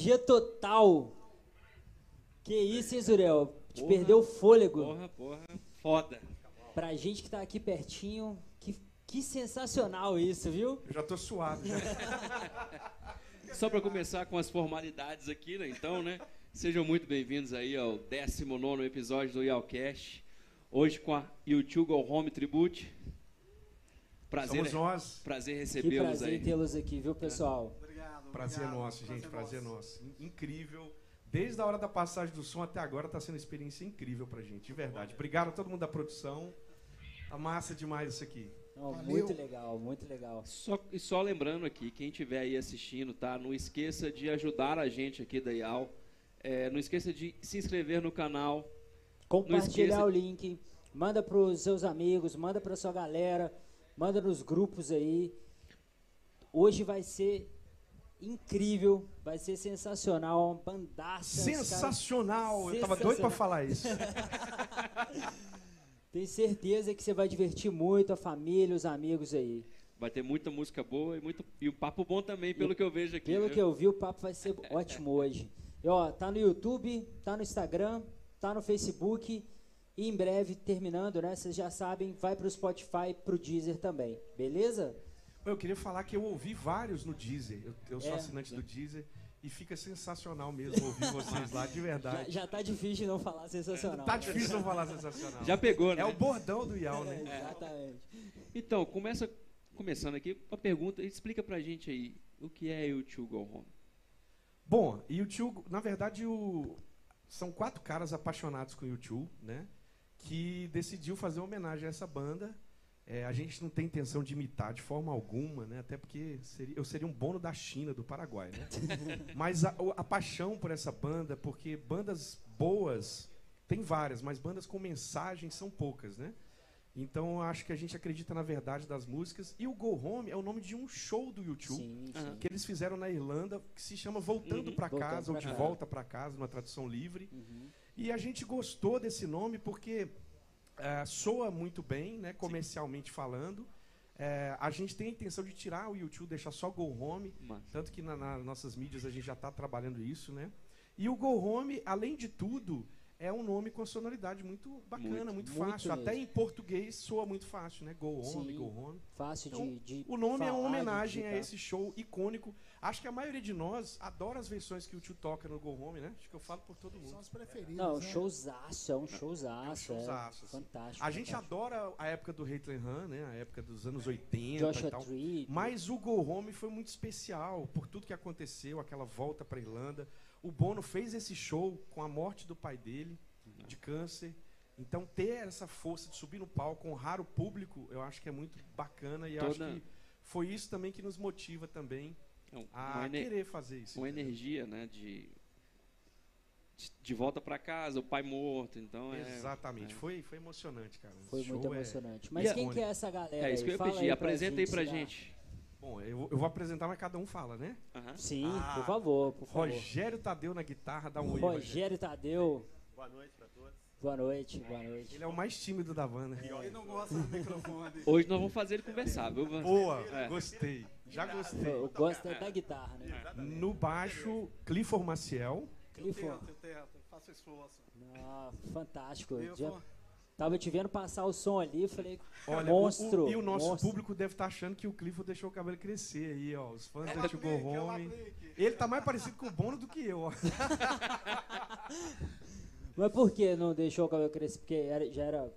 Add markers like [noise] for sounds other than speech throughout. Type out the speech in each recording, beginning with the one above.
Energia total. Que isso, hein, Zurel? Te perdeu o fôlego. Porra, porra, foda. Pra gente que tá aqui pertinho, que, que sensacional isso, viu? Eu já tô suado, já. [laughs] Só para começar com as formalidades aqui, né? Então, né? Sejam muito bem-vindos aí ao 19 episódio do Yalcast. Hoje com a YouTube Go Home Tribute. Prazer, Somos nós. Prazer recebê-los aí. Prazer tê-los aqui, viu, pessoal? Prazer Obrigado. nosso, gente. Prazer, prazer nosso. nosso. Incrível. Desde a hora da passagem do som até agora está sendo uma experiência incrível pra gente, de verdade. Obrigado a todo mundo da produção. Tá massa demais isso aqui. Muito legal, muito legal. Só, e só lembrando aqui, quem estiver aí assistindo, tá? Não esqueça de ajudar a gente aqui da IAL. É, não esqueça de se inscrever no canal. Compartilhar o link. Manda para os seus amigos, manda para sua galera, manda nos grupos aí. Hoje vai ser incrível, vai ser sensacional, uma bandaça. Sensacional! Eu tava doido pra Sensacional. falar isso. [laughs] Tenho certeza que você vai divertir muito a família, os amigos aí. Vai ter muita música boa e, muito, e um papo bom também, pelo que eu vejo aqui. Pelo viu? que eu vi, o papo vai ser ótimo hoje. E, ó, tá no YouTube, tá no Instagram, tá no Facebook e em breve, terminando, né? Vocês já sabem, vai pro Spotify, pro Deezer também, beleza? Eu queria falar que eu ouvi vários no Deezer. Eu, eu sou É. assinante do Deezer e fica sensacional mesmo ouvir vocês lá, de Já, verdade. já tá difícil de não falar sensacional. Tá difícil não falar sensacional. Já pegou, né? É o bordão do IAL, É, né? exatamente. Então, começa, começando aqui, uma pergunta. Explica pra gente aí, o que é o To Go Home? Bom, e o tio, na verdade, o, são quatro caras apaixonados com o YouTube, né? Que decidiu fazer uma homenagem a essa banda. É, a gente não tem intenção de imitar de forma alguma, né? Até porque seria- eu seria um bono da China, do Paraguai, né? [laughs] mas a, a paixão por essa banda, porque bandas boas tem várias, mas bandas com mensagem são poucas, né? Então eu acho que a gente acredita na verdade das músicas. E o Go Home é o nome de um show do YouTube Sim, sim. que eles fizeram na Irlanda, que se chama Voltando Uhum. pra Voltando Casa, ou pra De Casa. Volta pra Casa, numa tradução livre. Uhum. E a gente gostou desse nome porque eh, soa muito bem, né, comercialmente falando. Eh, a gente tem a intenção de tirar o YouTube, deixar só Go Home, Massa. tanto que na- nas nossas mídias a gente já está trabalhando isso, né? E o Go Home, além de tudo, é um nome com sonoridade muito bacana, Muito. muito, Muito fácil. Até mesmo. em português soa muito fácil, né? Go Home, Sim. Go Home. Fácil Então, de, de O nome é falar, uma de homenagem a esse show icônico. Acho que a maioria de nós adora as versões que o tio toca no Go Home, né? Acho que eu falo por todo mundo. São os preferidos. Não, né? showzaço, é um showzaço. É um É showzaço, assim. fantástico. A gente fantástico. adora a época do Hitler Han, né? A época dos anos 80 Joshua e tal. Tree. Mas o Go Home foi muito especial por tudo que aconteceu, aquela volta para Irlanda. O Bono fez esse show com a morte do pai dele, de câncer. Então, ter essa força de subir no palco, honrar o público, eu acho que é muito bacana. E eu acho Toda- que foi isso também que nos motiva também É um- a querer fazer isso. uma energia, né? De, de, de volta pra casa, o pai morto. Então é. Exatamente. é. Foi, foi emocionante, cara. Foi Esse muito show é- emocionante. Mas E a- quem que é essa galera É isso que eu ia Fala pedir. pra Apresenta aí pra gente. Bom, eu, eu vou apresentar, mas cada um fala, né? Aham. Sim, Ah, por favor, por favor. Rogério Tadeu na guitarra, dá um oi. Rogério. Rogério Tadeu. Boa noite pra todos. Boa noite, boa noite. Ele é o mais tímido da banda. Ele não gosta do microfone. Hoje nós vamos fazer ele conversar, viu? Van? Boa, É. gostei. Já gostei. Eu gosto é da guitarra, né? No baixo, Clifford Maciel. Eu Clifford. tento, eu tento, eu faço esforço. Ah, fantástico. Eu tava te vendo passar o som ali, falei, Olha, o- monstro. o- e o nosso monstro. público deve estar achando que o Clifford deixou o cabelo crescer aí, ó. Os fãs É do o Go é o Home. aplique. Ele tá mais parecido com o Bono do que eu, ó. [laughs] Mas por que não deixou o cabelo crescer? Porque era- já era.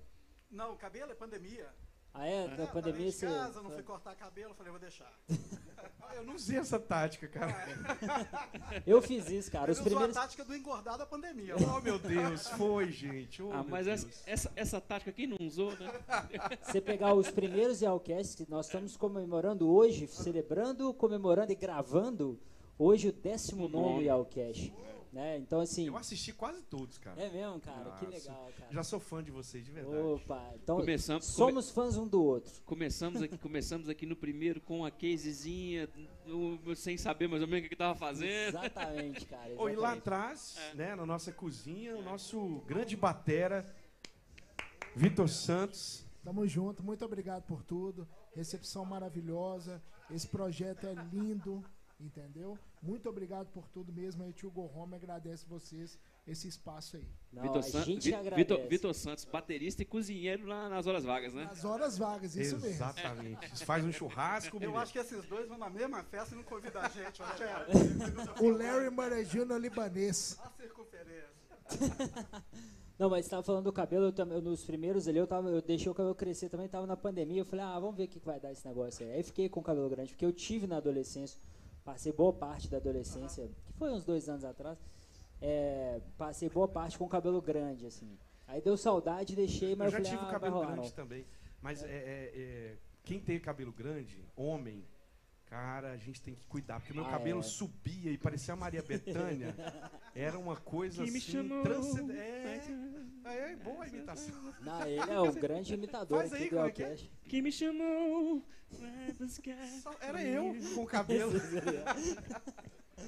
Não, o cabelo é pandemia. Ah, é? É, Da tava pandemia em você. casa, não fui cortar cabelo, falei, vou deixar. [laughs] Eu não usei essa tática, cara. [laughs] Eu fiz isso, cara. Os usou primeiros. a tática do engordar da pandemia. Oh, meu Deus, foi, gente. Oh, Ah, meu mas essa, Deus. essa, essa tática aqui não usou, né? [laughs] Você pegar os primeiros Yalcasts que nós estamos comemorando hoje, celebrando, comemorando e gravando hoje o 19 nome. Yalcast. Né? Então, assim. Eu assisti quase todos, cara. É mesmo, cara? que Nossa. legal, cara. Já sou fã de vocês, de verdade. Opa, então Começamos- somos fãs um do outro. Começamos aqui, começamos aqui no primeiro com a casezinha, sem saber mais ou menos o que que tava fazendo. Exatamente, cara. Oh, e lá exatamente. atrás, né, na nossa cozinha, o nosso grande batera, Vitor Santos. Tamo junto, muito obrigado por tudo. Recepção maravilhosa. Esse projeto é lindo, entendeu? Muito obrigado por tudo mesmo. Aí, tio Go Home agradece vocês esse espaço aí. Não, Vitor a San-. Vitor, Vitor Santos, baterista e cozinheiro na- nas horas vagas, né? Nas horas vagas, isso mesmo. Exatamente. Faz um churrasco, Eu menino. acho que esses dois vão na mesma festa e não convidam a gente. [laughs] O Larry Marejano libanês. A circunferência. [laughs] Não, mas você tava falando do cabelo, eu também, nos primeiros ali, eu, tava, eu deixei o cabelo crescer também, tava na pandemia, eu falei, ah, vamos ver o que, que vai dar esse negócio aí. Aí fiquei com o cabelo grande, porque eu tive na adolescência, passei boa parte da adolescência, que foi uns dois anos atrás, é, passei boa parte com o cabelo grande, assim. Aí deu saudade, deixei, mas Eu eu, já falei, tive ah, o cabelo rolar grande não. também. Mas é, é, é, quem tem cabelo grande, homem, cara, a gente tem que cuidar. Porque meu Ah, cabelo é. subia e parecia a Maria Bethânia. [laughs] Era uma coisa Que me assim. chamou. transcend- É, é, é boa a imitação. Não, ele é o [laughs] grande imitador Faz aqui aí, do é que é? Que me chamou. Só- Era eu com o cabelo. [laughs] é.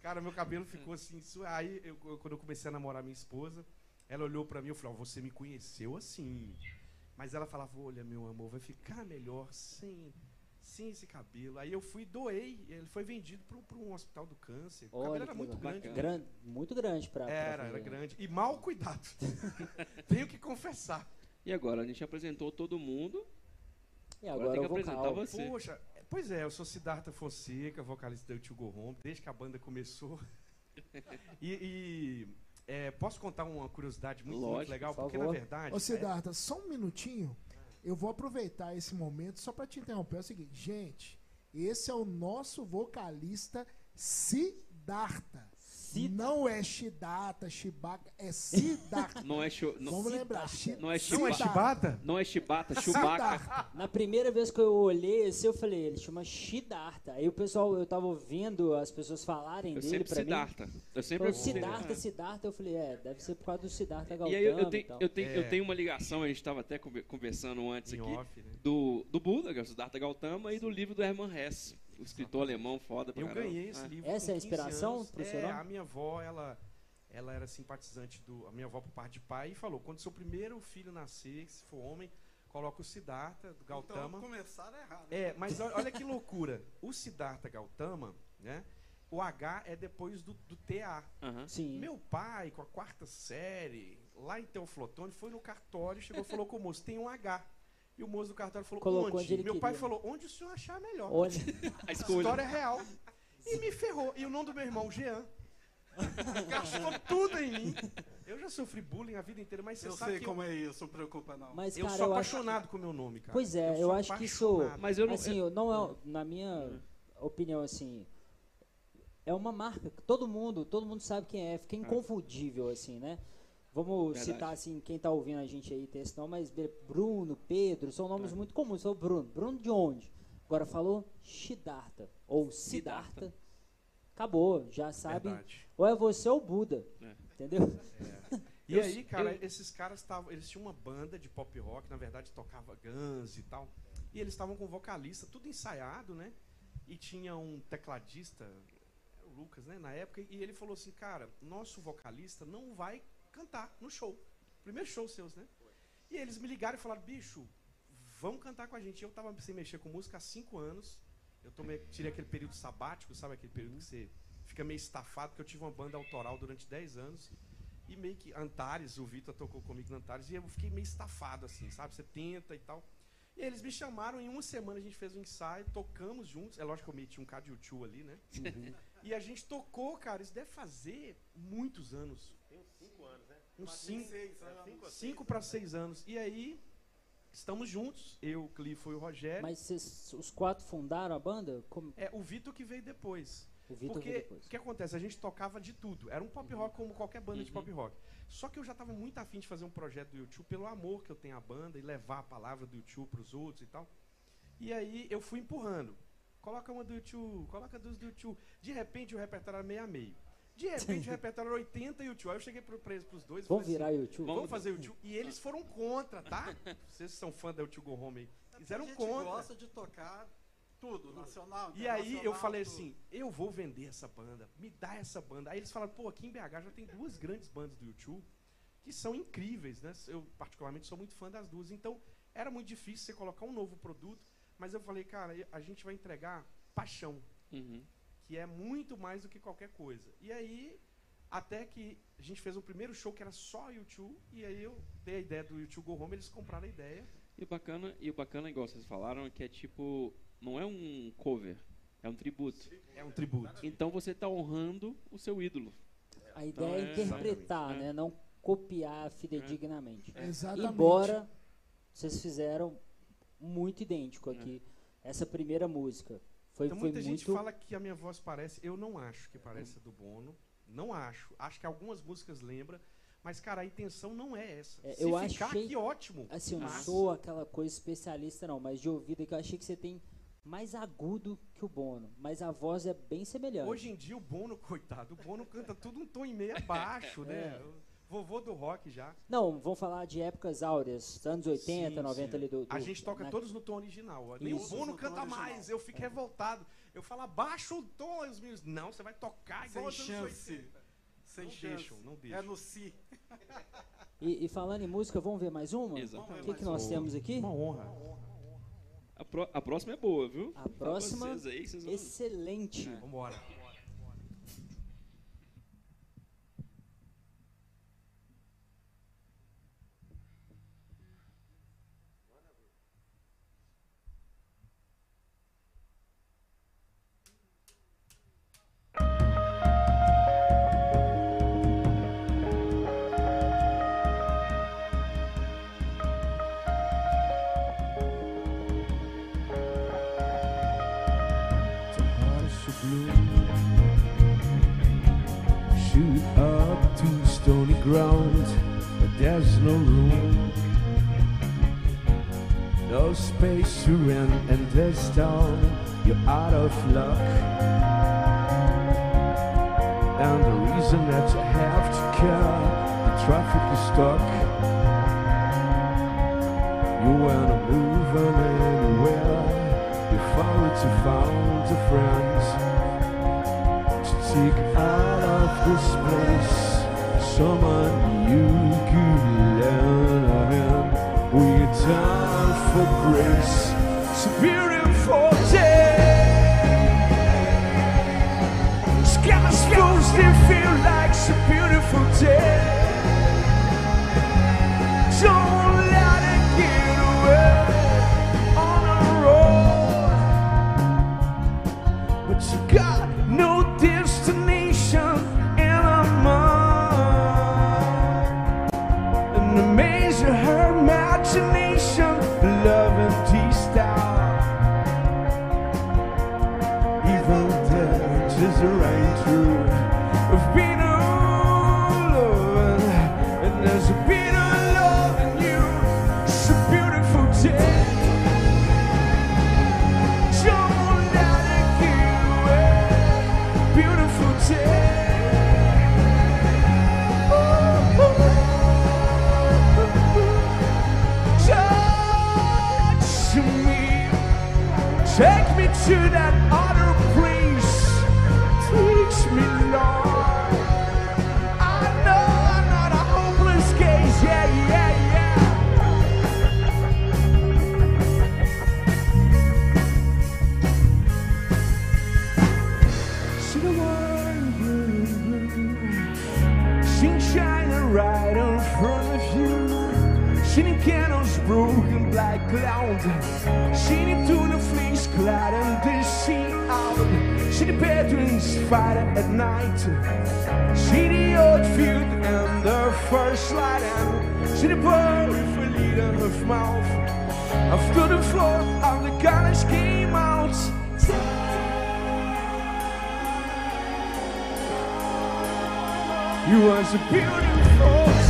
Cara, meu cabelo ficou assim. Aí, eu- quando eu comecei a namorar minha esposa, ela olhou pra mim e falou: "Ó, Você me conheceu assim. Mas ela falava: Olha, meu amor, vai ficar melhor sem, sem esse cabelo. Aí eu fui e doei. Ele foi vendido para um hospital do câncer. o cabelo era que muito grande. Gran- muito grande pra. pra Era, fazer, era né? grande. E mal cuidado. [laughs] Tenho que confessar. E agora, a gente apresentou todo mundo. E Agora agora, tem que apresentar você. Poxa, pois é, eu sou Siddhartha Fonseca, vocalista do Tio Go Home, desde que a banda começou. [laughs] E, e, é, posso contar uma curiosidade muito, muito Lógico, legal? por Porque, na verdade. Ô, Siddhartha, só um minutinho. Eu vou aproveitar esse momento só para te interromper. É o seguinte, gente, esse é o nosso vocalista Siddhartha. Não é Shidata, Shibaka, é Siddhartha. Não é show. Não, Vamos lembrar. Não é não é Shibata? não é Chibata, Chewbacca. Siddhartha. Na primeira vez que eu olhei esse, eu falei, ele chama Siddhartha. Aí o pessoal, eu tava ouvindo as pessoas falarem Eu dele sempre pra mim. Siddhartha. Eu sempre Falou Siddhartha, É. Siddhartha. Eu falei, é, deve ser por causa do Siddhartha E Gautama aí eu, eu e tenho, eu, tenho, eu É. tenho uma ligação, a gente estava até conver- conversando antes Em aqui, off, né? do, do Buda, é Siddhartha Gautama, e do livro do Hermann Hesse, o escritor alemão foda pra Eu caramba. ganhei esse Ah. livro. Essa com é a 15 inspiração anos. pro é? A minha avó, ela, ela era simpatizante do. A minha avó, por parte de pai, e falou: quando seu primeiro filho nascer, se for homem, coloca o Siddhartha, do Gautama. Então começaram errado. É, mas ol- olha que [laughs] loucura. O Siddhartha Gautama, né? O H é depois do, do TA. Aham. Sim. Meu pai, com a quarta série, lá em Teoflotone, foi no cartório, chegou e falou com o moço, tem um H. E o moço do cartório falou, Colocou onde? onde ele Meu pai queria. falou, onde o senhor achar melhor. Olha, [laughs] A história é real. E me ferrou. E o nome do meu irmão, Jean. [laughs] Gastou tudo em mim. Eu já sofri bullying a vida inteira, mas você Eu sabe sei que como é isso, não preocupa não. mas eu, eu cara, sou eu acho apaixonado com o meu nome, cara. Pois é, eu sou acho que isso- apaixonado. Mas eu não. assim, eu- não é, na minha opinião, assim, é uma marca que todo mundo, todo mundo sabe quem é, fica inconfundível, assim, né? Vamos Verdade. citar, assim, quem tá ouvindo a gente aí tem esse nome, mas Bruno, Pedro, são nomes muito comuns. Sou Bruno. Bruno de onde? Agora falou Siddhartha, ou Siddhartha. Acabou, já sabe. Verdade. Ou é você ou Buda, É. entendeu? E [laughs] Eu- aí, cara, eu- esses caras estavam. Eles tinham uma banda de pop rock, na verdade tocava Guns e tal. E eles estavam com vocalista, tudo ensaiado, né? E tinha um tecladista, o Lucas, né, na época, e ele falou assim: cara, nosso vocalista não vai cantar no show. Primeiro show seus, né? E eles me ligaram e falaram: bicho, vamos cantar com a gente. Eu tava sem mexer com música há cinco anos. Eu tomei, tirei aquele período sabático, sabe aquele período que você fica meio estafado, porque eu tive uma banda autoral durante 10 anos. E meio que Antares, o Vitor tocou comigo no Antares, e eu fiquei meio estafado, assim, sabe? Você tenta e tal. E eles me chamaram, em uma semana a gente fez um ensaio, tocamos juntos. É lógico que eu meti um K de U2 ali, né? E a gente tocou, cara, isso deve fazer muitos anos. Tem uns 5 anos, né? Uns Mas 5 seis anos. Cinco ou seis, cinco para seis anos. E aí, estamos juntos, eu, o Clifford e o Rogério. Mas vocês- os quatro fundaram a banda? Como, É o Vitor que veio depois. o Vitor Porque veio o que acontece? A gente tocava de tudo. Era um pop rock como qualquer banda de Uhum. pop rock. Só que eu já estava muito afim de fazer um projeto do YouTube pelo amor que eu tenho à banda e levar a palavra do YouTube para os outros e tal. E aí eu fui empurrando. Coloca uma do YouTube, coloca duas do YouTube. De repente o repertório era meio a meio. De repente o repertório era 80 YouTube. Aí eu cheguei para os dois e Vamos falei virar assim, YouTube? Vamos Vamos- fazer YouTube. E eles foram contra, tá? [laughs] Vocês são fã da YouTube Go Home aí. Eles eram a gente contra. gosta de tocar tudo, nacional, E aí eu falei tudo. assim, eu vou vender essa banda, me dá essa banda. Aí eles falaram, pô, aqui em BH já tem duas grandes bandas do YouTube que são incríveis, né? Eu particularmente sou muito fã das duas. Então era muito difícil você colocar um novo produto, mas eu falei, cara, a gente vai entregar paixão, Uhum. Que é muito mais do que qualquer coisa. E aí até que a gente fez o primeiro show que era só YouTube, e aí eu dei a ideia do YouTube Go Home, eles compraram a ideia. E o bacana, e o bacana, igual vocês falaram, é que é tipo. Não é um cover, é um tributo. É um tributo. Então você está honrando o seu ídolo. A ideia é é- interpretar, exatamente. né? Não copiar fidedignamente. Exatamente. Embora vocês fizeram muito idêntico É. aqui. Essa primeira música foi, Então, foi muita gente muito. fala que a minha voz parece. Eu não acho que parece a do Bono. Não acho. Acho que algumas músicas lembram. Mas, cara, a intenção não é essa. É, Se eu ficar achei- aqui, ótimo. Assim, eu não sou aquela coisa especialista não, mas de ouvido é que eu achei que você tem mais agudo que o Bono, mas a voz é bem semelhante. Hoje em dia, o Bono, coitado, o Bono canta tudo um tom e meio abaixo, [laughs] né? É. Vovô do rock já. Não, vamos falar de épocas áureas, anos 80, Sim, 90 sim. ali do, do A gente toca na- todos no tom original. ó. Nem o. Bono canta mais, eu fico revoltado. Eu falo, abaixa o tom, e os meninos, não, você vai tocar igual Sem chance. 80." Sem Não chance. deixam, não deixam. É no si. E, e falando em música, vamos ver mais uma? Exatamente. O que, que nós temos aqui? Uma honra. A, pró- a próxima é boa, viu? A próxima, vocês aí, vocês vão- excelente. Vambora. There's no room. No space to rent, and this town, you're out of luck. And the reason that you have to care, the traffic is stuck. You wanna move on anywhere. You found to found a friend to take out of this place someone you could love. We are time for grace. Severe It was a beautiful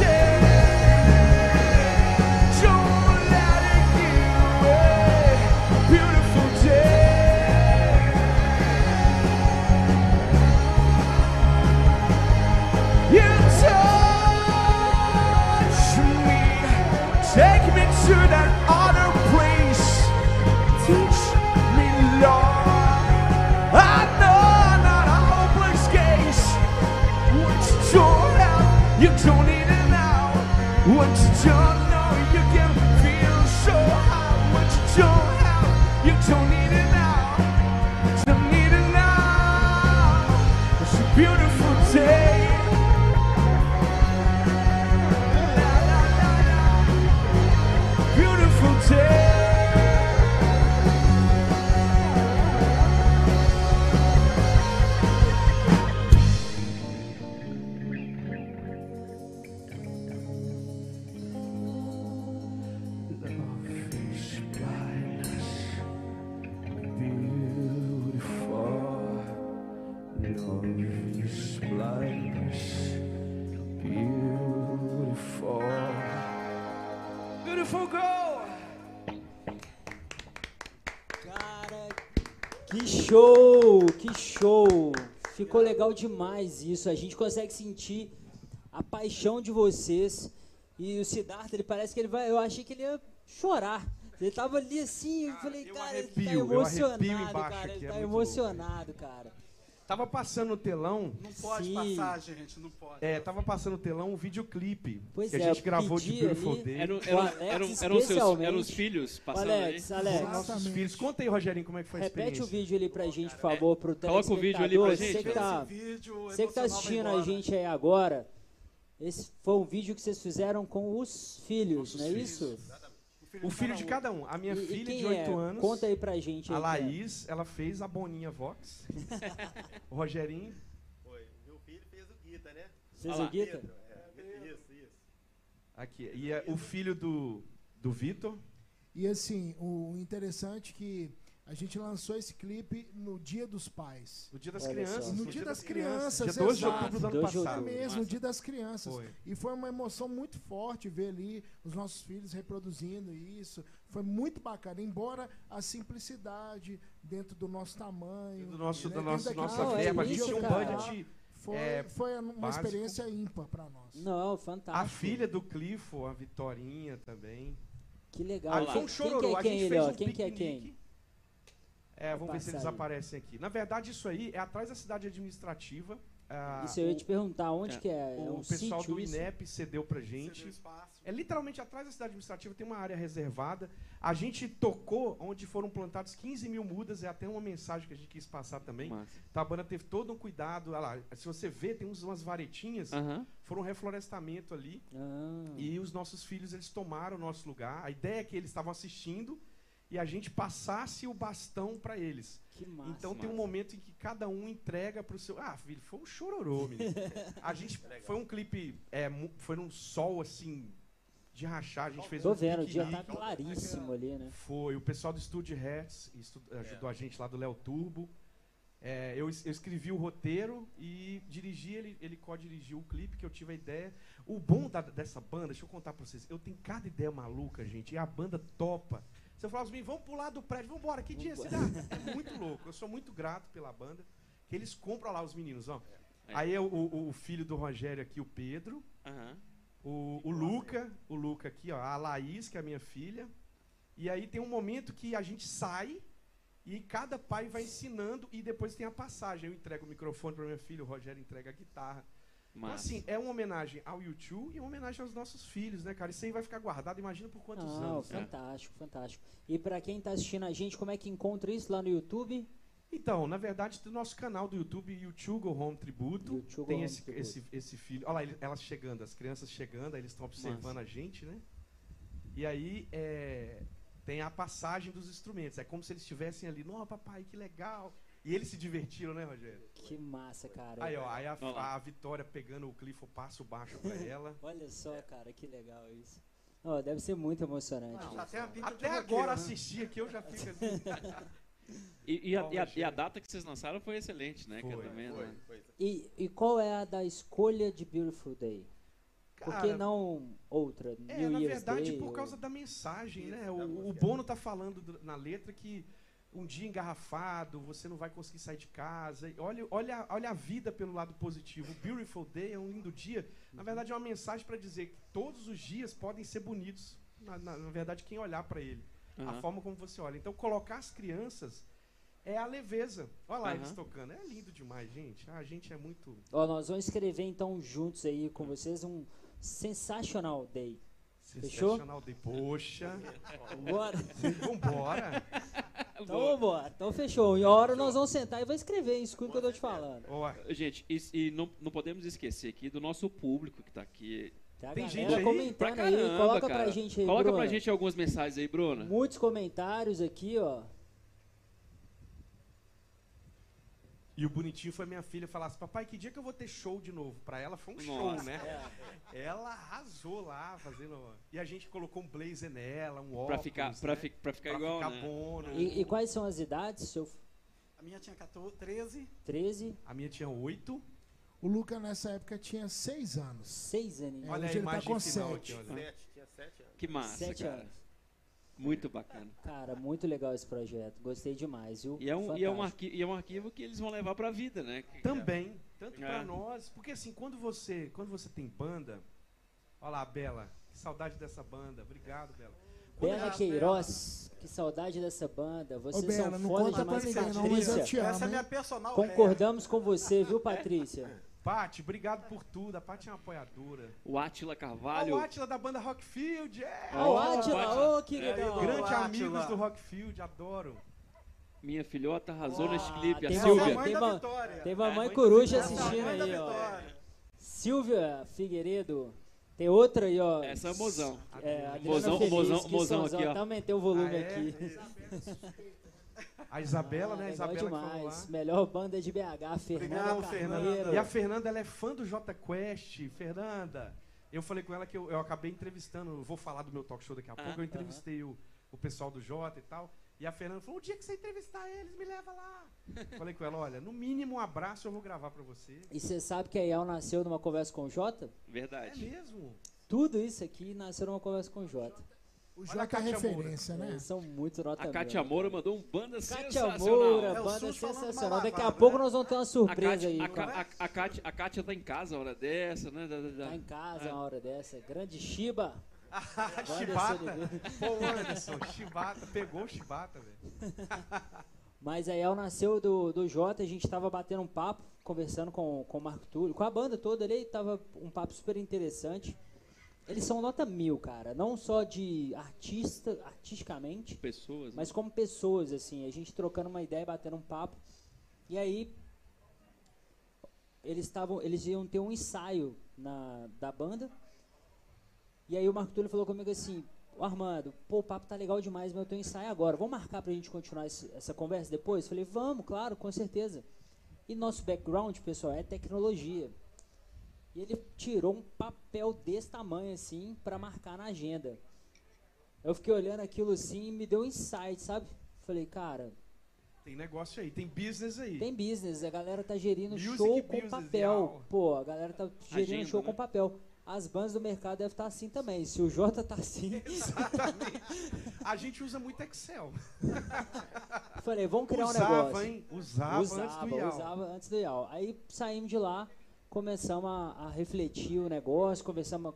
Ficou legal demais isso. A gente consegue sentir a paixão de vocês. E o Siddhartha, ele parece que ele vai. Eu achei que ele ia chorar. Ele tava ali assim, eu Cara, falei, eu cara, arrepio, ele eu tá arrepio emocionado, embaixo cara. Ele é tá emocionado, cara. Tava passando no telão. Não pode Sim. passar, gente, não pode. É, tava passando no telão um videoclipe Pois que é, a gente gravou de Beautiful ali- Day. Eram, O eram, Alex, eram, eram, seus, eram os filhos passando Alex, aí? Alex, Nossos Exatamente. filhos. Conta aí, Rogerinho, como é que foi a repete o experiência. vídeo ali pra gente, por favor, pro Coloca o vídeo ali pra gente, Você que tá, você que tá assistindo a gente aí agora, esse foi um vídeo que vocês fizeram com os filhos, não é filhos. isso? O filho de cada um. A minha E- e filha quem de 8 é? anos. Conta aí pra gente. A aí, Laís, ela fez a Boninha Vox. [laughs] o Rogerinho. Foi. Meu filho fez o Guita, né? Fez o. Guita? É, isso, isso. Aqui. E é o filho do, do Vitor. E assim, o interessante é que a gente lançou esse clipe no Dia dos Pais. No Dia das Olha Crianças. só. No Dia das Crianças, Dia 12 de outubro do ano 12 de passado. mesmo, Massa. o Dia das Crianças. Foi. E foi uma emoção muito forte ver ali os nossos filhos reproduzindo isso. Foi muito bacana, embora a simplicidade dentro do nosso tamanho. Do nosso, né, da dentro nossa, verba. A gente tinha um budget. Foi, é, foi uma básico. experiência ímpar para nós. Não, fantástico. A filha do Cliffo, a Vitorinha também. Que legal. Ah, quem, foi um quem chororô. que é a quem gente ele, fez ó? um Quem que é piquenique. quem? É, vamos ver se eles aí. aparecem aqui. Na verdade, isso aí é atrás da cidade administrativa. Ah, Isso eu ia o- te perguntar, onde é, que é? É o um pessoal sítio do isso? INEP cedeu pra Cedeu gente. espaço. É literalmente atrás da cidade administrativa, tem uma área reservada. A gente tocou onde foram plantados 15 mil mudas, é até uma mensagem que a gente quis passar também. Massa. A banda teve todo um cuidado. Olha lá, se você vê, tem uns, umas varetinhas, foram um reflorestamento ali. Ah, E os nossos filhos, eles tomaram o nosso lugar. A ideia é que eles estavam assistindo e a gente passasse o bastão para eles. que massa. então tem um massa. momento em que cada um entrega pro seu. Ah, filho, foi um chororô, menino. [laughs] A gente foi um clipe, é, foi num sol assim de rachar. A gente fez Tô um vendo, o dia tá claríssimo ali, né? Foi o pessoal do Studio Hertz estu- ajudou a gente lá do Léo Turbo. É, eu, eu escrevi o roteiro e dirigi, ele, ele co-dirigiu o clipe, que eu tive a ideia. O bom da- dessa banda, deixa eu contar pra vocês, eu tenho cada ideia maluca, gente, e a banda topa. Se eu falar assim, vamos pular do prédio, vamos embora, que dia se dá? É muito louco, eu sou muito grato pela banda, que eles compram lá os meninos, ó. É. Aí é o, o- o filho do Rogério aqui, o Pedro, Aham. o, o Luca, o Luca aqui, ó, a Laís, que é a minha filha. E aí tem um momento que a gente sai e cada pai vai ensinando e depois tem a passagem. Eu entrego o microfone para minha filha, o Rogério entrega a guitarra. Então, Massa. assim, é uma homenagem ao YouTube e uma homenagem aos nossos filhos, né, cara? Isso aí vai ficar guardado, imagina por quantos Não, anos. né? fantástico, fantástico. E pra quem tá assistindo a gente, como é que encontra isso lá no YouTube? Então, na verdade, do nosso canal do YouTube, YouTube Home Tributo, YouTube tem Home esse, Tributo. esse, esse filho. Olha lá, ele- elas chegando, as crianças chegando, aí eles estão observando a gente, né? E aí é, tem a passagem dos instrumentos. É como se eles estivessem ali, não, papai, que legal. E eles se divertiram, né, Rogério? Que massa, cara. Aí, ó, aí a, a Vitória pegando o Cliffo passo baixo pra [laughs] ela. Olha só, cara, que legal isso. Ó, deve ser muito emocionante. Não, Até roqueiro, agora né? assistir aqui eu já fico [laughs] assim. E, e a, e a- e a data que vocês lançaram foi excelente, né? que Foi, vendo, Foi, né? foi. E, e qual é a da escolha de Beautiful Day? Por que Cara, não outra? É, New na Year's verdade, Day, por ou- causa da mensagem, né? O, o. Bono tá falando do- na letra que um dia engarrafado, você não vai conseguir sair de casa. Olha, olha, olha a vida pelo lado positivo. O Beautiful Day é um lindo dia. Na verdade, é uma mensagem para dizer que todos os dias podem ser bonitos. Na, na- na verdade, quem olhar para ele. A Aham. forma como você olha. Então, colocar as crianças é a leveza. Olha lá Aham. eles tocando. É lindo demais, gente. A gente é muito. Ó, nós vamos escrever então juntos aí com vocês um Sensational Day. Fechou? Day. Poxa, Bora? vambora. Então vambora. Então fechou. Em hora nós vamos sentar e vou escrever isso, tudo que eu tô te falando. Ó, Gente, e, e não, não podemos esquecer aqui do nosso público que tá aqui. Tem Tem gente aí? comentando Pra aí. caramba, Coloca cara. pra gente aí, Coloca Bruna. pra gente algumas mensagens aí, Bruna. Muitos comentários aqui, ó. E o bonitinho foi minha filha falar assim, papai, que dia que eu vou ter show de novo? Pra ela foi um Nossa. show, né? Ela arrasou lá fazendo. E a gente colocou um blazer nela, um óculos. Pra ficar, pra, né? fi- pra ficar Pra igual, ficar né? bom, né? E, e quais são as idades? Seu A minha tinha 14, 13. 13? A minha tinha oito, O Luca nessa época tinha seis anos. Seis aninhos. É, Olha a tá imagem com final sete. aqui, olha. Sete, tinha sete anos. Que massa, Sete cara. anos. Muito bacana. Cara, muito legal esse projeto. Gostei demais, viu? E é um, e é um, arquivo, e é um arquivo que eles vão levar pra vida, né? Que- Também, tanto É. pra nós, porque assim, quando você, quando você tem banda, olha lá, Bela, que saudade dessa banda. Obrigado, Bela. A Bela Queiroz, que saudade dessa banda. Vocês Ô, Bela, são não foda demais, não, Patrícia. Essa é minha personal Concordamos com você, viu, Patrícia? [laughs] Pati, obrigado por tudo. A Pati é uma apoiadora. O Átila Olha Carvalho. o Átila da banda Rockfield, é! O Átila. ô, que É. Grande amigos do Rockfield, adoro. Minha filhota arrasou Ah, nesse clipe. A tem Silvia. mãe Tem da uma- Vitória. Tem mamãe coruja é a assistindo aí, ó. Silvia Figueiredo. Tem outra aí, ó. Essa é mozão. É, Mozão- Feliz, mozão- mozão aqui, ó. Até aumentei o volume Ah, é? aqui. [laughs] A Isabela, né? A legal Isabela que falou lá. demais. Melhor banda de BH, Fernanda Obrigado. Fernanda. E a Fernanda, ela é fã do J Quest. Fernanda, eu falei com ela que eu, eu acabei entrevistando, vou falar do meu talk show daqui a pouco, eu entrevistei o, o pessoal do Jota e tal. E a Fernanda falou: o dia que você entrevistar eles, me leva lá. [laughs] falei com ela: olha, no mínimo um abraço eu vou gravar pra você. E você sabe que a Yel nasceu numa conversa com o Jota? É Verdade. mesmo? Tudo isso aqui nasceu numa conversa com o Jota. O Olha a Jota é Kátia referência, É, né? Eles são muito nota A Kátia? Moura mandou um banda Kátia sensacional. Moura, É, banda sensacional. Daqui a pouco né? nós vamos ter uma A surpresa Kátia, aí. a, Ká- a, a, Kátia, a Kátia tá em casa uma hora dessa, né? Da- da- da- Tá em casa É. uma hora dessa. Grande Shiba. [laughs] Chibata. [laughs] Pô, Anderson, Chibata, pegou o Chibata, velho. [laughs] Mas a El nasceu do, do Jota, a gente tava batendo um papo, conversando com, com o Marco Túlio, com a banda toda ali, tava um papo super interessante. Eles são nota mil, cara. Não só de artista, artisticamente, pessoas. né? mas como pessoas, assim. A gente trocando uma ideia, batendo um papo. E aí, eles estavam, eles iam ter um ensaio na, da banda. E aí o Marco Túlio falou comigo assim, "Ô, Armando, pô, o papo tá legal demais, mas eu tenho ensaio agora. Vamos marcar pra gente continuar esse- essa conversa depois? Falei, vamos, claro, com certeza. E nosso background, pessoal, é tecnologia. E ele tirou um papel desse tamanho assim pra marcar na agenda. Eu fiquei olhando aquilo assim e me deu um insight, sabe? Falei, cara, Tem negócio aí, tem business aí. tem business, a galera tá gerindo Music show com papel. Pô, a galera tá gerindo Agenda, show né? com papel. As bandas do mercado devem estar assim também. Se o Jota tá assim, [laughs] Exatamente. A gente usa muito Excel. falei, vamos criar um usava, negócio. hein? Usava, antes do usava, IAL. usava antes do IAL. Aí saímos de lá, começamos a, a refletir o negócio, conversamos,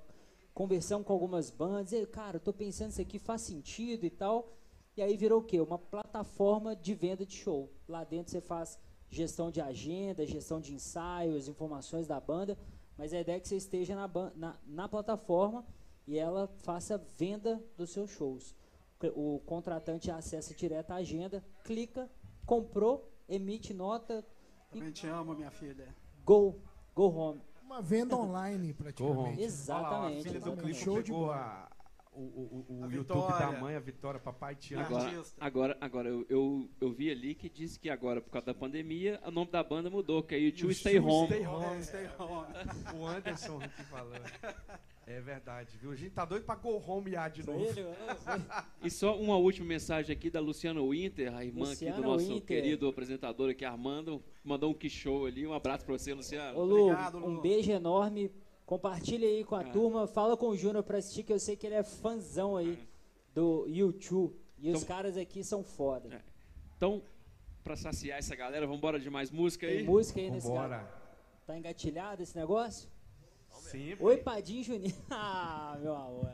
conversamos com algumas bandas. E, cara, eu tô pensando isso aqui faz sentido e tal. E aí virou o quê? Uma plataforma de venda de show. Lá dentro você faz gestão de agenda, gestão de ensaios, informações da banda. Mas a ideia é que você esteja na, na, na plataforma e ela faça venda dos seus shows. O contratante acessa direto a agenda, clica, comprou, emite nota, Também te amo, minha filha. go, go home. Uma venda online, Go home. praticamente. Exatamente. Olha lá, a filha do. Clico Show de bola. a, o, o, o, o A YouTube Vitória. da mãe, a Vitória, papai te ama. Agora, agora, agora eu, eu, eu vi ali que disse que agora, por causa da pandemia, o nome da banda mudou, que é YouTube You Stay Home. Stay É, Home. stay home. [laughs] O Anderson aqui falando. É verdade, viu? A gente tá doido pra go home já de novo. Foi. [laughs] E só uma última mensagem aqui da Luciana Winter, a irmã aqui do Luciana nosso Winter. querido apresentador aqui, Armando. Mandou um que show ali. Um abraço pra você, Luciano. Ô Lu, Obrigado, Lu. um beijo enorme. Compartilha aí com a É. turma. Fala com o Júnior pra assistir, que eu sei que ele é fãzão aí do YouTube. E os Então- caras aqui são foda. É. Então, pra saciar essa galera, vamos embora de mais música Tem aí? música aí nesse cara. Vambora. Tá engatilhado esse negócio? Sempre. Oi, Padinho Juninho. [laughs] Ah, meu amor.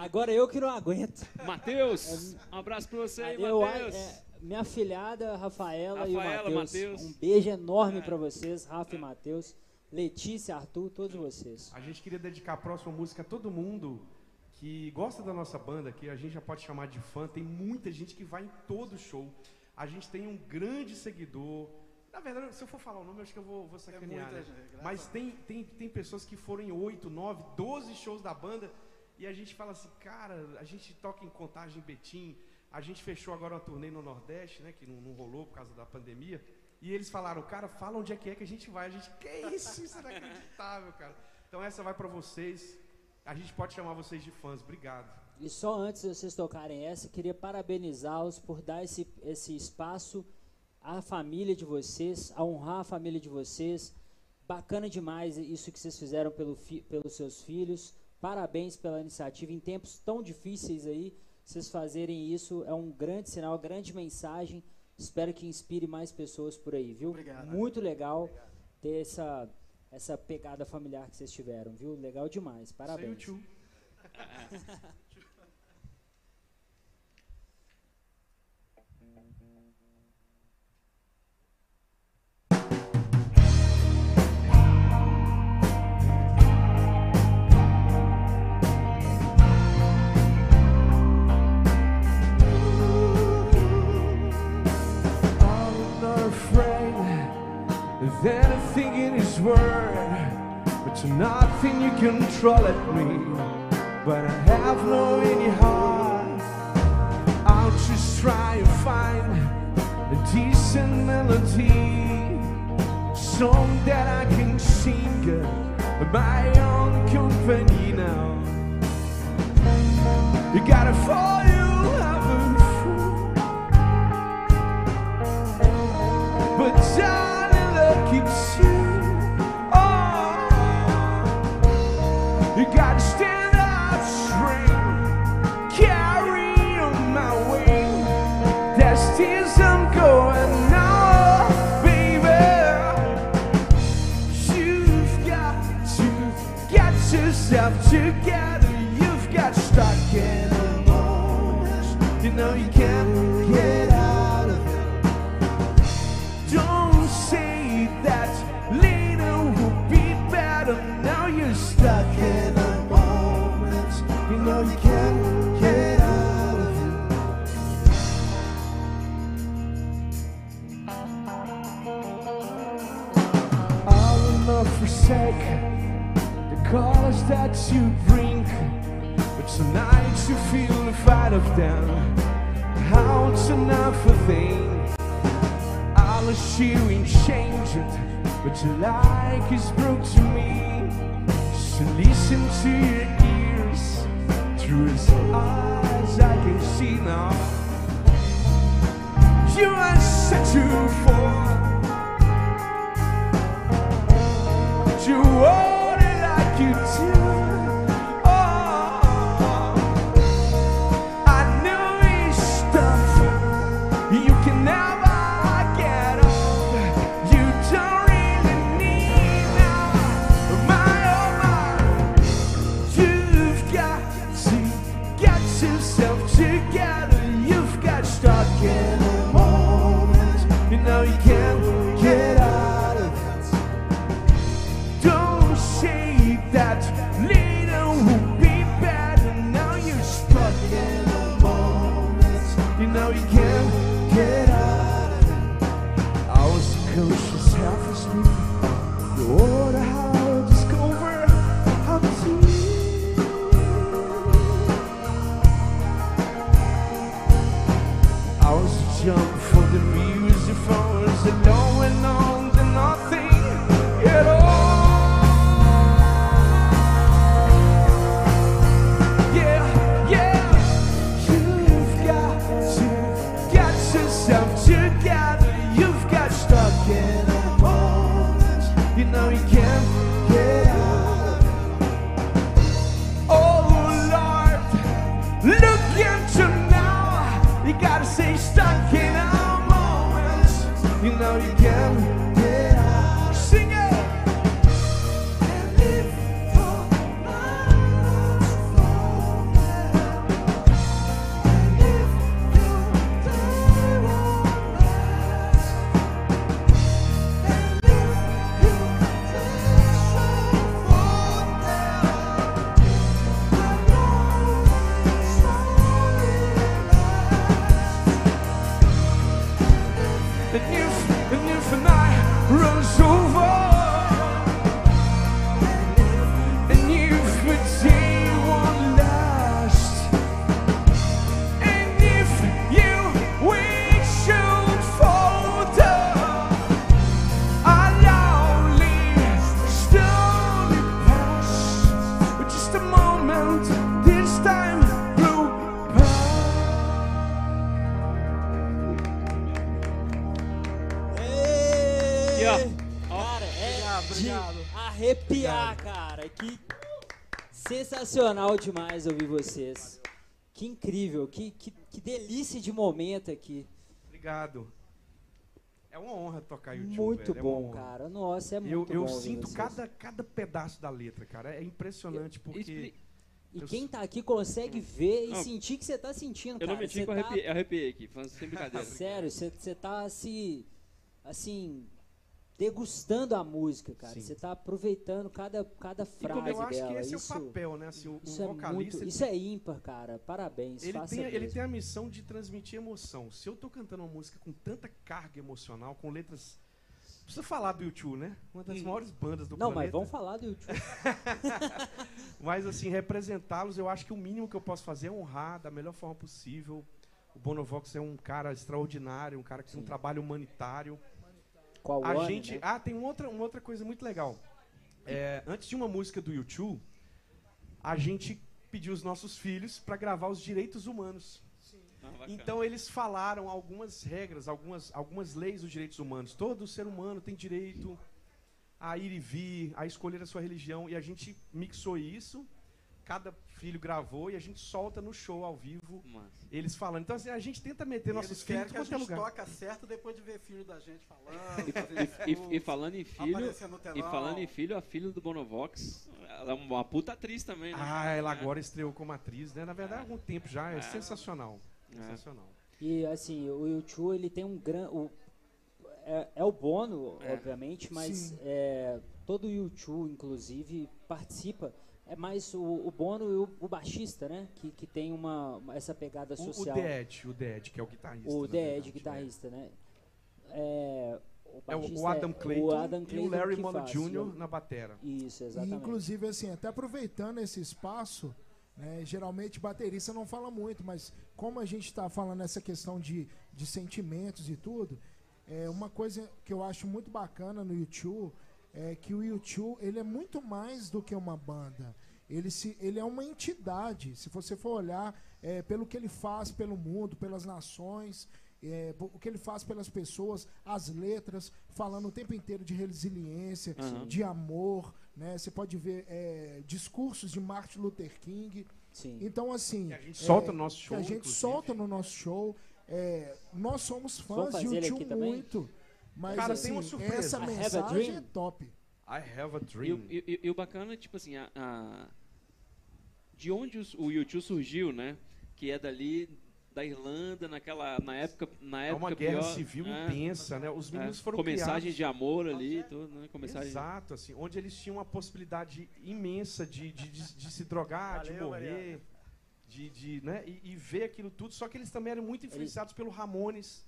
Agora eu que não aguento. Matheus, um abraço pra você aí, Matheus. é, minha filhada, Rafaela, e Rafaela, o Matheus. Um beijo enorme É. pra vocês, Rafa e Matheus. Letícia, Arthur, todos vocês. A gente queria dedicar a próxima música a todo mundo que gosta da nossa banda, que a gente já pode chamar de fã. Tem muita gente que vai em todo show. A gente tem um grande seguidor. Na verdade, se eu for falar o nome, eu acho que eu vou, vou sacanear. muita né? gente, Mas tem, tem, tem pessoas que foram em 8, 9, 12 shows da banda e a gente fala assim, cara, a gente toca em Contagem Betim, a gente fechou agora uma turnê no Nordeste, né, que não, não rolou por causa da pandemia. E eles falaram, cara, fala onde é que é que a gente vai. A gente, que isso? Isso é inacreditável, cara. Então essa vai pra vocês. A gente pode chamar vocês de fãs. Obrigado. E só antes de vocês tocarem essa, queria parabenizá-los por dar esse, esse espaço à família de vocês, a honrar a família de vocês, Bacana demais isso que vocês fizeram pelo fi, pelos seus filhos. Parabéns pela iniciativa. Em tempos tão difíceis aí, vocês fazerem isso é um grande sinal, grande mensagem. Espero que inspire mais pessoas por aí, viu? Obrigado. Muito legal ter essa, essa pegada familiar que vocês tiveram, viu? Legal demais. Parabéns. YouTube. [laughs] of anything in His Word, but you're nothing you control at me. But I have no any heart. I'll just try to find a decent melody, song that I can sing uh, my own company now. You gotta fall, you fool. But darling, at you. Oh, you gotta stand up straight, carry on my way. There's still some going on, baby. You've got to get yourself together. You've got stuck in a moment. You know you can't that you drink, But tonight you feel the fight of them. How it's enough a thing. I'll assure you change it, but your like is broke to me. So listen to your ears, through his eyes I can see now. You are set to fall. You want it like you do. Sensacional demais ouvir vocês. Que incrível, que, que, que delícia de momento aqui. Obrigado. É uma honra tocar YouTube. muito velho, é bom, honra. cara. Nossa, é Eu, muito eu bom. ouvir sinto vocês. cada, cada pedaço da letra, cara. É impressionante porque. Expli- E eu quem tá aqui consegue ver e Não. sentir que você tá sentindo, Eu cara. não menti que eu tá- arrepiei, arrepiei aqui, falando sem brincadeira. [laughs] Sério, você tá se. Assim. Degustando a música, cara. Sim. Você tá aproveitando cada, cada E frase como eu acho dela. que esse isso, é o papel, né? Assim, o, o isso é vocalista. muito. ele Isso é ímpar, cara. Parabéns. ele faça tem, ele tem a missão de transmitir emoção. Se eu tô cantando uma música com tanta carga emocional, com letras. Precisa falar do YouTube, né? Uma das Hum. maiores bandas do Não, mas planeta. vamos falar do YouTube. [laughs] Mas assim, representá-los, eu acho que o mínimo que eu posso fazer é honrar da melhor forma possível. O Bonovox é um cara extraordinário, um cara que tem um Sim. trabalho humanitário. Qual A ano, gente. né? Ah, tem uma outra, uma outra coisa muito legal. É, antes de uma música do YouTube, a gente pediu os nossos filhos para gravar os direitos humanos. Ah. Então eles falaram algumas regras, algumas, algumas leis dos direitos humanos. Todo ser humano tem direito a ir e vir, a escolher a sua religião. E a gente mixou isso, cada filho gravou e a gente solta no show ao vivo Massa. eles falando. Então assim, a gente tenta meter E nossos filhos em que a qualquer gente lugar. toca certo depois de ver filho da gente falando. E, e- e falando em filho, e falando em filho, a filha do Bonovox, ela é uma puta atriz também, né? Ah, ela agora estreou como atriz, né? Na verdade, há algum tempo já. É É. sensacional. É. Sensacional. E assim, o YouTube ele tem um grande. É, é o Bono, É. obviamente, mas é, todo o YouTube, inclusive, participa. É mais o, o Bono e o, o baixista, né? Que, que tem uma, uma- essa pegada O, o social. Dead, o Dead, que é o guitarrista. O The verdade, Ed, guitarrista, né? É, o, É, É o- baixista o Adam é Clayton, o Adam e o Clayton Larry Mullen faz. Jr. na batera. Isso, E, exatamente. inclusive, assim, até aproveitando esse espaço, né, geralmente baterista não fala muito, mas como a gente está falando essa questão de, de sentimentos e tudo, é uma coisa que eu acho muito bacana no YouTube é que o YouTube ele é muito mais do que uma banda. Ele, se, ele é uma entidade. Se você for olhar é, pelo que ele faz pelo mundo, pelas nações, é, o que ele faz pelas pessoas, as letras, falando o tempo inteiro de resiliência, Aham. de amor, né? Você pode ver é, discursos de Martin Luther King. Sim. Então, assim, Que a gente é, solta no nosso que show. a gente inclusive. solta no nosso show. É, nós somos fãs de YouTube aqui também? Mas Cara, assim, tem uma surpresa. essa mensagem é top. I have a E, dream. o- e- e- e o bacana, tipo assim, a, a- de onde os- o YouTube surgiu, né? Que é dali da Irlanda, naquela, na época, na É época uma guerra pior, civil é, intensa, né? Os meninos é, foram com mensagem criados... de amor ali, tudo, né? Com mensagem Exato, assim, onde eles tinham uma possibilidade imensa de, de, de- de se drogar, de Valeu, morrer, Mariana. De, de, né? E, e ver aquilo tudo. Só que eles também eram muito influenciados pelo Ramones,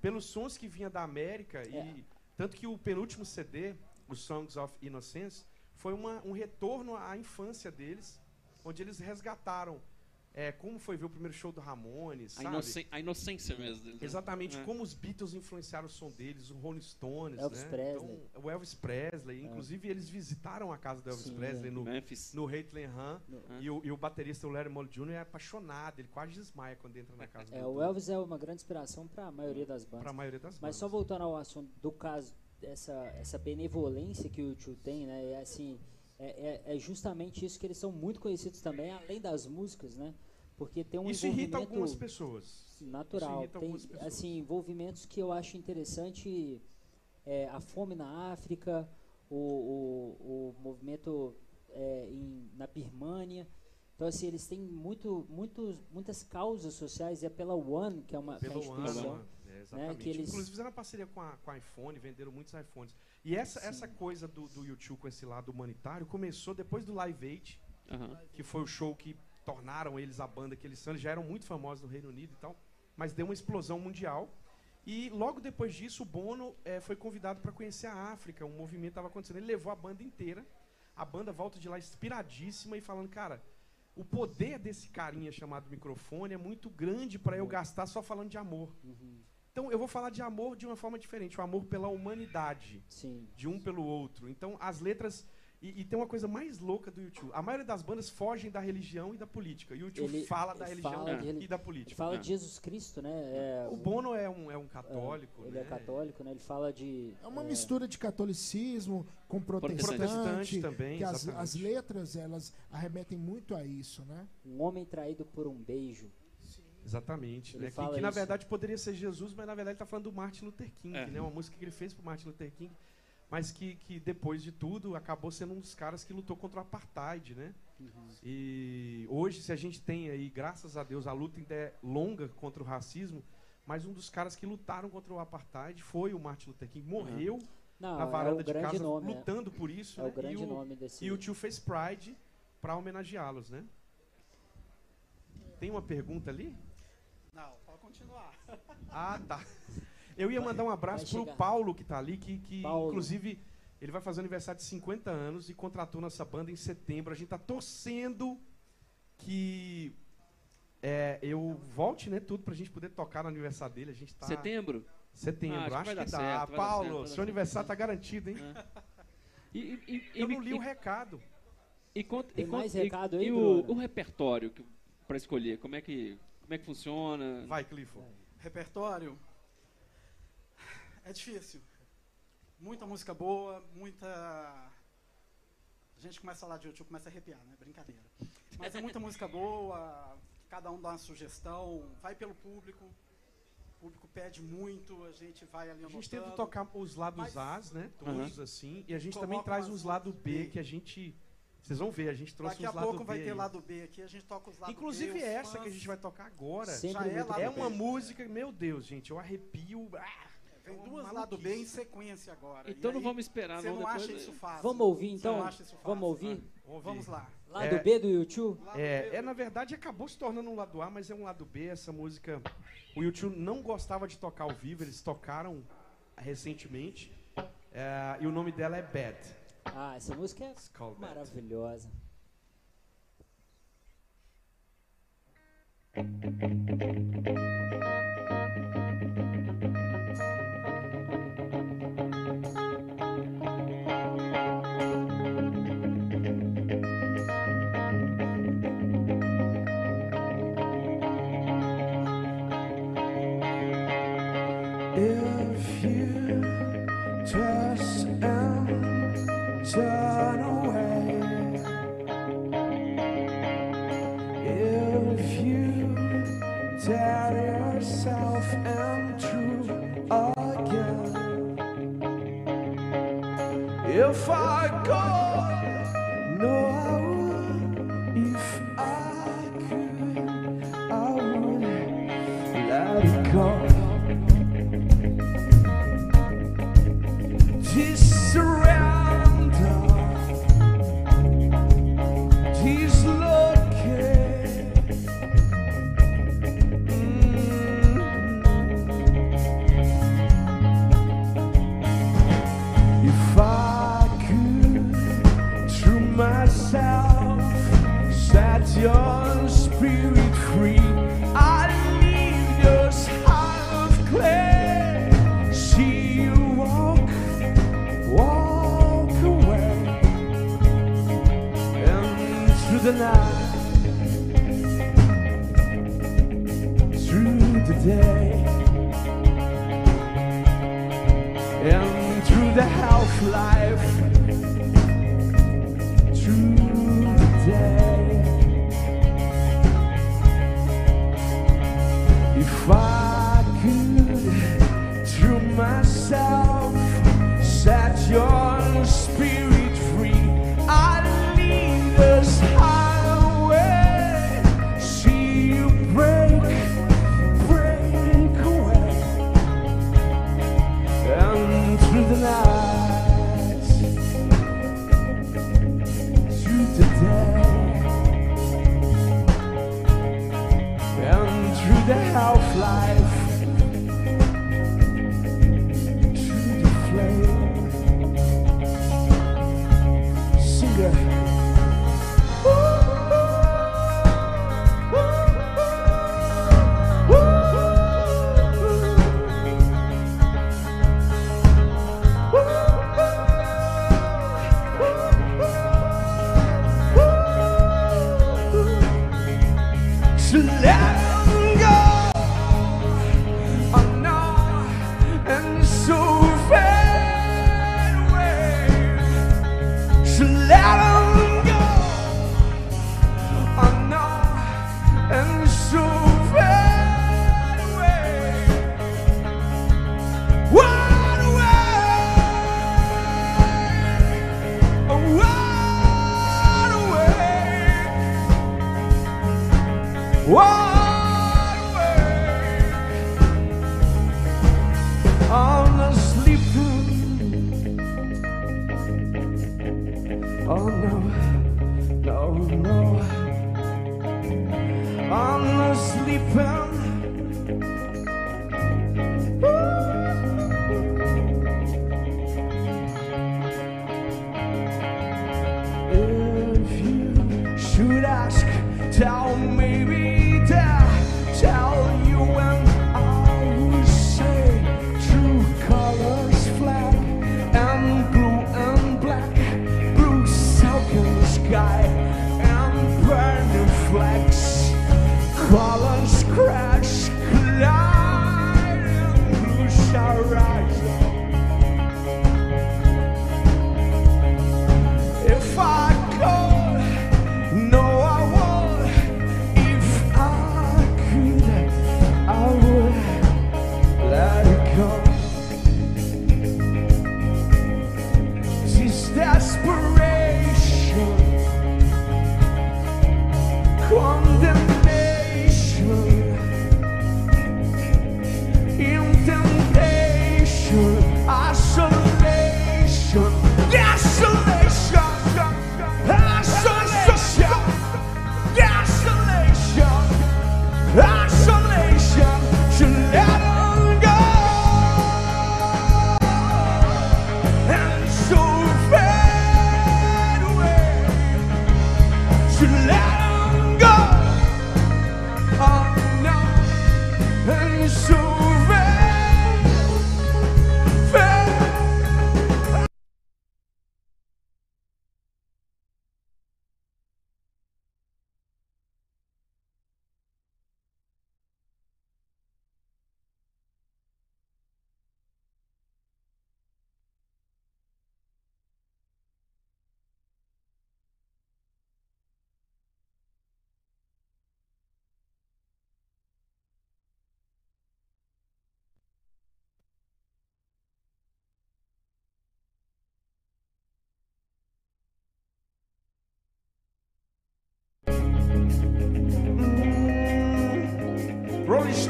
pelos sons que vinha da América. É. E tanto que o penúltimo CD, o Songs of Innocence, foi uma, um retorno à infância deles, onde eles resgataram é, como foi ver o primeiro show do Ramones, A, sabe? inocen- a inocência mesmo deles. né? Exatamente, É. como os Beatles influenciaram o som deles, o Rolling Stones, Elvis né? Presley. Então, o Elvis Presley, inclusive eles visitaram a casa do Elvis Sim, Presley é. no, Memphis. no Han, No- É. e, o, e o baterista o Larry Mullen Jr. é apaixonado, ele quase desmaia quando entra na casa É, do o Elvis é uma grande inspiração para a maioria das bandas. para a maioria das Mas bandas. só voltando ao assunto do caso, essa, essa benevolência que o YouTube tem, né? É assim, é, é, é justamente isso que eles são muito conhecidos também, além das músicas, né? Porque tem um Isso irrita envolvimento algumas pessoas. natural. irrita Tem pessoas. assim envolvimentos que eu acho interessante, é, a fome na África, o, o, o movimento é, em, na Birmânia. Então assim eles têm muito, muito, muitas causas sociais e é pela One que é uma, que é a Pelo instituição. ano, é, exatamente. que eles- Inclusive fizeram uma parceria com a, com a iPhone, venderam muitos iPhones. E essa, Sim. essa coisa do, do YouTube com esse lado humanitário começou depois do Live Aid, que foi o show que tornaram eles a banda que eles são. Eles já eram muito famosos no Reino Unido e tal, mas deu uma explosão mundial. E logo depois disso, o Bono eh, foi convidado para conhecer a África. Um movimento estava acontecendo. Ele levou a banda inteira. A banda volta de lá inspiradíssima e falando, cara, o poder desse carinha chamado microfone é muito grande para eu gastar só falando de amor. Uhum, Então eu vou falar de amor de uma forma diferente, o amor pela humanidade sim. de um pelo outro. Então, as letras E, e tem uma coisa mais louca do YouTube. A maioria das bandas fogem da religião e da política. E o YouTube Ele- fala da ele religião fala e da Ele política. fala É. de Jesus Cristo, né? É, O Bono é um, é um católico. Ele né? é católico, né? Ele fala de. É uma mistura de catolicismo com Protestante. protestante, Protestante também, que as, as letras elas arremetem muito a isso, né? Um homem traído por um beijo. Exatamente. Né? Que, que, na verdade poderia ser Jesus, mas na verdade ele está falando do Martin Luther King, É. né? Uma música que ele fez pro Martin Luther King, mas que, que depois de tudo acabou sendo um dos caras que lutou contra o apartheid, né? E hoje, se a gente tem aí, graças a Deus, a luta ainda é longa contra o racismo, mas um dos caras que lutaram contra o apartheid foi o Martin Luther King. Morreu Não, na é varanda o de casa nome. é. lutando por isso. É né? o grande e, o, nome desse. e o tio fez Pride para homenageá-los, né? Tem uma pergunta ali? Não, pode continuar. Ah, tá. Eu ia mandar um abraço pro. Paulo que tá ali, que, que Paulo. inclusive ele vai fazer aniversário de 50 anos e contratou nossa banda em setembro. A gente tá torcendo que é, eu volte, né, tudo pra gente poder tocar no aniversário dele. A gente tá Setembro? setembro, Ah, acho que acho que, dar dá. certo, Paulo, certo, seu certo. aniversário tá garantido, hein? E, e- e- e Eu não li o recado. e conta- e mais e- recado aí, E o, o repertório que, pra escolher, como é que, como é que funciona? Vai, Clifford. Repertório é difícil. Muita música boa, muita. A gente começa a falar de YouTube, começa a arrepiar, né? Brincadeira. Mas é muita música boa, cada um dá uma sugestão, vai pelo público. O público pede muito, a gente vai ali A gente tenta tocar os lados Mas- As, né? Todos assim. E a gente também traz os lados lados B B. que a gente. Vocês vão ver, a gente trouxe Daqui a pouco B. vai ter aí. lado B aqui, a gente toca os lados Inclusive B. os essa fãs. que a gente vai tocar agora. Sempre já é É uma música, meu Deus, gente, eu arrepio. Ah, Vem é duas lado. B em sequência agora. Então E não aí, vamos esperar, Você não. não depois, acha isso fácil. Vamos ouvir Você então? não acha isso Vamos ouvir? Vamos lá. Lado É. B do YouTube? É, B, é, na verdade, acabou se tornando um lado A, mas é um lado B. Essa música. O YouTube não gostava de tocar ao vivo, eles tocaram recentemente. É, e o nome dela é Bad. Ah, essa música é maravilhosa.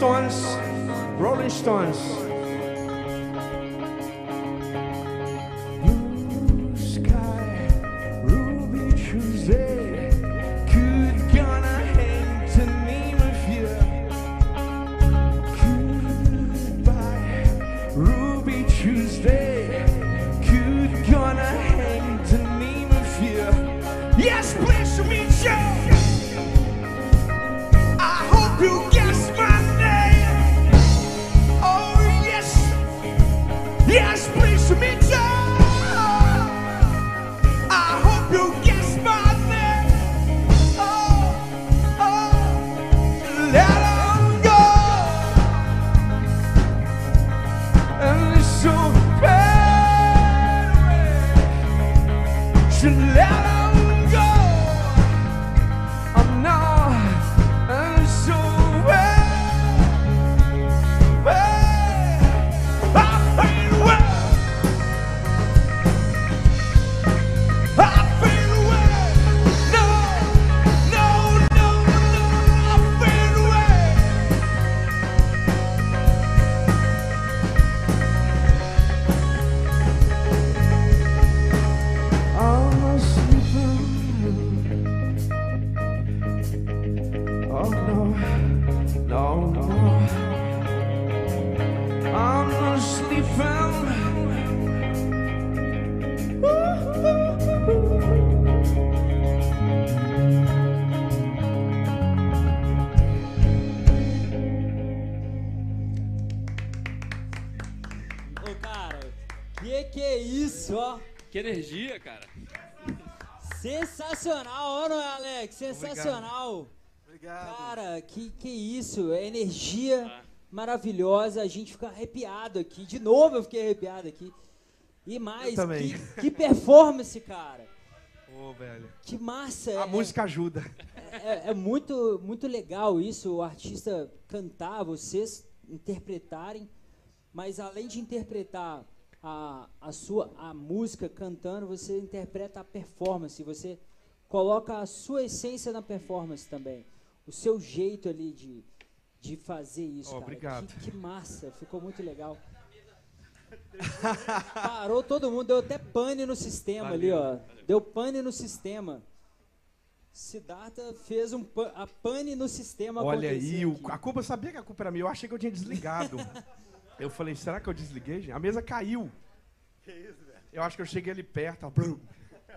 Stones, Rolling Stones. energia, cara. Sensacional, não é, Alex? Sensacional. Obrigado. Cara, que, que isso, é energia ah. maravilhosa, a gente fica arrepiado aqui. De novo eu fiquei arrepiado aqui. E mais, que, que, performance, cara. Ô, oh, velho. Que massa. A é, né? música ajuda. É, é, é, muito, muito legal isso, o artista cantar, vocês interpretarem. Mas além de interpretar a, a sua a música cantando, você interpreta a performance, você coloca a sua essência na performance também. O seu jeito ali de, de fazer isso, oh, cara. Obrigado. Que, que, massa, ficou muito legal. [laughs] Parou todo mundo, deu até pane no sistema valeu, ali, ó. Valeu. Deu pane no sistema. Siddhartha fez um pan, a pane no sistema. Olha aí, o, a culpa, sabia que a culpa era minha, eu achei que eu tinha desligado. [laughs] eu falei, será que eu desliguei? gente? A mesa caiu. Que isso, velho? Eu acho que eu cheguei ali perto. ó, brum.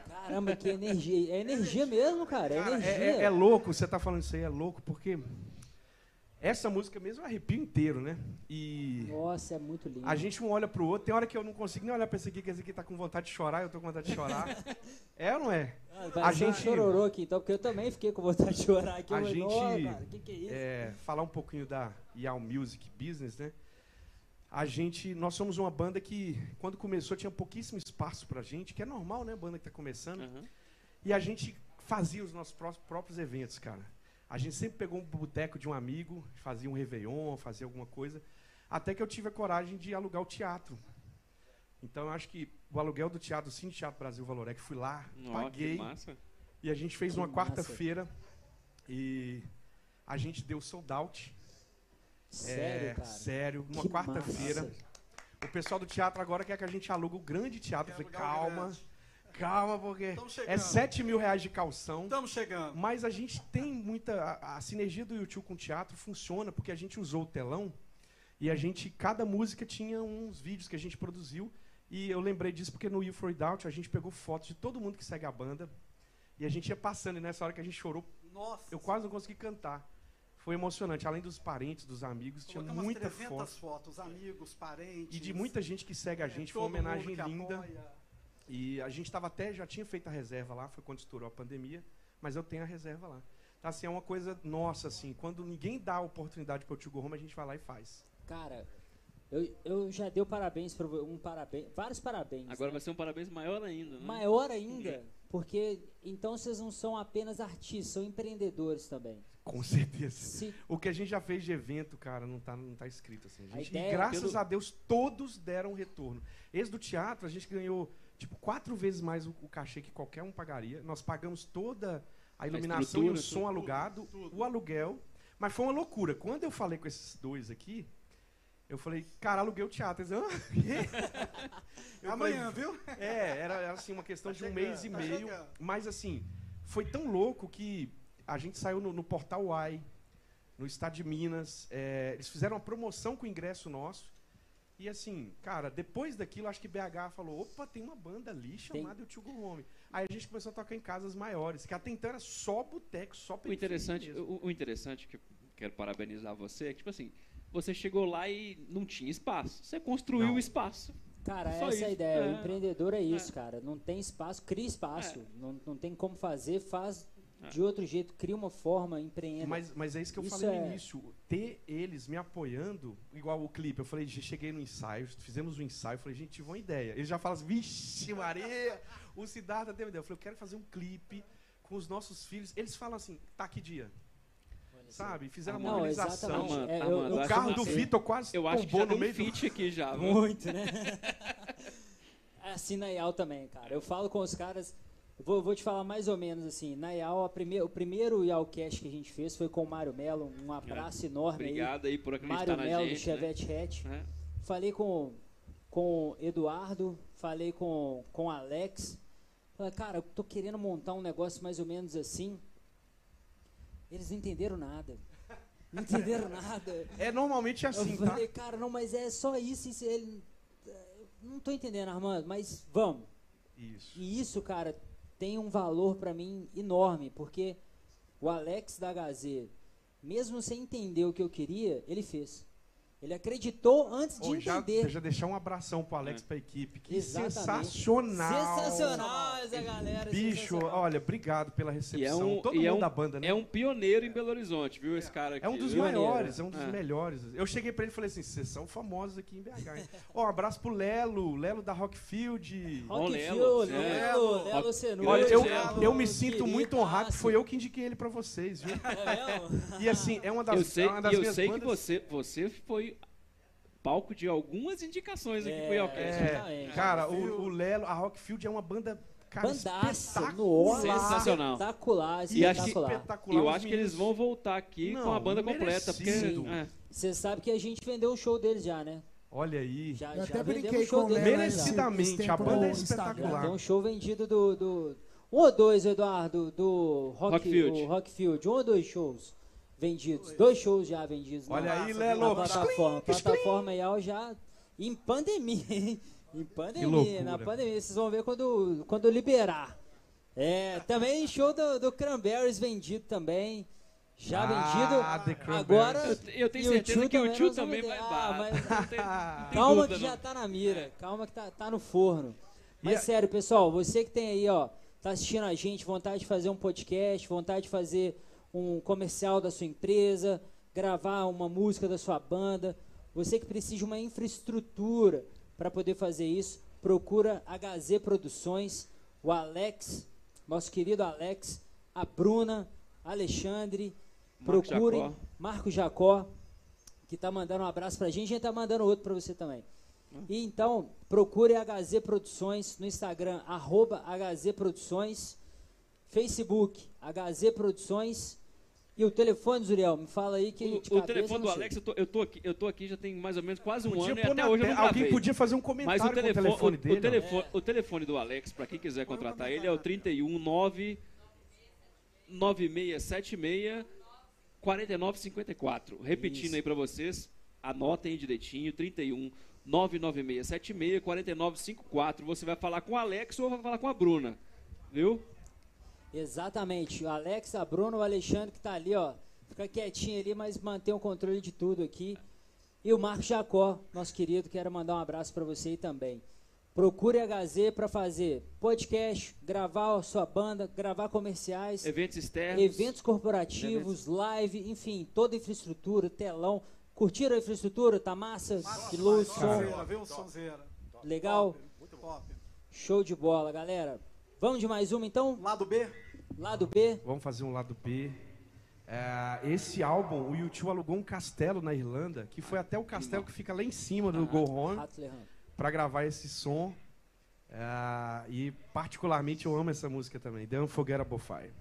Caramba, que energia. É energia mesmo, cara. É Cara, energia. é, é- é louco, você tá falando isso aí, é louco, porque essa música mesmo eu arrepio inteiro, né? E Nossa, é muito lindo. a gente um olha pro outro, tem hora que eu não consigo nem olhar pra esse aqui, que esse aqui tá com vontade de chorar, eu tô com vontade de chorar. [laughs] é ou não é? Ah, Vai a ser um gente- chororô aqui, então, porque eu também fiquei com vontade de chorar aqui. Eu A falei, gente- "Nossa, cara, que que é isso? é, falar um pouquinho da Yao Music Business, né? A gente, nós somos uma banda que, quando começou, tinha pouquíssimo espaço pra gente, que é normal, né? Banda que tá começando. Aham. E a gente fazia os nossos pró- próprios eventos, cara. A gente sempre pegou um boteco de um amigo, fazia um Réveillon, fazia alguma coisa. Até que eu tive a coragem de alugar o teatro. Então eu acho que o aluguel do teatro, Cine Teatro Brasil Valorec, fui lá, paguei. massa. E a gente fez Que uma quarta-feira. E a gente deu sold out. Sério, É, cara. Sério, numa Que quarta-feira. O pessoal do teatro agora quer que a gente alugue o grande teatro. Eu falei, calma, grande. calma, porque é chegando. 7 mil reais de calção. Estamos chegando. Mas a gente tem muita. A, a sinergia do YouTube com o teatro funciona porque a gente usou o telão e a gente. Cada música tinha uns vídeos que a gente produziu. E eu lembrei disso porque no You For It Out a gente pegou fotos de todo mundo que segue a banda. E a gente ia passando, e nessa hora que a gente chorou, Nossa. eu quase não consegui cantar. Foi emocionante. Além dos parentes, dos amigos, tinha muita 300 foto. fotos, amigos, parentes. E de muita gente que segue a é, gente. Foi uma homenagem linda. apoia. E a gente estava até, já tinha feito a reserva lá, foi quando estourou a pandemia, mas eu tenho a reserva lá. Então, assim, é uma coisa nossa, assim, quando ninguém dá a oportunidade para o Tio Home, a gente vai lá e faz. Cara, eu, eu já dei parabéns para um parabéns, vários parabéns. Agora né? vai ser um parabéns maior ainda, né? Maior ainda, porque então vocês não são apenas artistas, são empreendedores também. Com certeza. Se, O que a gente já fez de evento, cara, não tá, não tá escrito assim. A A gente, ideia e é graças pelo- a Deus, todos deram retorno. Esse do teatro, a gente ganhou, tipo, quatro vezes mais o, o cachê que qualquer um pagaria. Nós pagamos toda a iluminação e o som tudo, alugado, tudo. o aluguel. Mas foi uma loucura. Quando eu falei com esses dois aqui, eu falei, cara, aluguei o teatro. Eles, "Hã? [laughs] Quê?" Eu Amanhã, falei, viu? [laughs] é, era, assim uma questão Tá de um chegando, mês e tá meio. chegando. Mas assim, foi tão louco que a gente saiu no, no Portal Y, no Estado de Minas. é, eles fizeram uma promoção com o ingresso nosso. E assim, cara, depois daquilo, acho que BH falou: opa, tem uma banda ali chamada O Tio Go Home. Aí a gente começou a tocar em casas maiores, que até então era só boteco, só O interessante, o, o interessante que eu quero parabenizar você é que, tipo assim, você chegou lá e não tinha espaço. Você construiu o espaço. Cara, Só essa é a isso. ideia. É. O empreendedor é isso, cara. Não tem espaço, cria espaço. É. Não, não tem como fazer, faz É. de outro jeito, cria uma forma, empreenda. Mas, mas é isso que eu Isso falei no é- início. Ter eles me apoiando, igual o clipe. Eu falei, cheguei no ensaio, fizemos o ensaio, falei, gente, tive uma ideia. Eles já falam assim, vixe, Maria, o Siddhartha teve uma ideia. Eu falei, eu quero fazer um clipe com os nossos filhos. Eles falam assim, tá que dia? Sabe? Fizeram uma Não, mobilização. Amanda, É, eu- Amanda, eu- O carro que do você- Vitor quase Eu acho que tombou já no meio do... feat aqui já. [laughs] viu? Muito, né? [laughs] assim na IAL também, cara. Eu falo com os caras. Vou, vou te falar mais ou menos assim. Na IAL, a prime, o primeiro IALcast que a gente fez foi com o Mário Melo. Um abraço enorme Obrigado aí por aí. acreditar Mário na Melo do gente. né? Chevette Hatch. É. Falei com com Eduardo, falei com com Alex. Falei, cara, eu tô querendo montar um negócio mais ou menos assim. Eles não entenderam nada. Não entenderam nada. É normalmente assim, eu tá? falei, cara, não, mas é só isso, isso ele, não tô entendendo, Armando, mas vamos. Isso. E isso, cara, tem um valor pra mim enorme, porque o Alex da Gazê, mesmo sem entender o que eu queria, ele fez. Ele acreditou antes de Ô, já, entender. já deixar um abração pro Alex, pra equipe. Que Exatamente. sensacional! Sensacional essa galera. Bicho, olha, obrigado pela E é recepção. um, Todo e mundo é um, da banda, né? é um pioneiro em Belo Horizonte, viu? Esse cara aqui. É um dos viu? Maneiro. maiores, é um dos É. melhores. Eu cheguei pra ele e falei assim: vocês são famosos aqui em BH. hein?" [laughs] Ó, um abraço pro Lelo, Lelo da Rockfield. Bom, Rock Lelo, é. Lelo, Lelo Rock- Cenoura. Olha, eu, Lelo, eu me sinto muito honrado que foi eu que indiquei ele pra vocês, viu? É mesmo? E assim, é uma das, Eu sei, é uma das eu minhas sei que bandas- você, você foi palco de algumas indicações aqui É, pro Yelcast. É, cara, o, o Lelo, a Rockfield é uma banda Cara, Bandaça, espetacular. no Sensacional. Espetacular, E acho que- espetacular. Espetacular. eu acho que eles vão voltar aqui Não, com a banda completa. Porque, é, Você sabe que a gente vendeu um show deles já, né? Olha aí. Já, Eu já até brinquei um show com o deles. Merecidamente, a banda é. Já tem espetacular. um show vendido do, do. Um ou dois, Eduardo, do Rock, Rockfield. o Rockfield. Um ou dois shows vendidos. Dois shows já vendidos. Olha na, aí, na Lelo. plataforma. plataforma real já em pandemia, hein? Em pandemia, na pandemia. Vocês vão ver quando, quando liberar. É, também show do, do Cranberries vendido também. Já Ah, vendido. Agora. eu, eu tenho o certeza tio que o tio também vai Ah, mas- Não tem- não [laughs] tem Calma que já não. tá na mira. Calma que tá, tá no forno. Mas E sério, pessoal, você que tem aí, ó, tá assistindo a gente, vontade de fazer um podcast, vontade de fazer um comercial da sua empresa, gravar uma música da sua banda, você que precisa de uma infraestrutura para poder fazer isso, procura HZ Produções, o Alex, nosso querido Alex, a Bruna, Alexandre, Marco procurem. Jacó. Marco Jacó, que tá mandando um abraço pra gente, a gente tá mandando outro pra você também. E então, procure HZ Produções no Instagram, arroba HZ Produções, Facebook, HZ Produções, e o telefone, Zuriel, me fala aí que O, o telefone do. Alex, eu tô, eu, tô aqui, eu tô aqui já tem mais ou menos quase um Podia ano e até hoje eu não Alguém podia fazer um Mas comentário o com telefone, o telefone o, dele. o, telefone, o telefone do Alex, pra quem quiser contratar ele, é o 319 9676 4954. Repetindo Isso. aí pra vocês, anotem direitinho, 31 99676 4954. Você vai falar com o Alex ou vai falar com a Bruna, viu? Exatamente, o Alex, a Bruna, o Alexandre que tá ali, ó, fica quietinho ali, mas mantém o controle de tudo aqui. E o Marco Jacó, nosso querido, quero mandar um abraço para você aí também. Procure a HZ para fazer podcast, gravar a sua banda, gravar comerciais, Eventos externos. eventos corporativos, live, enfim, toda a infraestrutura, telão. Curtiram a infraestrutura? Tá massa? De luz, som, legal? Top, Muito top. Show de bola, galera. Vamos de mais uma então? Lado B? Lado B. Vamos fazer um lado B. É, esse álbum, o YouTube alugou um castelo na Irlanda, que foi até o castelo que fica lá em cima do Go Home, para gravar esse som. É, e particularmente eu amo essa música também, The Unforgettable Fire.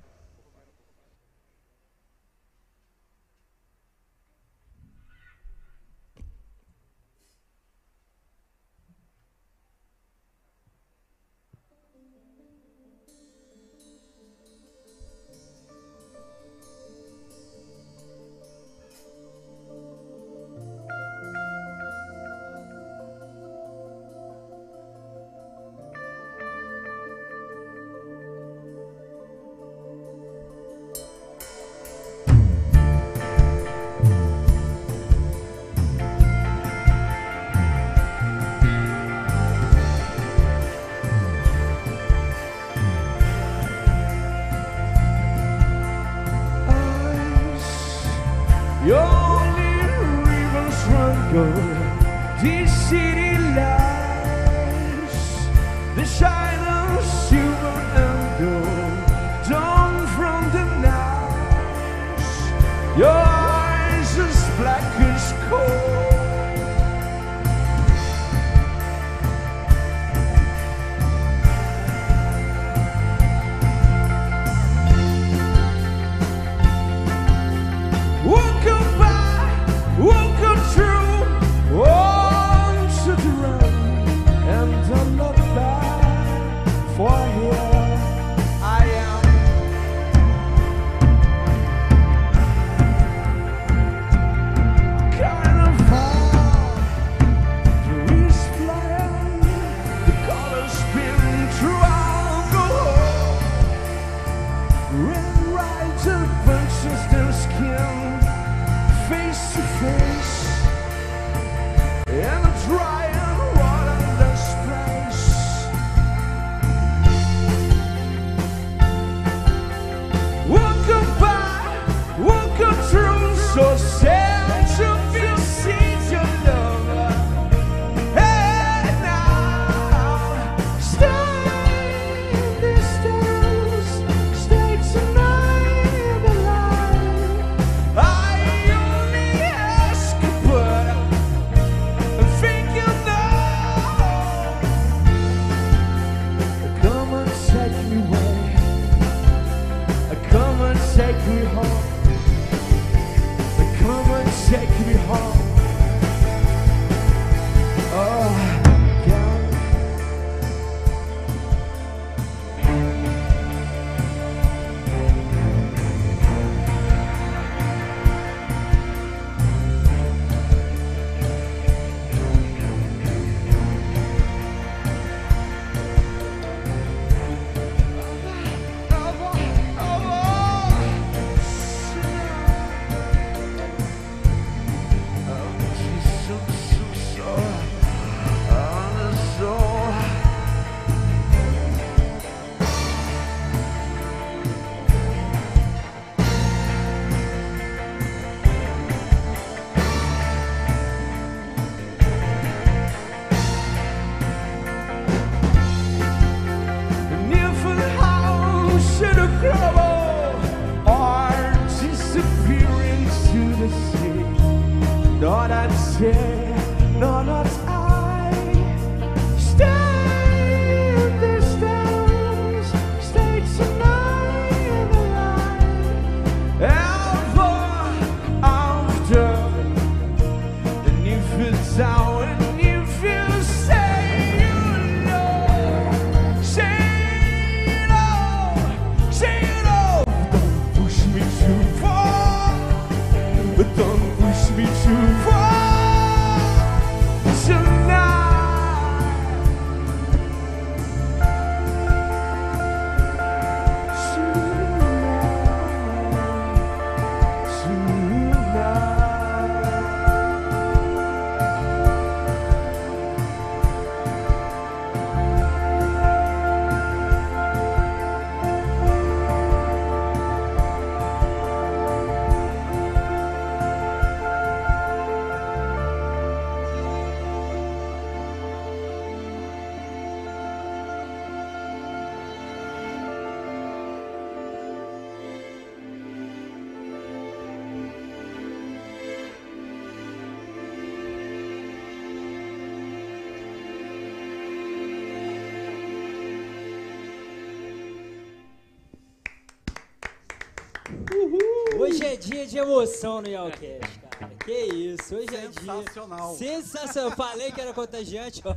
Dia de emoção no Yalcast, cara. Que isso, hoje é dia. Sensacional. Sensacional. Falei que era contagiante, ó.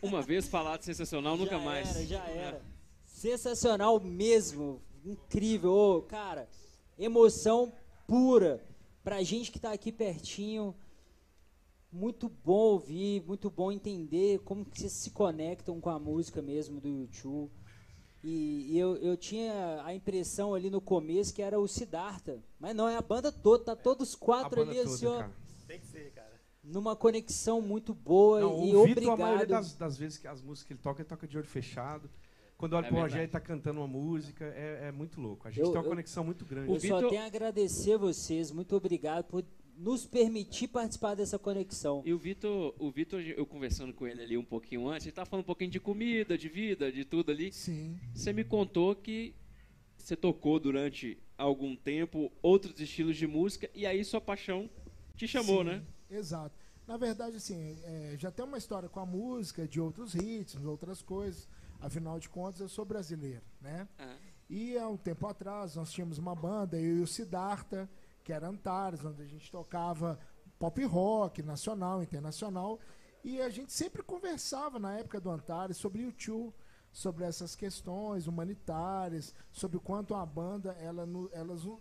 Uma vez falado sensacional, nunca já mais. Era, já era. Sensacional mesmo. Incrível. Ô, cara, emoção pura. Pra gente que tá aqui pertinho. Muito bom ouvir, muito bom entender como que vocês se conectam com a música mesmo do YouTube. E, e eu, eu tinha a impressão ali no começo que era o Siddhartha. Mas não, é a banda toda, tá todos os A quatro ali toda, assim, ó. cara. Tem que ser, cara. Numa conexão muito boa Não, e o Vitor, a obrigado. maioria das, das vezes que as músicas que ele toca, ele toca de olho fechado. Quando olha É pro verdade. Rogério e tá cantando uma música, é, é muito louco. A gente Eu- tem uma eu- conexão muito grande. O Eu só Vitor- tenho a agradecer vocês, muito obrigado por nos permitir participar dessa conexão. E o Vitor, o Vitor, eu conversando com ele ali um pouquinho antes, ele tava falando um pouquinho de comida, de vida, de tudo ali. Sim. Você me contou que você tocou durante algum tempo outros estilos de música e aí sua paixão te chamou, Sim, né? Exato. Na verdade, assim, é, já tem uma história com a música, de outros ritmos, outras coisas. Afinal de contas, eu sou brasileiro, né? Ah. E há um tempo atrás, nós tínhamos uma banda, eu e o Siddhartha, que era Antares, onde a gente tocava pop rock, nacional, internacional. E a gente sempre conversava na época do Antares sobre o YouTube, sobre essas questões humanitárias, sobre o quanto a banda ela, no-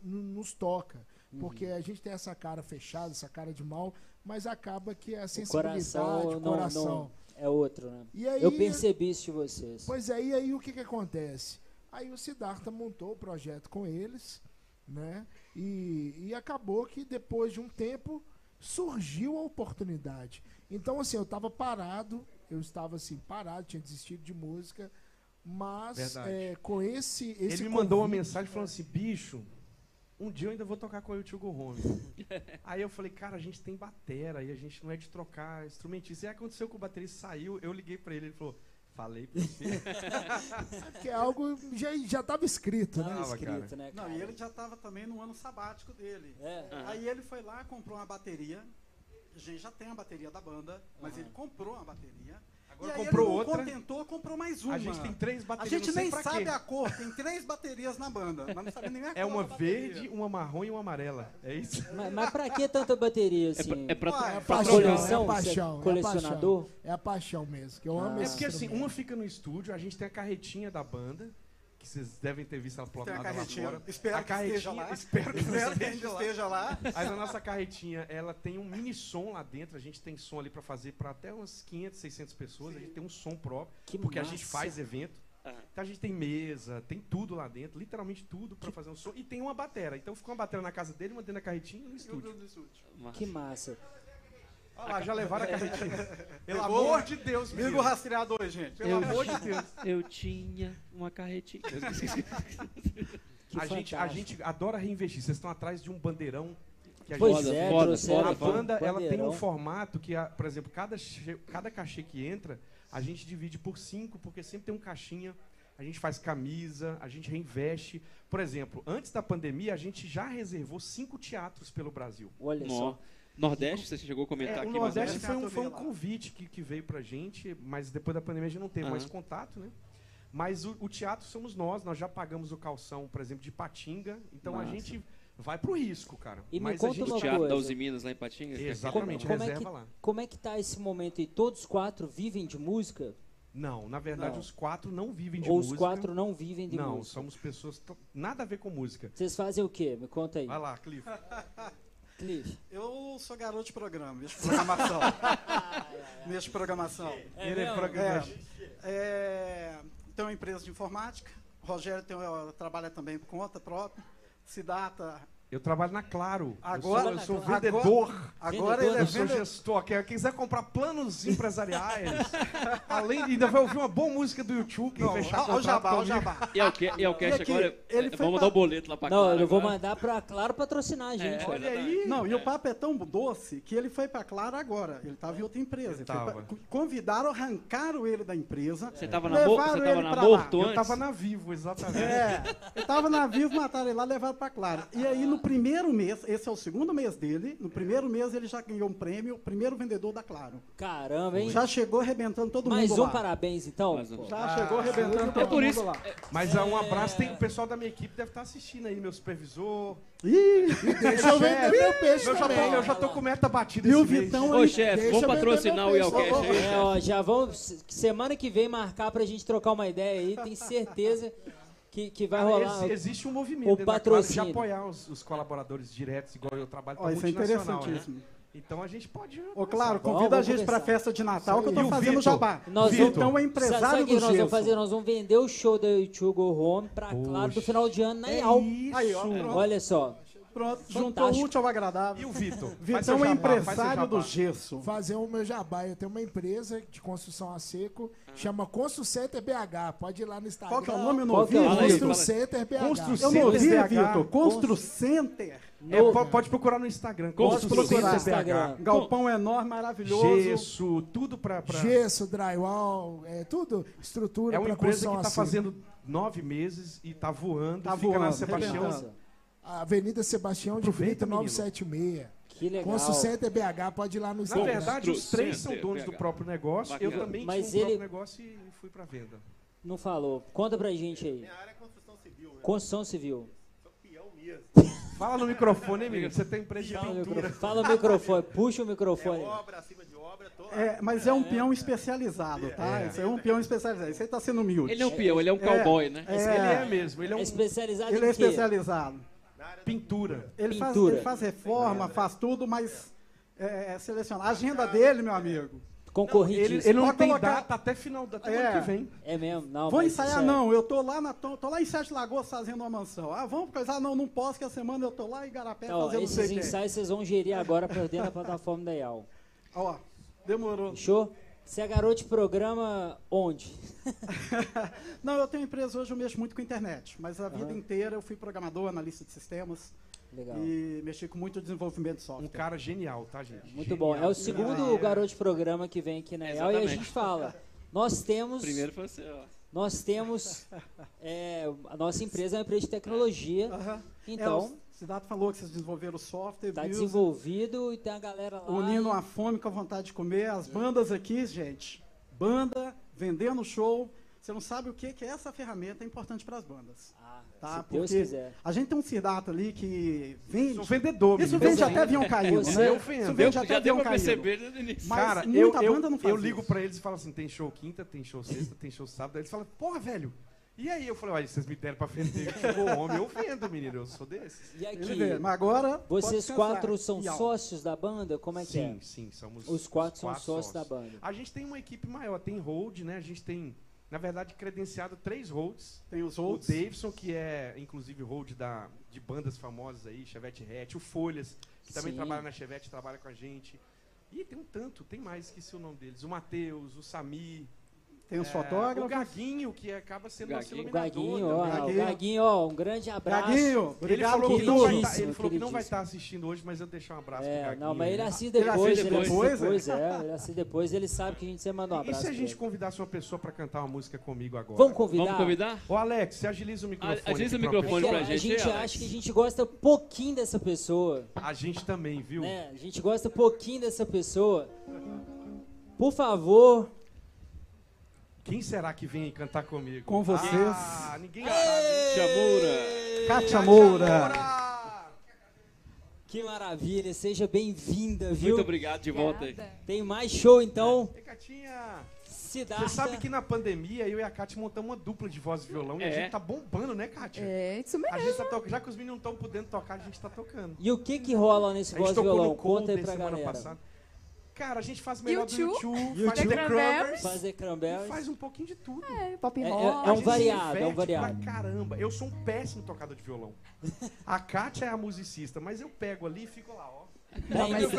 nos toca. Porque a gente tem essa cara fechada, essa cara de mal, mas acaba que a O sensibilidade, coração, o não, coração. não é outro, né? Aí, Eu percebi isso de vocês. Pois é, e aí o que, que acontece? Aí o Siddhartha montou o projeto com eles, né? E, e acabou que depois de um tempo surgiu a oportunidade. Então, assim, eu estava parado, eu estava assim, parado, tinha desistido de música, mas é, com esse, esse. Ele me mandou uma convite, mensagem falando assim, bicho, um dia eu ainda vou tocar com o Tio Home. [laughs] aí eu falei, cara, a gente tem batera e a gente não é de trocar instrumentista. E aí aconteceu que o baterista saiu, eu liguei pra ele, ele falou, falei pra você. É [laughs] porque é algo já já estava escrito, Não, né? Tava, escrito, cara. né, Não, e ele já estava também no ano sabático dele. É. Ah. Aí ele foi lá, comprou uma bateria. A gente já tem a bateria da banda, mas ele comprou uma bateria. Agora e aí comprou ele não outra. contentou, comprou mais uma. A gente tem três A baterias, gente não sei nem pra sabe quê. a cor, tem três baterias na banda, mas não sabe nem a [laughs] cor É uma verde, uma marrom e uma amarela. É isso? Mas, mas pra que tanta bateria assim? É pra, É a pra paixão, coleção? é a paixão, Você é colecionador? É a paixão mesmo, que eu amo Ah. É esse porque assim, uma fica no estúdio, a gente tem a carretinha da banda, que vocês devem ter visto ela a plotada lá fora. Espero a que esteja carretinha, lá. espero que Espero que esteja lá. esteja lá. Mas a nossa carretinha, ela tem um mini som lá dentro. A gente tem som ali pra fazer pra até umas 500, 600 pessoas. A gente tem um som próprio, Que porque a massa. gente faz evento. Então a gente tem mesa, tem tudo lá dentro, literalmente tudo pra fazer um som. E tem uma batera. Então ficou uma batera na casa dele, uma dentro da carretinha e no estúdio. Que massa. Olha lá, já levaram a carretinha. [laughs] Pelo Pegou. amor de Deus, Liga o rastreador, gente. Pelo amor de Deus. Eu tinha uma carretinha. [laughs] A gente, a gente adora reinvestir. Vocês estão atrás de um bandeirão que a Pois gente é, foda, foda, A aqui foda. banda ela tem um formato que, a- por exemplo, cada, cada cachê que entra, a gente divide por cinco, porque sempre tem um caixinha a gente faz camisa, a gente reinveste. Por exemplo, antes da pandemia, a gente já reservou cinco teatros pelo Brasil. Olha Nó. só. Nordeste, você chegou a comentar É, aqui o mais Nordeste foi um, Teatro foi um convite que, que veio pra gente, mas depois da pandemia a gente não teve mais Aham. contato, né? Mas o, o teatro somos nós, nós já pagamos o calção, por exemplo, de Patinga, então Massa. a gente vai pro risco, cara. E me mas conta a gente O uma Teatro coisa. da Uzi Minas lá em Patinga? é Exatamente, Como- como é reserva que- lá. Como é que tá esse momento aí? Todos quatro vivem de música? Não, na verdade Não. os quatro não vivem de Ou música. os quatro não vivem de Não, música? somos pessoas nada a ver com música. Vocês fazem o quê? Me conta aí. Vai lá, Cliff. [laughs] Cliff. Eu sou garoto de programa, mexo de programação. [laughs] mexo de programação. É Ele é programa- É, tenho uma empresa de informática. Rogério tem, trabalha também por conta própria. Sidata, Eu trabalho na Claro. Agora- eu sou, eu sou agora- vendedor. agora Vendedor ele é Eu sou vendedor. gestor. Quem quiser comprar planos empresariais, [laughs] além de, ainda vai ouvir uma boa música do YouTube, quem Não, fechar ó, jabá, ó jabá. [laughs] E é o que, e é o cash aqui, agora. ele é, vamos pra- dar o boleto lá pra Não, Clara eu vou agora. mandar pra Claro patrocinar a gente. É. Olha aí. Não, e o papo é tão doce que ele foi pra Claro agora. Ele estava em outra empresa. Pra- tava. convidaram, arrancaram ele da empresa. Você tava na, Mo- você levaram tava ele na. Morto Eu antes? tava na Vivo, exatamente. É, ele tava na Vivo, mataram ele lá, levaram pra Claro. E aí, no primeiro mês, esse é o segundo mês dele, no primeiro mês ele já ganhou um prêmio, primeiro vendedor da Claro. Caramba, hein? Já chegou arrebentando todo Mais mundo um lá. parabéns, então. Um. Já chegou arrebentando todo É por mundo isso. lá. Mas ah, um abraço, tem o pessoal da minha equipe deve estar assistindo aí, meu supervisor. Ih, [laughs] Deixa eu vender meu peixe Eu já, tô, também. eu já tô com meta batida E o mês. Vitão Ô, chefe, vender patrocinar o peixe. Yelcast aí. É, ó, já vamos. Semana que vem marcar pra gente trocar uma ideia aí. Tenho certeza que, que vai Cara, rolar. ex- existe um movimento o da Claro de patrocínio. apoiar os, os colaboradores diretos, igual eu trabalho para isso é né? interessantíssimo. Então a gente pode... Ô, claro, Vamos, convida a gente pra conversar. festa de Natal que eu E tô o fazendo Vitor? jabá. Nós Vitão vamos- é Sabe empresário o que do nós vamos fazer? Nós vamos vender o show da YouTube Go Home pra Claro do final de ano na É IAL. isso. Aí, ó, pronto. Olha só. Pronto, juntou o útil ao agradável. E o Vitor? [laughs] Vitão é empresário do gesso. Fazer o meu jabá. Eu tenho uma empresa de construção a seco, chama Constru Center BH. Pode ir lá no Instagram. Qual que é o nome? Eu não? Vitor. Constru. Center BH. Constru Eu não. Vitor. Constru Center. É, po- pode procurar no Instagram. Constru. Center Instagram. BH. Galpão enorme, maravilhoso. Gesso, tudo pra... pra- Gesso, drywall, é tudo estrutura É uma para empresa que está fazendo nove meses e está voando. Tá fica na voando, Sebastião. Avenida Sebastião de Aproveita, Brito, menino. 976. Que legal. Constru Center BH, pode ir lá no Na Instagram. verdade, os três são donos do próprio negócio. Eu também Mas tinha um ele- próprio negócio e fui para venda. Não falou. Conta pra gente aí. Minha área é construção civil, né? Construção civil. Sou peão mesmo. Fala no microfone, hein, menino? Você tem empresa de Fala no pintura. microfone. Fala o microfone. Puxa o É microfone. obra acima de obra, tô. É, mas é um peão especializado, tá? É. Esse é um peão especializado. Aí tá sendo humilde. Ele é um peão, ele é um cowboy, né? É. Ele é mesmo, ele é É um especializado Ele é especializado. Pintura. Ele faz, Pintura. ele faz reforma, faz tudo, mas é, é selecionar. A agenda dele, meu amigo. Concorrente. Ele, ele não tem colocar- data até final da até É. ano que vem. É mesmo? Não, Vou ensaiar, é- não. Eu tô lá, na, tô, tô lá em Sete Lagoas fazendo uma mansão. Ah, vamos coisar? Não, não posso, que a semana eu tô lá em Garapé Então, fazendo esses ensaios vocês vão gerir agora por dentro da plataforma da IAL. Ó, demorou. Fechou? Você é garoto de programa onde? [laughs] Não, eu tenho empresa hoje, eu mexo muito com internet. Mas a vida Aham. inteira eu fui programador, analista de sistemas Legal. e mexi com muito desenvolvimento de software. Um cara genial, tá, gente? Muito Genial. bom. É o segundo É. garoto de programa que vem aqui na IAL e a gente fala. Nós temos. Primeiro foi você, ó. Nós temos. é, a nossa empresa é uma empresa de tecnologia. Aham. Então, É, o Sidato falou que vocês desenvolveram o software, tá viu? desenvolvido e tem a galera lá. unindo e- uma fome com a vontade de comer. As bandas aqui, gente, banda, vendendo show. Você não sabe o que, que essa ferramenta é importante para as bandas. Ah, Tá? se Deus Porque quiser. A gente tem um Sidato ali que vende. Sou vendedor, Isso vende até avião caído. Né? Eu Isso vende Eu, até já deu avião pra caído. perceber desde o início. Mas Cara, muita eu, banda eu, não faz eu ligo pra eles e falo assim, tem show quinta, tem show sexta, tem show sábado. Aí eles falam, porra, velho. E aí? Eu falei, olha, vocês me deram pra vender. Chegou o homem, eu vendo, menino. Eu sou desses. E aqui. Mas agora. vocês quatro são E, ó, sócios da banda? Como é que sim, é? sim, somos Os quatro são quatro sócios da banda. A gente tem uma equipe maior, tem hold, né? A gente tem, na verdade, credenciado três holds. Tem os O outros. Davidson, que é, inclusive, hold da, de bandas famosas aí, Chevette Hatch, o Folhas, que também Sim. trabalha na Chevette, trabalha com a gente. E tem um tanto, tem mais, esqueci o nome deles. O Matheus, o Sami. Tem os É, o fotógrafos. Gaguinho, que acaba sendo nosso Gaguinho. O iluminador. Gaguinho, ó, também. o Gaguinho. Gaguinho, ó, um grande abraço. Gaguinho, Ele obrigado falou, por que não vai tudo. tá- ele falou que não vai estar assistindo hoje, mas eu deixei um abraço pro É, Gaguinho. não, mas ele assiste Ele depois, assiste ele assiste depois, depois, é, ele assiste depois, ele sabe que a gente sempre manda um E abraço. se a pra gente ele. convidasse uma pessoa pra cantar uma música comigo agora? Vamos convidar? Vamos convidar? Ô Alex, você agiliza o microfone. agiliza o pra microfone pessoa. pra a gente, gente Alex. acha que a gente gosta pouquinho dessa pessoa, A gente também, viu? né? A gente gosta pouquinho dessa pessoa. Por favor, Quem será que vem cantar comigo? Com vocês. Ah, ninguém sabe. Chamura. Kátia Moura. que maravilha, seja bem-vinda, viu? Muito obrigado de volta aí. Obrigada. Tem mais show então. Ei, Catinha, Siddhartha. você sabe que na pandemia eu e a Kátia montamos uma dupla de voz e violão e a É. gente tá bombando, né, Kátia? É, isso A mesmo. gente tá tocando, já que os meninos não estão podendo tocar, a gente tá tocando. E o que que rola nesse A gente voz e tocou violão? no Conta aí pra semana galera. passada. Cara, a gente faz melhor do YouTube, YouTube, faz YouTube. The Cranberries. Cranberries Fazer e cranberries. faz um pouquinho de tudo. É, pop É- rock. é A um gente se variado, é um variado. Pra caramba. Eu sou um péssimo tocador de violão. A Kátia é a musicista, mas eu pego ali e fico lá, ó. Mas.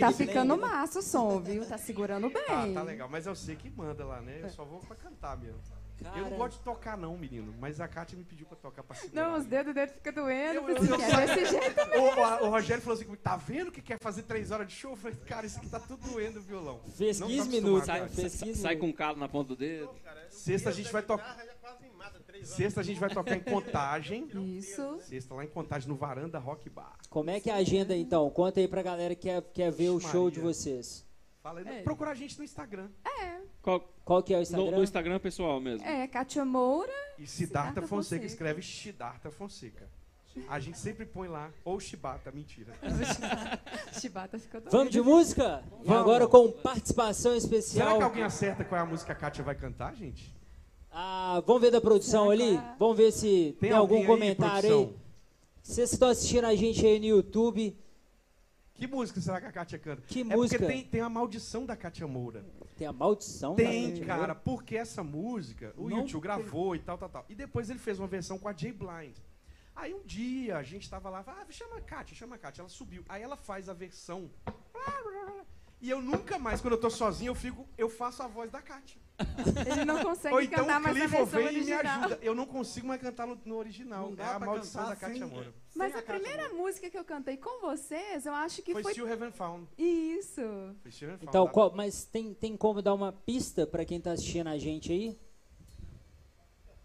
Tá bling. ficando massa o som, viu? Tá segurando bem. Tá, tá legal. Mas eu sei que manda lá, né? Eu só vou pra cantar mesmo. Eu Cara, não gosto de tocar, não, menino. Mas a Kátia me pediu pra tocar pra segurar. Não, os dedos dele ficam doendo. Eu- Eu, eu- eu é desse jeito. [laughs] O, a- o Rogério falou assim: comigo, tá vendo que quer fazer três horas de show? Eu falei, cara, isso aqui tá tudo doendo o violão. Fez Não 15 tá minutos, cara. Fez 15 Sai com um calo na ponta do dedo. Sexta a gente vai tocar. Sexta a gente vai tocar em Contagem. [laughs] Isso. Sexta lá em Contagem, no Varanda Rock Bar. Como é que é a agenda então? Conta aí pra galera que quer, quer ver o Ixi, show de Maria. vocês. Fala aí, É. Procura a gente no Instagram. Qual- Qual que é o no, Instagram? no Instagram pessoal mesmo. É, Kátia Moura. E Siddhartha Siddhartha Fonseca Fonseca. escreve Siddhartha Fonseca. A gente sempre põe lá, ou Shibata, mentira. [laughs] Chibata ficou doido. Vamos de música? E Vamos. agora com participação especial. Será que alguém acerta qual é a música que a Kátia vai cantar, gente? Ah, vamos ver da produção ali? Vamos ver se tem, algum alguém aí, comentário aí. Vocês estão assistindo a gente aí no YouTube, Que música será que a Kátia canta? que é música? porque tem, tem a maldição da Kátia Moura. Tem a maldição da Tem, Kátia cara, Moura? porque essa música o Não YouTube gravou e tal, tal, tal. E depois ele fez uma versão com a Jay Blind. Aí um dia a gente tava lá, ah, chama a Kátia, chama a Kátia. Ela subiu. Aí ela faz a versão. E eu nunca mais, quando eu tô sozinho, eu fico, eu faço a voz da Kátia. Ele não consegue Ou então cantar mais na Clifford versão vem e me original. ajuda. Eu não consigo mais cantar no, no original. Não É dá a maldição cantar da Kátia sem- Moura. Mas a a primeira música que eu cantei com vocês, eu acho que Foi, foi. Still Heaven Found. Isso. Foi Still Heaven Então, Found. qual- mas tem, tem como dar uma pista pra quem tá assistindo a gente aí?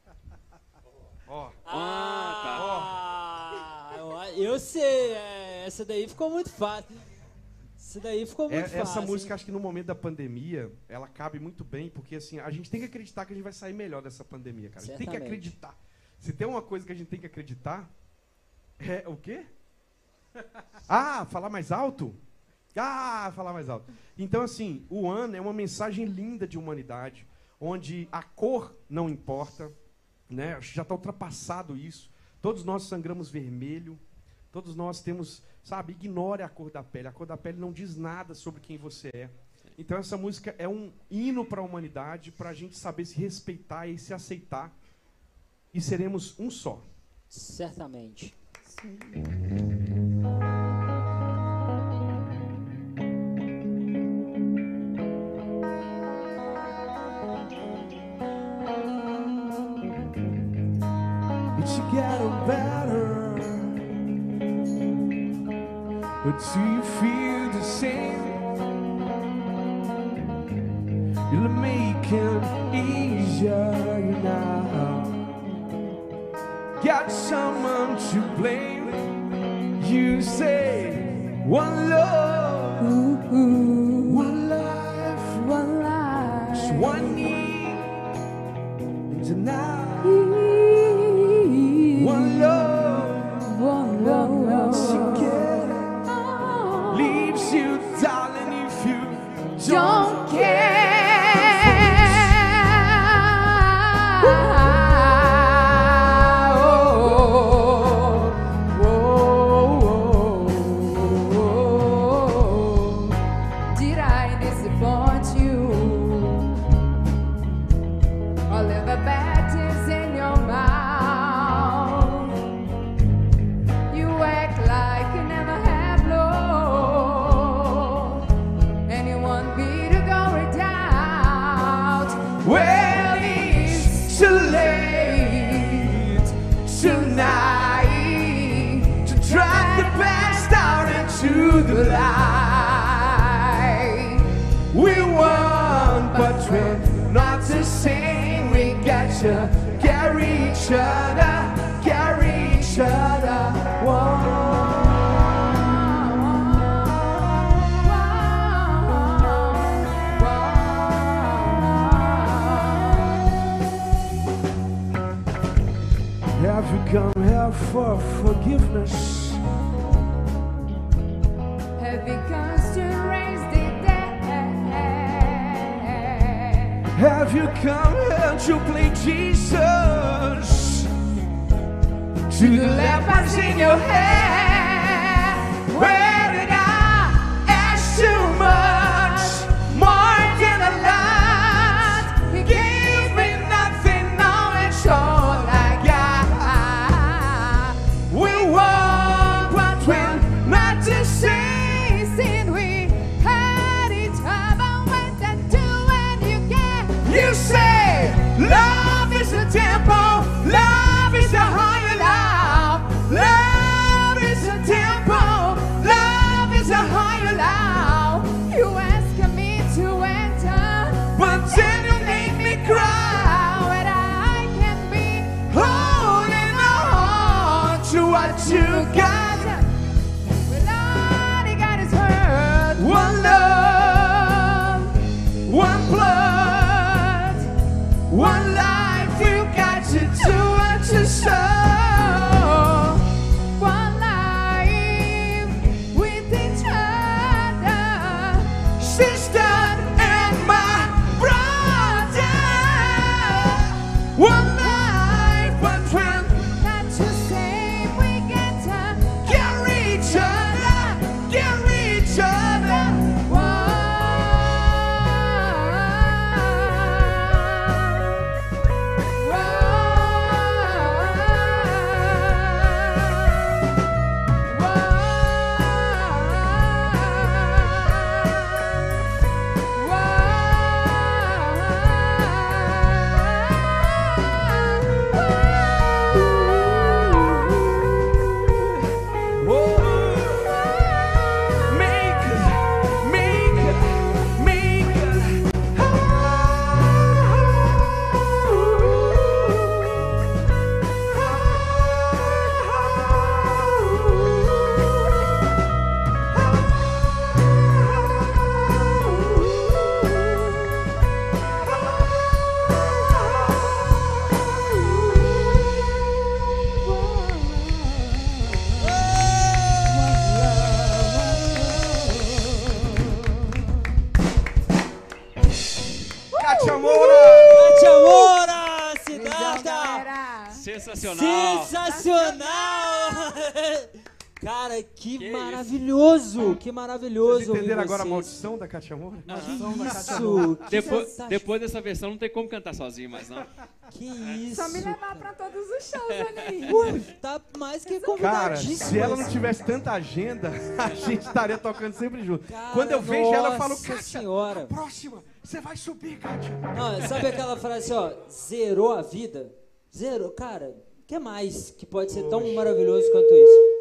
[laughs] Ó, Ah, eu, eu sei, é, essa daí ficou muito fácil. Essa daí ficou É, muito fácil. essa hein? música, acho que no momento da pandemia, ela cabe muito bem, porque assim, a gente tem que acreditar que a gente vai sair melhor dessa pandemia, cara. A gente tem que acreditar. Se tem uma coisa que a gente tem que acreditar, é o quê? [laughs] Ah, falar mais alto? Ah, falar mais alto. Então, assim, o ano é uma mensagem linda de humanidade, onde a cor não importa, né? Já está ultrapassado isso. Todos nós sangramos vermelho, todos nós temos, sabe, ignore a cor da pele. A cor da pele não diz nada sobre quem você é. Então essa música é um hino para a humanidade, para a gente saber se respeitar e se aceitar. E seremos um só. Certamente. It's do you feel the same? You'll make it easier now. Got someone to blame. You say one love, maravilhoso! Vocês entenderam ouvir agora a vocês. maldição da Kátia Moura? Isso! Que Depois, depois dessa versão não tem como cantar sozinho mais, não. Que isso! Só me levar pra todos os shows, olha aí. Ué, tá mais que Cara, se ela não tivesse tanta agenda, [laughs] a gente estaria tocando sempre junto. Cara, Quando eu vejo ela, eu falo, nossa Kátia, senhora. próxima, você vai subir, Kátia. Não, sabe aquela frase assim, ó, zerou a vida? Zerou, cara, o que mais que pode ser tão maravilhoso quanto isso?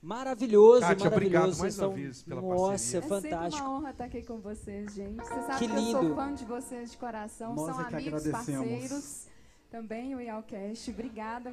Maravilhoso, Kátia, obrigado maravilhoso. mais vocês uma são- vez pela Nossa, É sempre fantástico. uma honra estar aqui com vocês, gente. Você sabe Que que, eu lindo. sou fã de vocês de coração. Nós São é amigos, parceiros. Também o Ialcast. Obrigada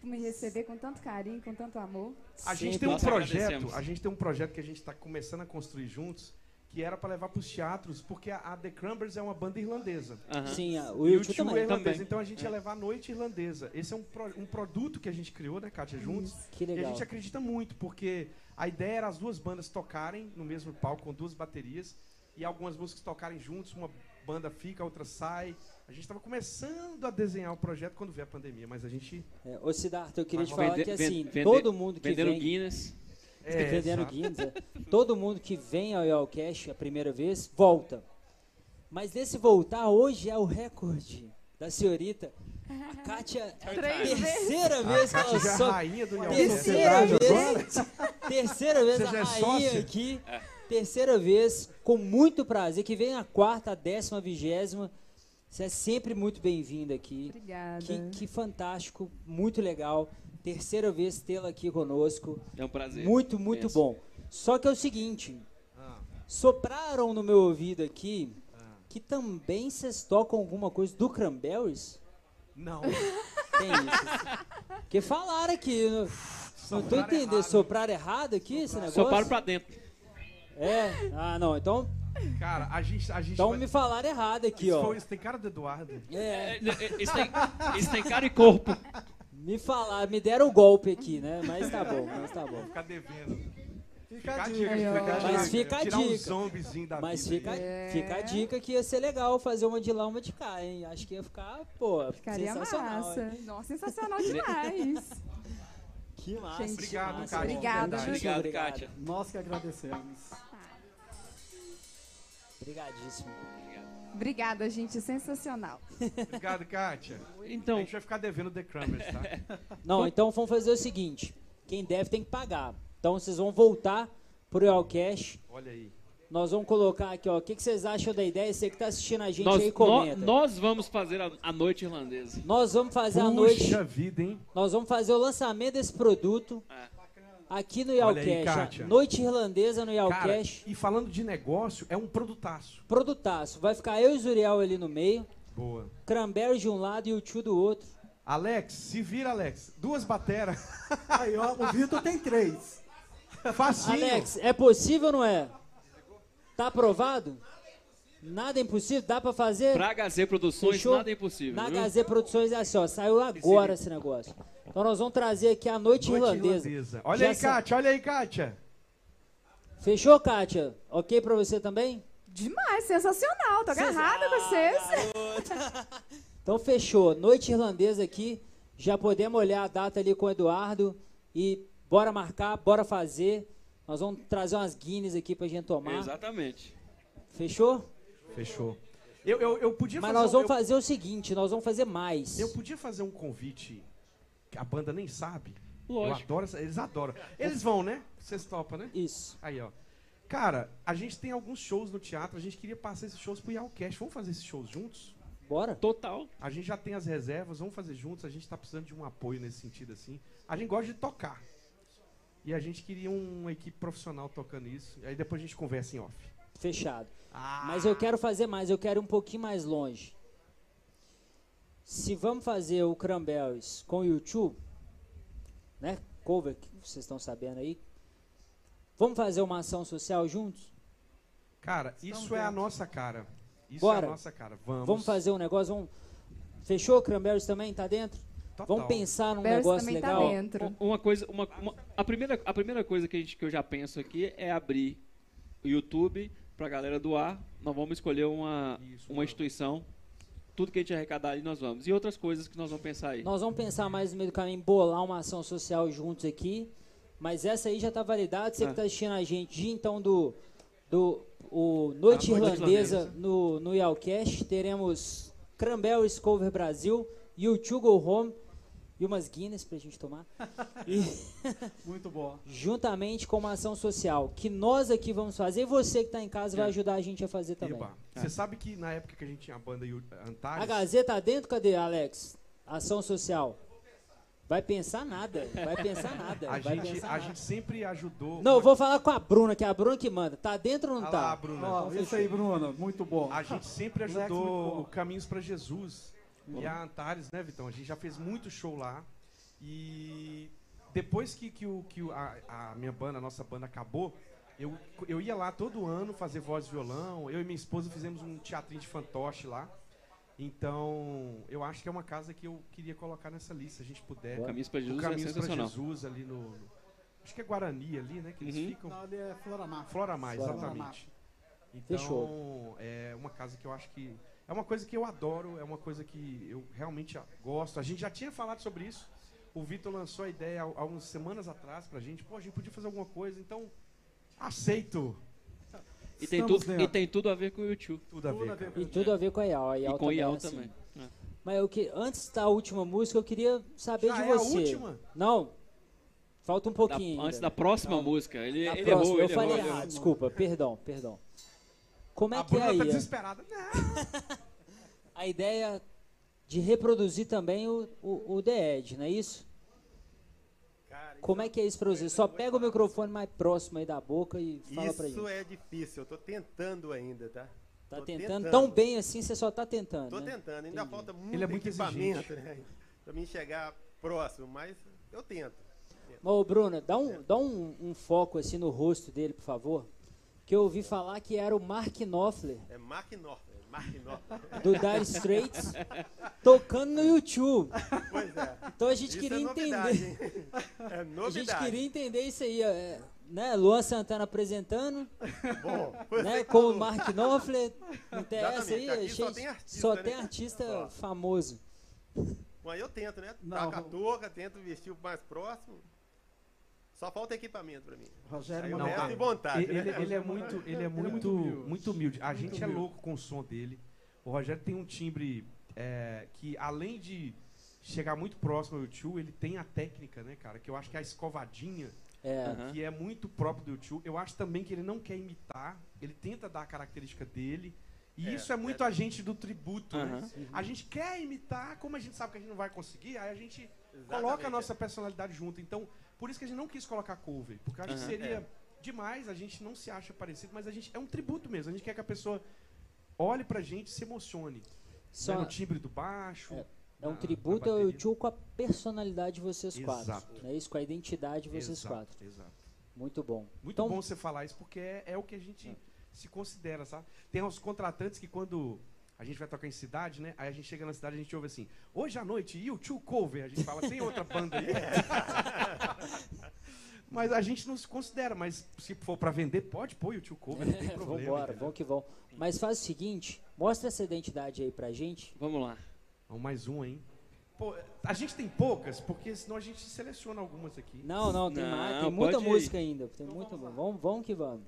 por me receber com tanto carinho, com tanto amor. A gente Sempre. tem um projeto, a gente tem um projeto que a gente está começando a construir juntos, que era para levar para os teatros, porque a, a The Crumbers é uma banda irlandesa. Sim, a- o YouTube tio é também. irlandês, Também. então a gente ia levar a noite irlandesa. Esse é um, pro- um produto que a gente criou, né, Kátia, juntos. Que E a legal. gente acredita muito, porque a ideia era as duas bandas tocarem no mesmo palco, com duas baterias, e algumas músicas tocarem juntos, uma banda fica, a outra sai. A gente estava começando a desenhar o projeto quando veio a pandemia, mas a gente. É, ô Siddhartha, eu queria te Vende- falar que assim, vende- todo mundo que Vendendo vem... Guinness. É, exato. Guinness, é. todo mundo que vem ao Yalcast a primeira vez, volta. Mas nesse voltar, hoje é o recorde da senhorita. A Kátia, é a terceira A vez que Kátia ela é a só... rainha do Yalcast. Terceira vez, terceira vez Você a já é rainha aqui, terceira vez, com muito prazer, que vem a quarta, a décima, a vigésima, você é sempre muito bem-vinda aqui. Obrigada. Que, que fantástico, muito legal. Terceira vez tê-la aqui conosco. É um prazer. Muito, muito Penso. bom. Só que é o seguinte, Ah, sopraram no meu ouvido aqui ah. que também vocês tocam alguma coisa do Cranberries? Não. [laughs] Tem isso. Porque falaram aqui. Não, não tô entendendo. errado. Sopraram errado aqui esse negócio? Só paro pra dentro. É. Ah, não. Então, Cara, a gente. A gente então vai- me falaram errado aqui, isso, ó. foi- isso tem cara do Eduardo. É. É, é, Isso tem, isso tem cara e corpo. Me falaram, me deram o golpe aqui, né? Mas tá bom, mas tá bom. Ficar devendo. Fica Fica a dica. fica a Mas dica. fica a um dica. zombizinho da Mas vida fica. É. fica a dica que ia ser legal fazer uma de lá, uma de cá, hein? Acho que ia ficar, pô, Ficaria sensacional. massa. hein? Nossa, sensacional demais. [laughs] Que massa. Gente, Obrigado, massa. Kátia. Obrigada, Muito Obrigado, obrigado. Kátia. Nós que agradecemos. Obrigadíssimo. Obrigada, gente. Sensacional. [laughs] Obrigado, Kátia. A Então, gente vai ficar devendo The Crumbers, tá? [laughs] Não, então vamos fazer o seguinte: quem deve tem que pagar. Então vocês vão voltar pro Realcash. Olha aí. Nós vamos colocar aqui, ó. O que, que vocês acham da ideia? Você que tá assistindo a gente nós, aí, comenta. nós vamos fazer a, a noite irlandesa. Nós vamos fazer a Puxa noite. vida, hein? Nós vamos fazer o lançamento desse produto É. aqui no Yalcash. Noite irlandesa no Yalcash. e falando de negócio, é um produtaço. Produtaço. Vai ficar eu e o Zuriel ali no meio. Boa. Cranberry de um lado e o tio do outro. Alex, se vira, Alex. Duas bateras. [laughs] Aí, ó, o Vitor tem três. Facinho. Alex, é possível ou não é? Tá aprovado? Nada é impossível? Dá pra fazer? Pra HZ Produções, Fechou? nada é impossível. Na viu? HZ Produções é assim, ó. Saiu agora esse negócio. Então nós vamos trazer aqui a Noite, Noite Irlandesa. irlandesa. Olha Já aí, sa- Kátia. Olha aí, Kátia. Fechou, Kátia? Ok pra você também? Demais, sensacional. Tô agarrada com vocês. [laughs] Então fechou. Noite Irlandesa aqui. Já podemos olhar a data ali com o Eduardo. E bora marcar, bora fazer. Nós vamos trazer umas Guinness aqui pra gente tomar. Exatamente. Fechou? Fechou. Eu, eu, eu podia Mas fazer nós um- vamos eu- fazer o seguinte, nós vamos fazer mais. Eu podia fazer um convite que a banda nem sabe. Lógico. Eu adoro, eles adoram. Eles vão, né? Vocês topam, né? Isso. Aí, ó. Cara, a gente tem alguns shows no teatro, a gente queria passar esses shows pro Yalcast. Vamos fazer esses shows juntos? Bora? Total. A gente já tem as reservas, vamos fazer juntos. A gente tá precisando de um apoio nesse sentido, assim. A gente gosta de tocar. E a gente queria uma equipe profissional tocando isso. Aí depois a gente conversa em off. Fechado. Ah. Mas eu quero fazer mais, eu quero ir um pouquinho mais longe. Se vamos fazer o Cranberries com o YouTube, né? Cover, que vocês estão sabendo aí. Vamos fazer uma ação social juntos? Cara, isso é a nossa cara. Isso Bora. é a nossa cara. Vamos. Vamos fazer um negócio? Vamos... Fechou? Cranberries também? Tá dentro? Total. Vamos pensar num Bears negócio tá legal? dentro. Uma coisa, uma, uma- a, primeira, a primeira coisa que, a gente, que eu já penso aqui é abrir o YouTube pra galera doar. Nós vamos escolher uma, Isso, uma instituição. Tudo que a gente arrecadar ali nós vamos. E outras coisas que nós vamos pensar aí. Nós vamos pensar mais no meio do caminho, bolar uma ação social juntos aqui. Mas essa aí já tá validada. Você Ah. que tá assistindo a gente, dia então do, do o Noite A Noite Irlandesa Irlandesa. no, no Yalcast, teremos Cranberries Cover Brasil, U2 Go Home e umas Guinness pra gente tomar. [laughs] E, [laughs] Muito boa. juntamente com uma ação social que nós aqui vamos fazer e você que tá em casa vai ajudar a gente a fazer também. Eba. Você sabe que na época que a gente tinha a banda Yu- A Antares, Gazeta tá dentro? Cadê, Alex? Ação social. Vai pensar nada. Vai pensar nada. [laughs] a vai gente, pensar a nada. gente sempre ajudou. Não, eu vou falar com a Bruna, que é a Bruna que manda. Tá dentro ou não Ah tá? Bruna. Ó, isso aí, Bruno. Muito bom. A gente sempre muito ajudou bom. o Caminhos para Jesus e a Antares, né, Vitão? A gente já fez muito show lá. E depois que, que, o, que o- a, a minha banda, a nossa banda acabou, eu, eu ia lá todo ano fazer voz e violão. Eu e minha esposa fizemos um teatrinho de fantoche lá. Então, eu acho que é uma casa que eu queria colocar nessa lista, se a gente puder. Caminhos para o Jesus é para sensacional. Jesus ali no, no- Acho que é Guarani ali, né? Que eles Uhum. ficam. Não, ali é Floramar. Flora Mais, Flora exatamente. Então, Fechou. é uma casa que eu acho que. É uma coisa que eu adoro, é uma coisa que eu realmente gosto. A gente já tinha falado sobre isso. O Vitor lançou a ideia há há algumas semanas atrás pra gente. Pô, a gente podia fazer alguma coisa, então. Aceito. E tem, Estamos tudo, dentro. e tem tudo a ver com o YouTube. Tudo a Tudo ver. a ver cara. com E tudo a ver com a IAL. A IAL E com o também é IAL assim. também. É. Mas eu que, antes da última música, eu queria saber Já de é a você. última? Não. Falta um Da- pouquinho. antes ainda. da próxima música. Ele, Da ele próxima, errou, eu ele falei errou. errou. Desculpa, perdão, perdão. Como é a que é Bruna tá aí? desesperada. [laughs] A ideia de reproduzir também o, o, o The Edge, não é isso? Cara, Como é que é isso pra você? Só pega o microfone mais próximo aí da boca e fala pra Isso gente. é difícil, eu tô tentando ainda, tá? Tá tô tentando tentando. tão bem assim, você só tá tentando. Tô né? tentando, ainda Entendi. falta muito, Ele é muito equipamento, né? Pra mim chegar próximo, mas eu tento. Ô, Bruno, dá, um, dá um, um foco assim no rosto dele, por favor. Que eu ouvi falar que era o Mark Knopfler, É Mark Knopfler, Mark Knopfler. do Dire Straits, tocando no YouTube. Pois é. Então a gente Isso queria é novidade, entender. hein? É A gente novidade. queria entender isso aí, é, né? Luan Santana apresentando, Bom, né? que Com o falou. Mark Knopfler. Não tem essa aí? aqui é só tem artista, só né? tem artista famoso. Bom, eu tento, né? Não, Taca a touca, tento vestir o mais próximo. Só falta equipamento pra mim. Rogério Não, e vontade, Ele, né? ele é muito, ele é muito, muito humilde. muito humilde. A Muito gente é humilde. louco com o som dele. O Rogério tem um timbre é, que, além de chegar muito próximo ao YouTube, ele tem a técnica, né, cara? Que eu acho que é a escovadinha, É. Que é muito próprio do YouTube. Eu acho também que ele não quer imitar, ele tenta dar a característica dele. E É, isso é muito a gente do tributo, né? A gente quer imitar, como a gente sabe que a gente não vai conseguir, aí a gente Exatamente, coloca a é. nossa personalidade junto. Então, por isso que a gente não quis colocar cover, porque eu acho Aham. que seria É. demais, a gente não se acha parecido, mas a gente é um tributo mesmo. A gente quer que a pessoa olhe pra gente e se emocione. Só, Né, no timbre do baixo. é um na- tributo na ao bateria. YouTube com a personalidade de vocês quatro. Exato. Né? Isso com a identidade de vocês Exato, quatro. Exato. Muito bom. Muito Então, bom você falar isso, porque é, é o que a gente se considera, sabe? Tem uns contratantes que quando a gente vai tocar em cidade, né? Aí a gente chega na cidade e a gente ouve assim, hoje à noite, YouTube cover. A gente fala, tem outra banda aí? [laughs] mas a gente não se considera, mas se for pra vender, pode pôr YouTube cover, não tem problema. Vambora, vamos que vamos. Mas faz o seguinte, mostra essa identidade aí pra gente. Vamos lá. Vamos mais um, hein? Pô, a gente tem poucas, porque senão a gente seleciona algumas aqui. Não, não, tem, Não, mais, tem muita pode ir. música ainda. Tem muita, vamos, vamos que vamos.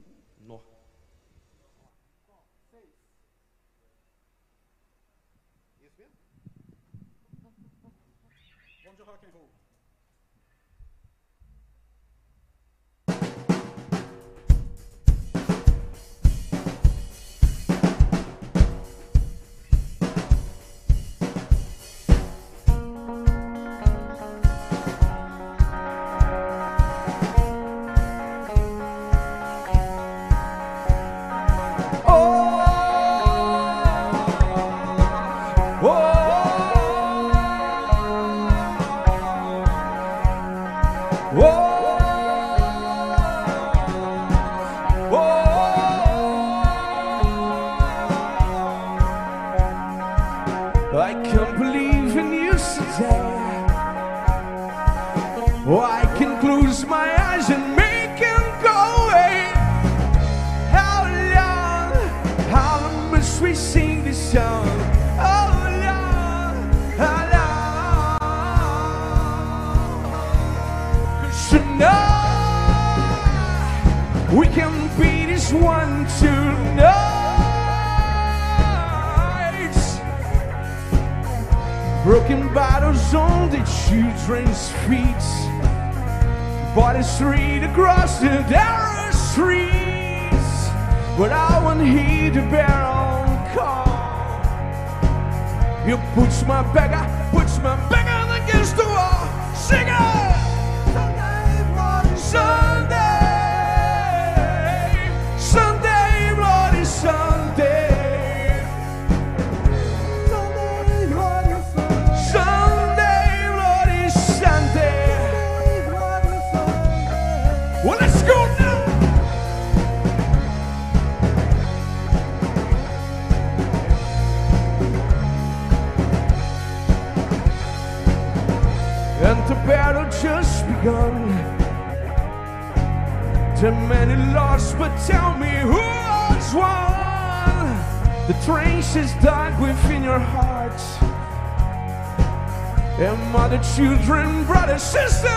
Children, brothers, sisters,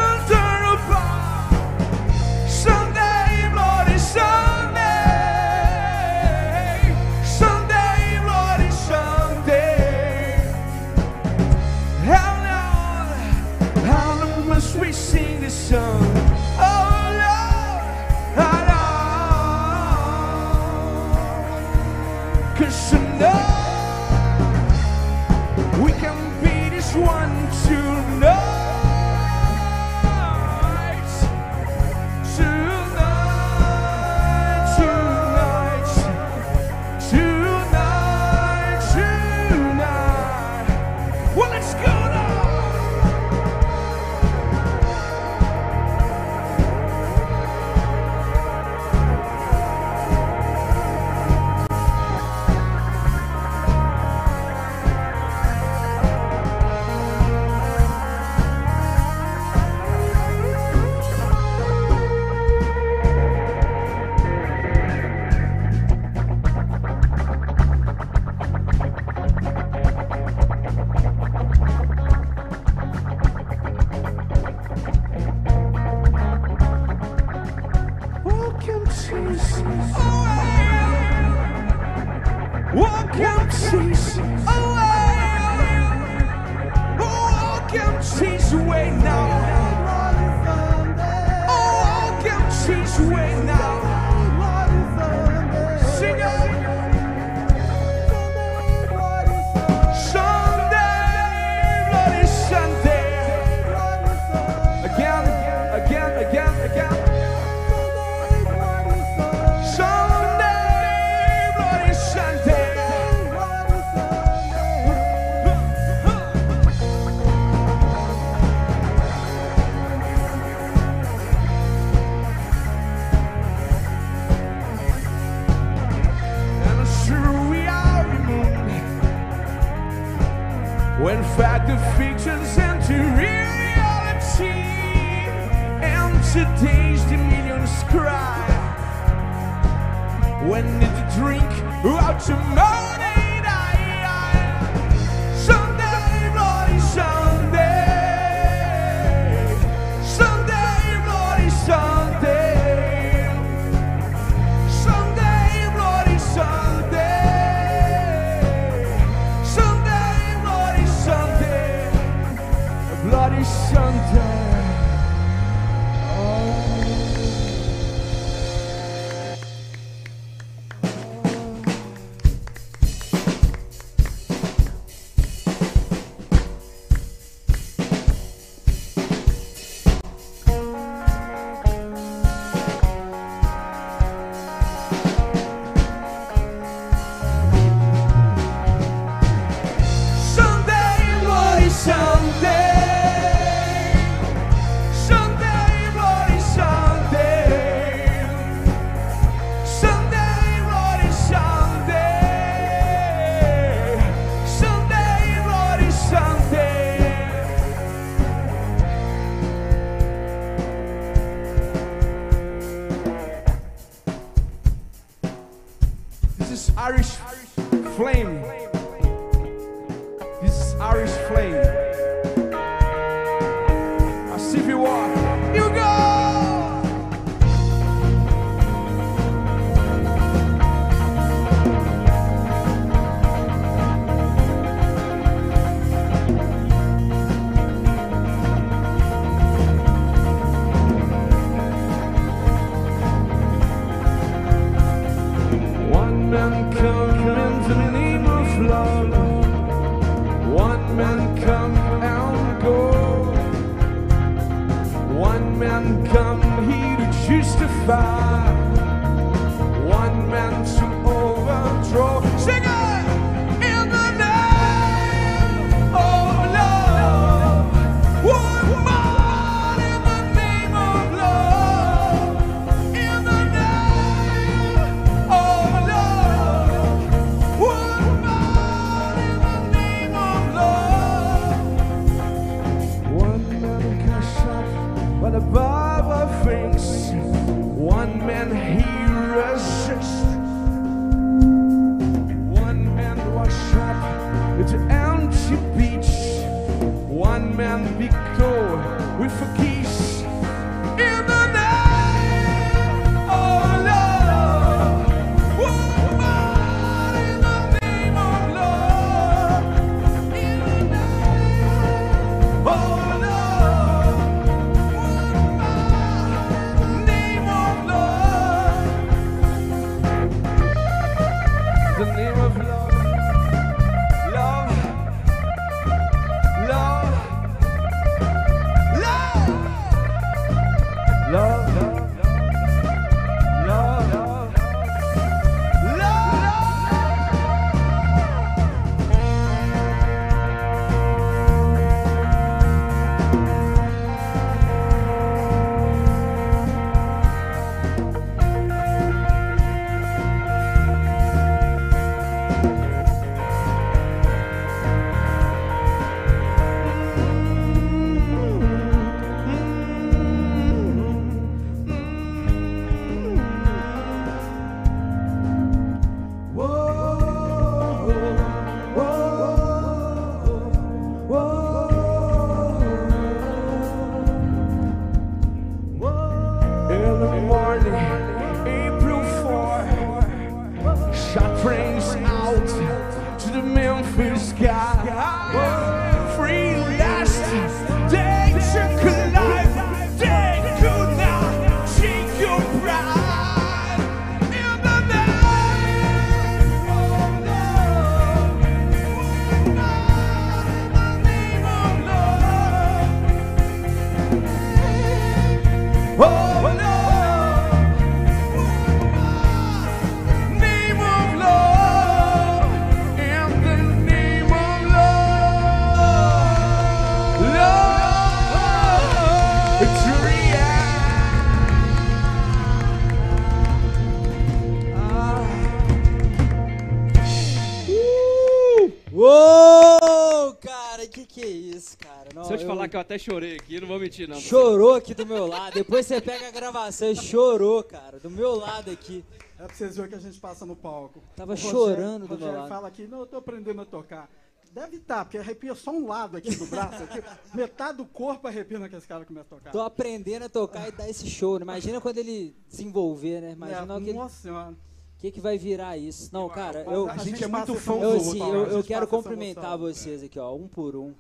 que eu até chorei aqui, não vou mentir, não. Chorou aqui do meu lado. Depois você pega a gravação e chorou, cara. Do meu lado aqui. É pra vocês verem o que a gente passa no palco. Tava O chorando do meu Rogério lado. fala aqui, não, eu tô aprendendo a tocar. Deve estar, porque arrepia só um lado aqui do braço. Aqui. [laughs] Metade do corpo arrepia na que esse cara começa a tocar. Tô aprendendo a tocar e dar esse show. né? Imagina quando ele desenvolver, né? Imagina É, o que, Nossa senhora. que, que vai virar isso. Não, cara, eu, A gente é muito fã eu, do assim, eu, a eu gente quero cumprimentar emoção. vocês aqui, ó, um por um.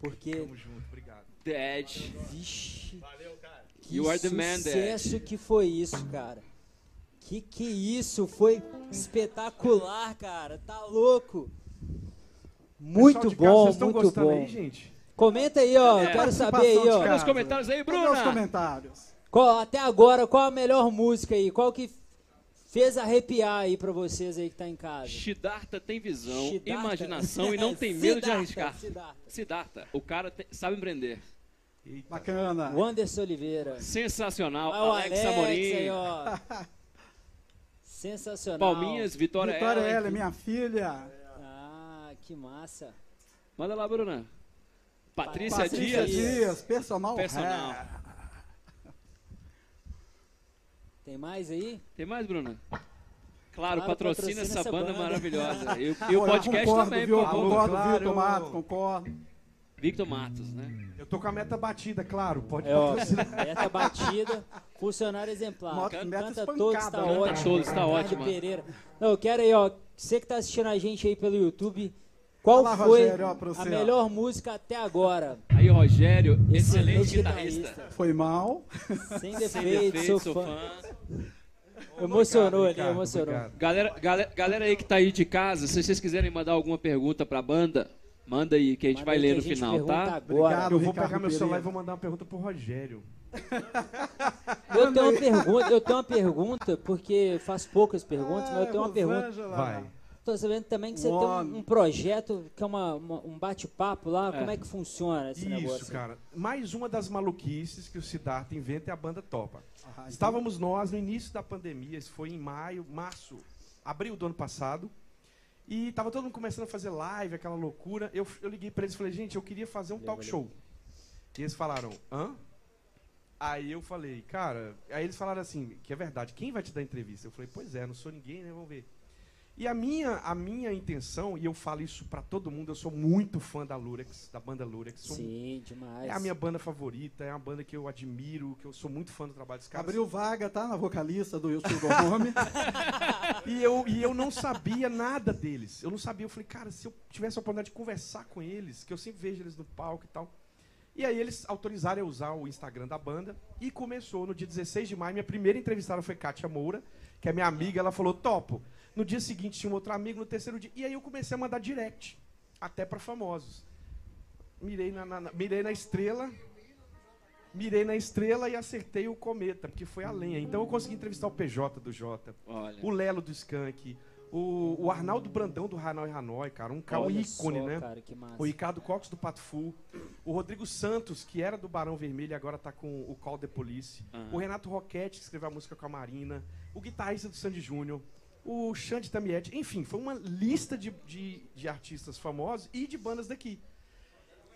Porque, Tamo junto, obrigado. The Edge. vixe, que You are the man, sucesso que foi isso, cara. Que que isso? Foi espetacular, cara. Tá louco. Muito casa, bom, estão muito gostando bom. aí, gente? Comenta aí, ó. É. Quero saber aí, ó. Cadê os casa. comentários aí, Cadê os Bruna? comentários? Qual- até agora, qual a melhor música aí? Qual que fez arrepiar aí pra vocês aí que tá em casa? Siddhartha tem visão, imaginação e não tem [laughs] medo de arriscar. Siddhartha. Siddhartha, o cara te- sabe empreender. Eita. Bacana. O Anderson Oliveira. Sensacional. Ah, o Alex, Alex Amorim. [laughs] Sensacional. Palminhas, Vitória, Vitória. Ellen, minha filha. Ah, que massa. Manda lá, Bruna. Patrícia, Patrícia Dias. Dias, personal. Personal. hair. Tem mais aí? Tem mais, Bruna? Claro, Claro, patrocina, patrocina essa, essa banda, banda. maravilhosa. E, o- [laughs] podcast concordo, também, viu? por favor. Concordo, Claro. viu, Tomato? Concordo. Victor Matos, né? Eu tô com a meta batida, claro. Pode É, ó, patrocinar. meta batida, funcionário exemplar. Moto- Canta, meta canta espancada, todos, tá né? ótimo. Canta todos, tá Ricardo ótimo. Pereira. Não, eu quero aí, ó, você que tá assistindo a gente aí pelo YouTube, qual Olha lá, foi Rogério, ó, você, a ó. melhor música até agora? Aí, Rogério, excelente Excelente guitarrista. guitarrista. Foi mal. Sem Sem defeito, sou sou fã. fã. Emocionou ali, emocionou. obrigado. Galera, galera, galera aí que tá aí de casa, se vocês quiserem mandar alguma pergunta pra banda, manda aí que a gente Manda vai ler no final, pergunta tá? Agora. Obrigado. Eu vou Ricardo pegar meu celular e vou mandar uma pergunta pro Rogério. Eu tenho uma pergunta, eu tenho uma pergunta, porque faço poucas perguntas, mas eu tenho uma pergunta. Vai. Tô sabendo também que você tem um, um projeto que é uma, uma- um bate-papo lá. É. Como é que funciona esse negócio? Isso, cara. Mais uma das maluquices que o Siddhartha inventa é a banda Topa. Ah, Estávamos nós no início da pandemia, isso foi em maio, março, abril do ano passado. E tava todo mundo começando a fazer live, aquela loucura. Eu, eu liguei pra eles e falei, gente, eu queria fazer um talk show. E eles falaram, hã? Aí eu falei, cara, aí eles falaram assim, que é verdade, quem vai te dar entrevista? Eu falei, pois é, não sou ninguém, né? Vamos ver. E a minha, a minha intenção, e eu falo isso pra todo mundo, eu sou muito fã da Lurex, da banda Lurex. Sou Sim, demais. é a minha banda favorita, é uma banda que eu admiro, que eu sou muito fã do trabalho dos caras. Abriu vaga, tá? Na vocalista do YouTube Go Home. E eu, e eu não sabia nada deles. Eu não sabia. Eu falei, cara, se eu tivesse a oportunidade de conversar com eles, que eu sempre vejo eles no palco e tal. E aí eles autorizaram eu usar o Instagram da banda. E começou no dia 16 de maio. Minha primeira entrevistada foi Kátia Moura, que é minha amiga. Ela falou, topo. No dia seguinte tinha um outro amigo, no terceiro dia. E aí eu comecei a mandar direct, até para famosos. Mirei na, na- na- mirei na estrela. Mirei na estrela e acertei o cometa, porque foi a lenha. Então eu consegui entrevistar o PJ do Jota, Olha. o Lelo do Skank, o, o Arnaldo Brandão do Hanoi Hanoi, cara, um, ca- um ícone, só, né? Cara. O Ricardo Cox do Pato Fu, o Rodrigo Santos, que era do Barão Vermelho e agora tá com o Call the Police, Aham. o Renato Roquette, que escreveu a música com a Marina, o guitarrista do Sandy Júnior, o Xande Tamietti, enfim, foi uma lista de, de, de artistas famosos e de bandas daqui.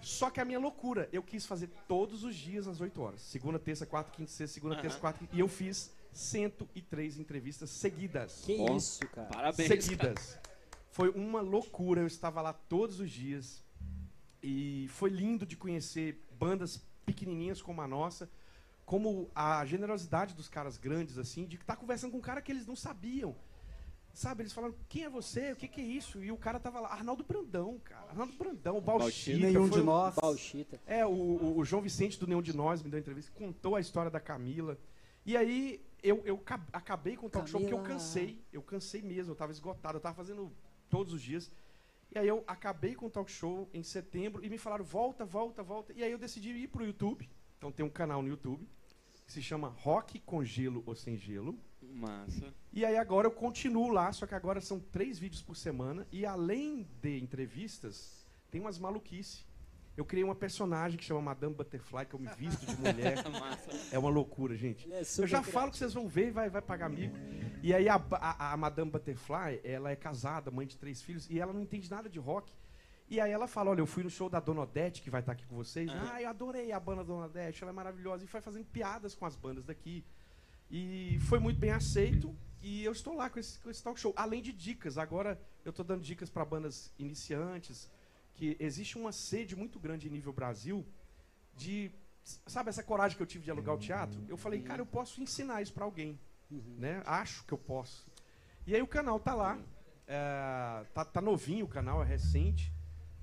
Só que a minha loucura, eu quis fazer todos os dias às 8 horas. Segunda, terça, quarta, quinta, sexta, segunda, terça, Aham. quarta. quinta, E eu fiz 103 entrevistas seguidas. Que Ó, isso, cara. Parabéns. cara. seguidas. Foi uma loucura. Eu estava lá todos os dias. E foi lindo de conhecer bandas pequenininhas como a nossa. Como a generosidade dos caras grandes, assim, de estar conversando com um cara que eles não sabiam. Sabe, eles falaram, quem é você? O que, que é isso? E o cara tava lá, Arnaldo Brandão, cara. Arnaldo Brandão, o Bauchita. Nenhum foi de o- nós. Bauchita. é, o, o- o João Vicente do Nenhum de Nós me deu entrevista, contou a história da Camila. E aí eu, eu ca- acabei com o talk show porque eu Camila. cansei. Eu cansei mesmo, eu tava esgotado, eu tava fazendo todos os dias. E aí eu acabei com o talk show em setembro e me falaram, volta, volta, volta. E aí eu decidi ir pro YouTube. Então tem um canal no YouTube que se chama Rock com Gelo ou Sem Gelo. Massa. E aí agora eu continuo lá, só que agora são três vídeos por semana. E além de entrevistas, tem umas maluquices. Eu criei uma personagem que chama Madame Butterfly, que eu me visto de mulher. [laughs] É uma loucura, gente. É Eu já criativo. falo que vocês vão ver e vai, vai pagar amigo. E aí a, a, a Madame Butterfly, ela é casada, mãe de três filhos, e ela não entende nada de rock. E aí ela fala, olha, eu fui no show da Dona Odete, que vai estar aqui com vocês. Ah, eu adorei a banda Dona Odete, ela é maravilhosa. E foi fazendo piadas com as bandas daqui. E foi muito bem aceito. E eu estou lá com esse, com esse talk show. Além de dicas, agora eu estou dando dicas para bandas iniciantes, que existe uma sede muito grande em nível Brasil de... Sabe essa coragem que eu tive de alugar o teatro? Eu falei, cara, eu posso ensinar isso para alguém. Né? Acho que eu posso. E aí o canal tá lá. é, tá, tá novinho o canal, é recente.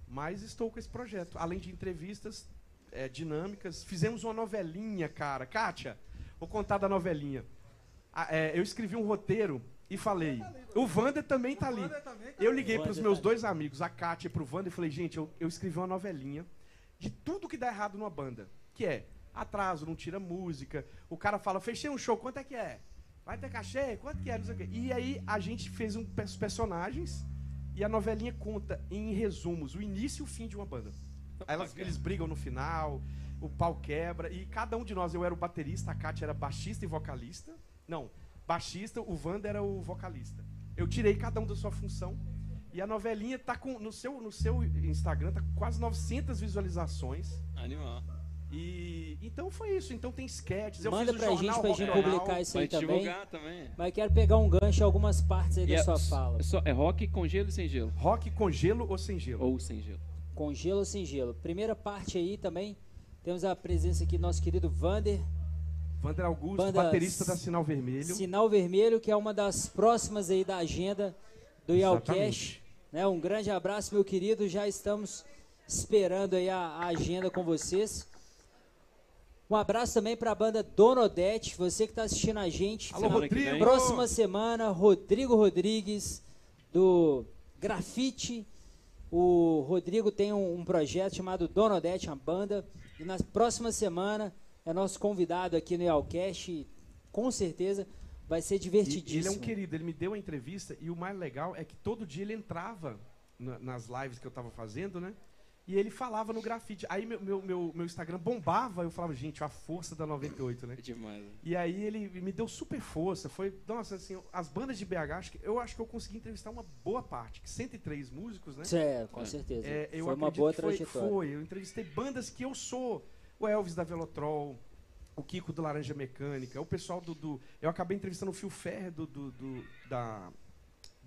Mas estou com esse projeto. Além de entrevistas é, dinâmicas. Fizemos uma novelinha, cara. Kátia, vou contar da novelinha. Ah, é, eu escrevi um roteiro e falei. O Wander também tá ali. Eu liguei para os Wander meus tá dois amigos, a Kátia e pro Wander, e falei, gente, eu, eu escrevi uma novelinha de tudo que dá errado numa banda. Que é atraso, não tira música. O cara fala, fechei um show, quanto é que é? Vai ter cachê? Quanto que é? Não sei o quê. E aí a gente fez um os personagens e a novelinha conta em resumos o início e o fim de uma banda. Aí elas- eles brigam no final, o pau quebra, e cada um de nós, eu era o baterista, a Kátia era baixista e vocalista. Não, baixista, o Wander era o vocalista. Eu tirei cada um da sua função. E a novelinha tá com no seu no seu Instagram tá com quase 900 visualizações. Animal. E então foi isso. Então tem sketches. Eu Manda fiz pra gente pra gente publicar isso aí também. também. Mas quero pegar um gancho em algumas partes aí E da é, sua fala. é só- é rock com gelo e sem gelo. Rock com gelo ou sem gelo? Ou sem gelo. Com gelo ou sem gelo. Primeira parte aí também, temos a presença aqui do nosso querido Vander, Wander Augusto, Banda baterista da Sinal Vermelho. Sinal Vermelho, que é uma das próximas aí da agenda do. Exatamente. Né? Um grande abraço, meu querido. Já estamos esperando aí a, a agenda com vocês. Um abraço também para a banda Dona Odete, você que está assistindo a gente. Alô, Rodrigo! Próxima semana, Rodrigo Rodrigues, do Grafite. O Rodrigo tem um, um projeto chamado Dona Odete, uma banda. E na próxima semana é nosso convidado aqui no Yalcast. e Com certeza vai ser E divertidíssimo. ele é um querido, ele me deu a entrevista e o mais legal é que todo dia ele entrava na- nas lives que eu tava fazendo, né? E ele falava no grafite. Aí meu, meu, meu, meu Instagram bombava, eu falava, gente, a força da 98, né? É demais. né? E aí ele me deu super força. Foi, nossa, assim, as bandas de BH, acho que, eu acho que eu consegui entrevistar uma boa parte, que 103 músicos, né? É, com É. certeza. É, eu foi uma boa que foi, trajetória. foi. Eu entrevistei bandas que eu sou. O Elvis da Velotrol, o Kiko do Laranja Mecânica, o pessoal do. do- eu acabei entrevistando o Fio Ferro do, do- do- da,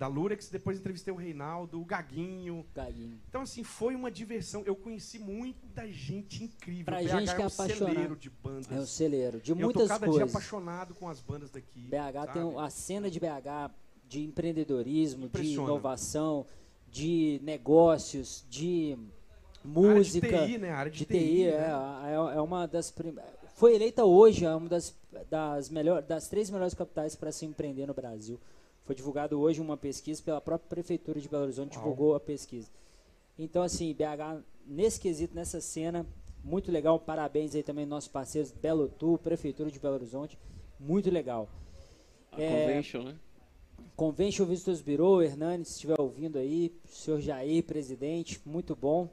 da Lurex, depois entrevistei o Reinaldo, o Gaguinho. Gaguinho. Então, assim, foi uma diversão. Eu conheci muita gente incrível. Pra o BH gente que é um apaixonado. celeiro de bandas. É o celeiro de eu tô muitas cada dia coisas. apaixonado com as bandas daqui. BH tem sabe? um- a cena de BH de empreendedorismo, de inovação, de negócios, de A música, área de TI, né? A área de, de TI, é, né? é, é uma das prim... foi eleita hoje é uma das das melhor, das três melhores capitais para se empreender no Brasil. Foi divulgado hoje uma pesquisa pela própria prefeitura de Belo Horizonte Uau. divulgou a pesquisa. Então assim, BH nesse quesito, nessa cena, muito legal. Parabéns aí também aos nossos parceiros Belo Tu, prefeitura de Belo Horizonte, muito legal. A É, convention, né? Convention Visitors Bureau, Hernani, se estiver ouvindo aí, senhor Jair, presidente, muito bom.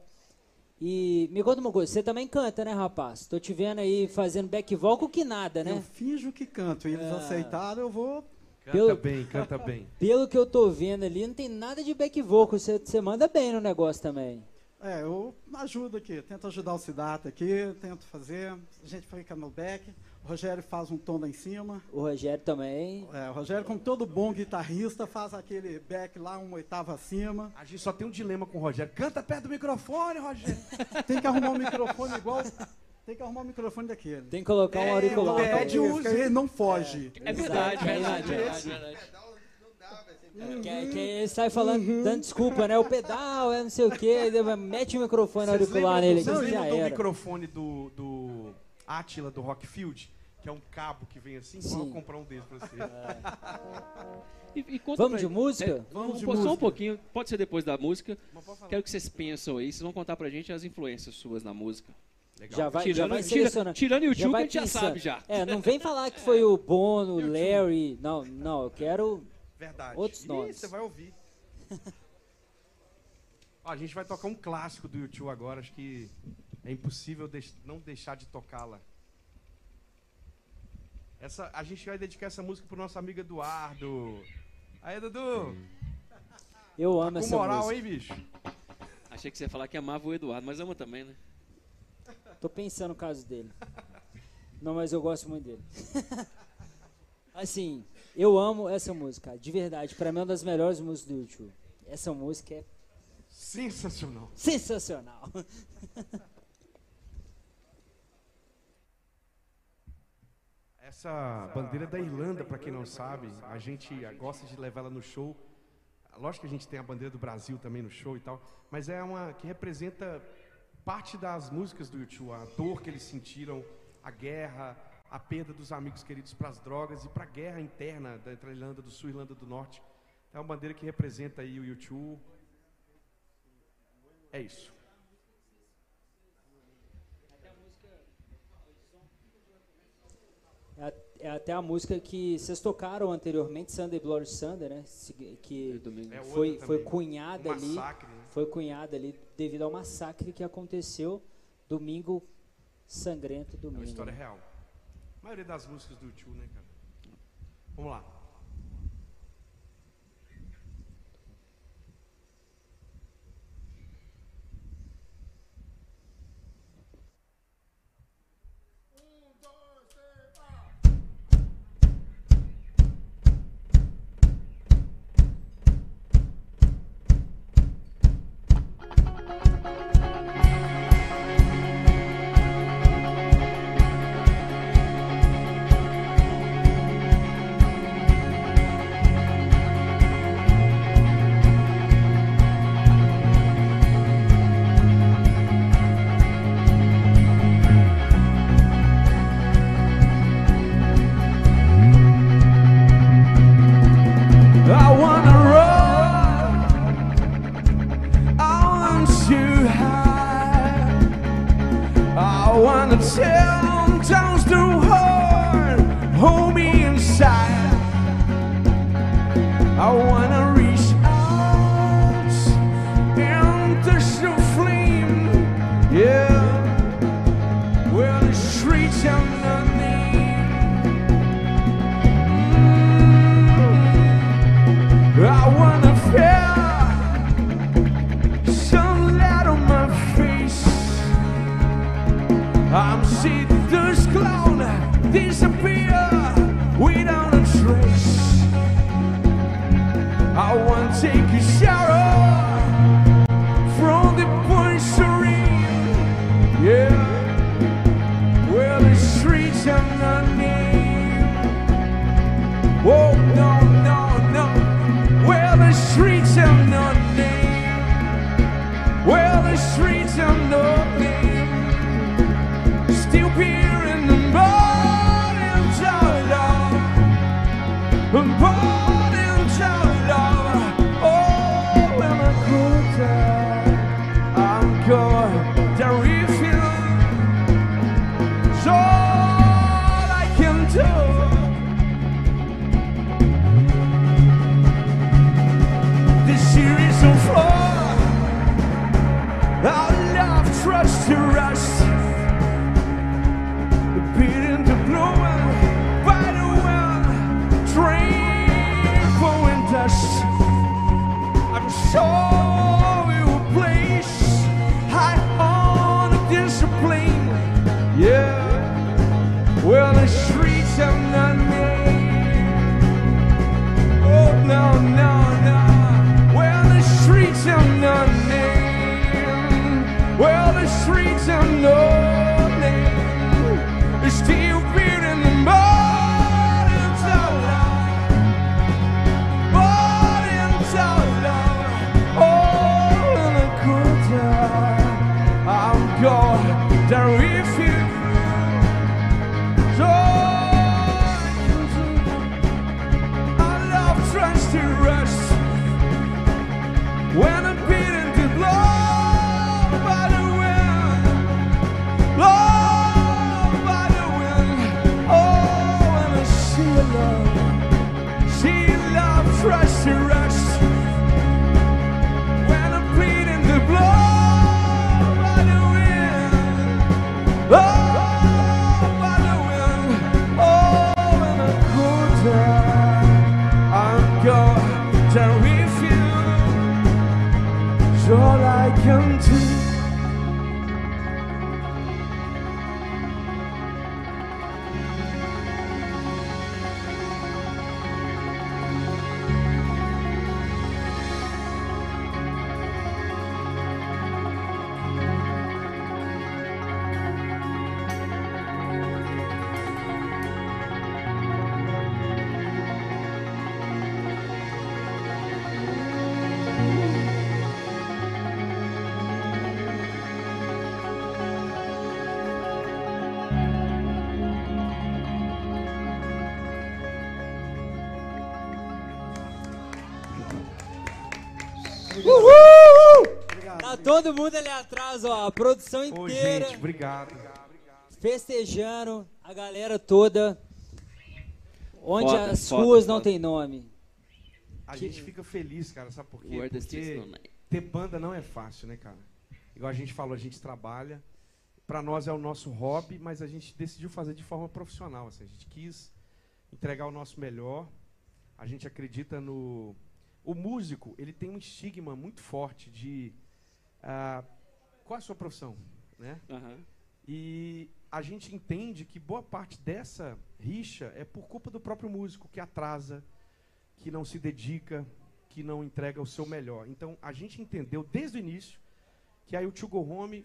E me conta uma coisa, você também canta, né, rapaz? Tô te vendo aí fazendo back vocal que nada, Eu né? finjo que canto. E eles É. aceitaram, eu vou. Canta pelo- bem, canta bem. [laughs] Pelo que eu tô vendo ali, não tem nada de back vocal, você, você manda bem no negócio também. É, eu ajudo aqui, tento ajudar o Siddhartha aqui, tento fazer. A gente fica no back. O Rogério faz um tom lá em cima. O Rogério também. É, o Rogério, como todo bom guitarrista, faz aquele back lá, uma oitava acima. A gente só tem um dilema com o Rogério. Canta perto do microfone, Rogério. Tem que arrumar um microfone igual. Tem que arrumar um microfone daquele. Tem que colocar um É, auricular. o pede Isso, uso. que aí ele não foge. É verdade, é verdade, verdade. verdade, verdade. Que, que ele sai falando, dando desculpa, né? O pedal, é não sei o quê, mete o microfone auricular nele vocês lembram já do era. microfone do, do Atila, do Rockfield? Que é um cabo que vem assim? Sim. Vamos comprar um desses pra você. E, e conta Vamos pra- de música? É, Vamos de só um música. pouquinho, pode ser depois da música. Quero que vocês pensam aí, vocês vão contar pra gente as influências suas na música. Legal. Já vai, já tirando, vai tira- tirando o YouTube, a gente já sabe já. É, não vem falar que foi o Bono, o Larry. Não, não, eu quero. Verdade. Outros Ih, nomes. você vai ouvir. [laughs] Ó, a gente vai tocar um clássico do YouTube agora. Acho que é impossível deix- não deixar de tocá-la. Essa, a gente vai dedicar essa música pro nosso amigo Eduardo. Aí, Dudu. Eu amo Com essa moral, música. hein, bicho? Achei que você ia falar que amava o Eduardo, mas ama também, né? Tô pensando no caso dele. Não, mas eu gosto muito dele. [laughs] assim, eu amo essa música, de verdade. Pra mim é uma das melhores músicas do YouTube. Essa música é Sensacional. sensacional. [laughs] Essa bandeira da Irlanda, para quem não sabe, a gente gosta de levar ela no show. Lógico que a gente tem a bandeira do Brasil também no show e tal, mas é uma que representa parte das músicas do YouTube, a dor que eles sentiram, a guerra, a perda dos amigos queridos para as drogas e para a guerra interna da- Irlanda do Sul e Irlanda do Norte. É uma bandeira que representa aí o YouTube. É isso. É, é até a música que vocês tocaram anteriormente, Sunday Bloody Sunday, né? Que. É outra foi, foi cunhada Um ali. massacre, né? Foi cunhada ali devido ao massacre que aconteceu domingo sangrento É domingo. uma história né? real. A maioria das músicas do YouTube, né, cara? Vamos lá. Todo mundo ali atrás, ó. A produção Ô, inteira gente, obrigado. festejando. A galera toda. Onde Foda, as foda, ruas não foda. tem nome. A Que- gente fica feliz, cara, sabe por quê? Porque ter banda não é fácil, né, cara? Igual a gente falou, a gente trabalha. Pra nós é o nosso hobby, mas a gente decidiu fazer de forma profissional. Assim, a gente quis entregar o nosso melhor. A gente acredita no. O músico, ele tem um estigma muito forte de. Ah, qual a sua profissão? Né? Aham. E a gente entende que boa parte dessa rixa é por culpa do próprio músico, que atrasa, que não se dedica, que não entrega o seu melhor. Então a gente entendeu desde o início que aí o To Go Home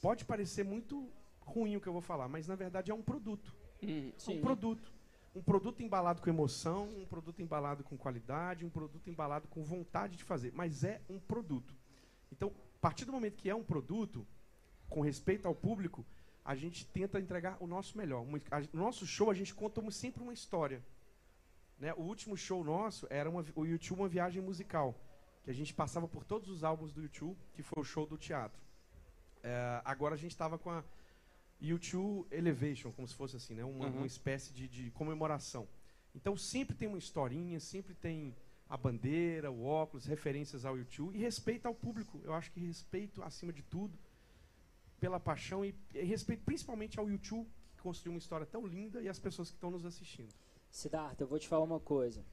pode parecer muito ruim o que eu vou falar, mas na verdade é um produto. Uhum. É um produto. Um produto embalado com emoção, um produto embalado com qualidade, um produto embalado com vontade de fazer. Mas é um produto. Então, partir do momento que é um produto, com respeito ao público, a gente tenta entregar o nosso melhor. No nosso show, a gente conta sempre uma história. Né? O último show nosso era uma, o YouTube Uma Viagem Musical, que a gente passava por todos os álbuns do YouTube, que foi o show do teatro. É, agora a gente estava com a U2 Elevation, como se fosse assim, né? uma, Uhum. uma espécie de, de comemoração. Então sempre tem uma historinha, sempre tem a bandeira, o óculos, referências ao U2 e respeito ao público. Eu acho que respeito acima de tudo pela paixão e, e respeito principalmente ao U2 que construiu uma história tão linda e as pessoas que estão nos assistindo. Siddhartha, eu vou te falar uma coisa.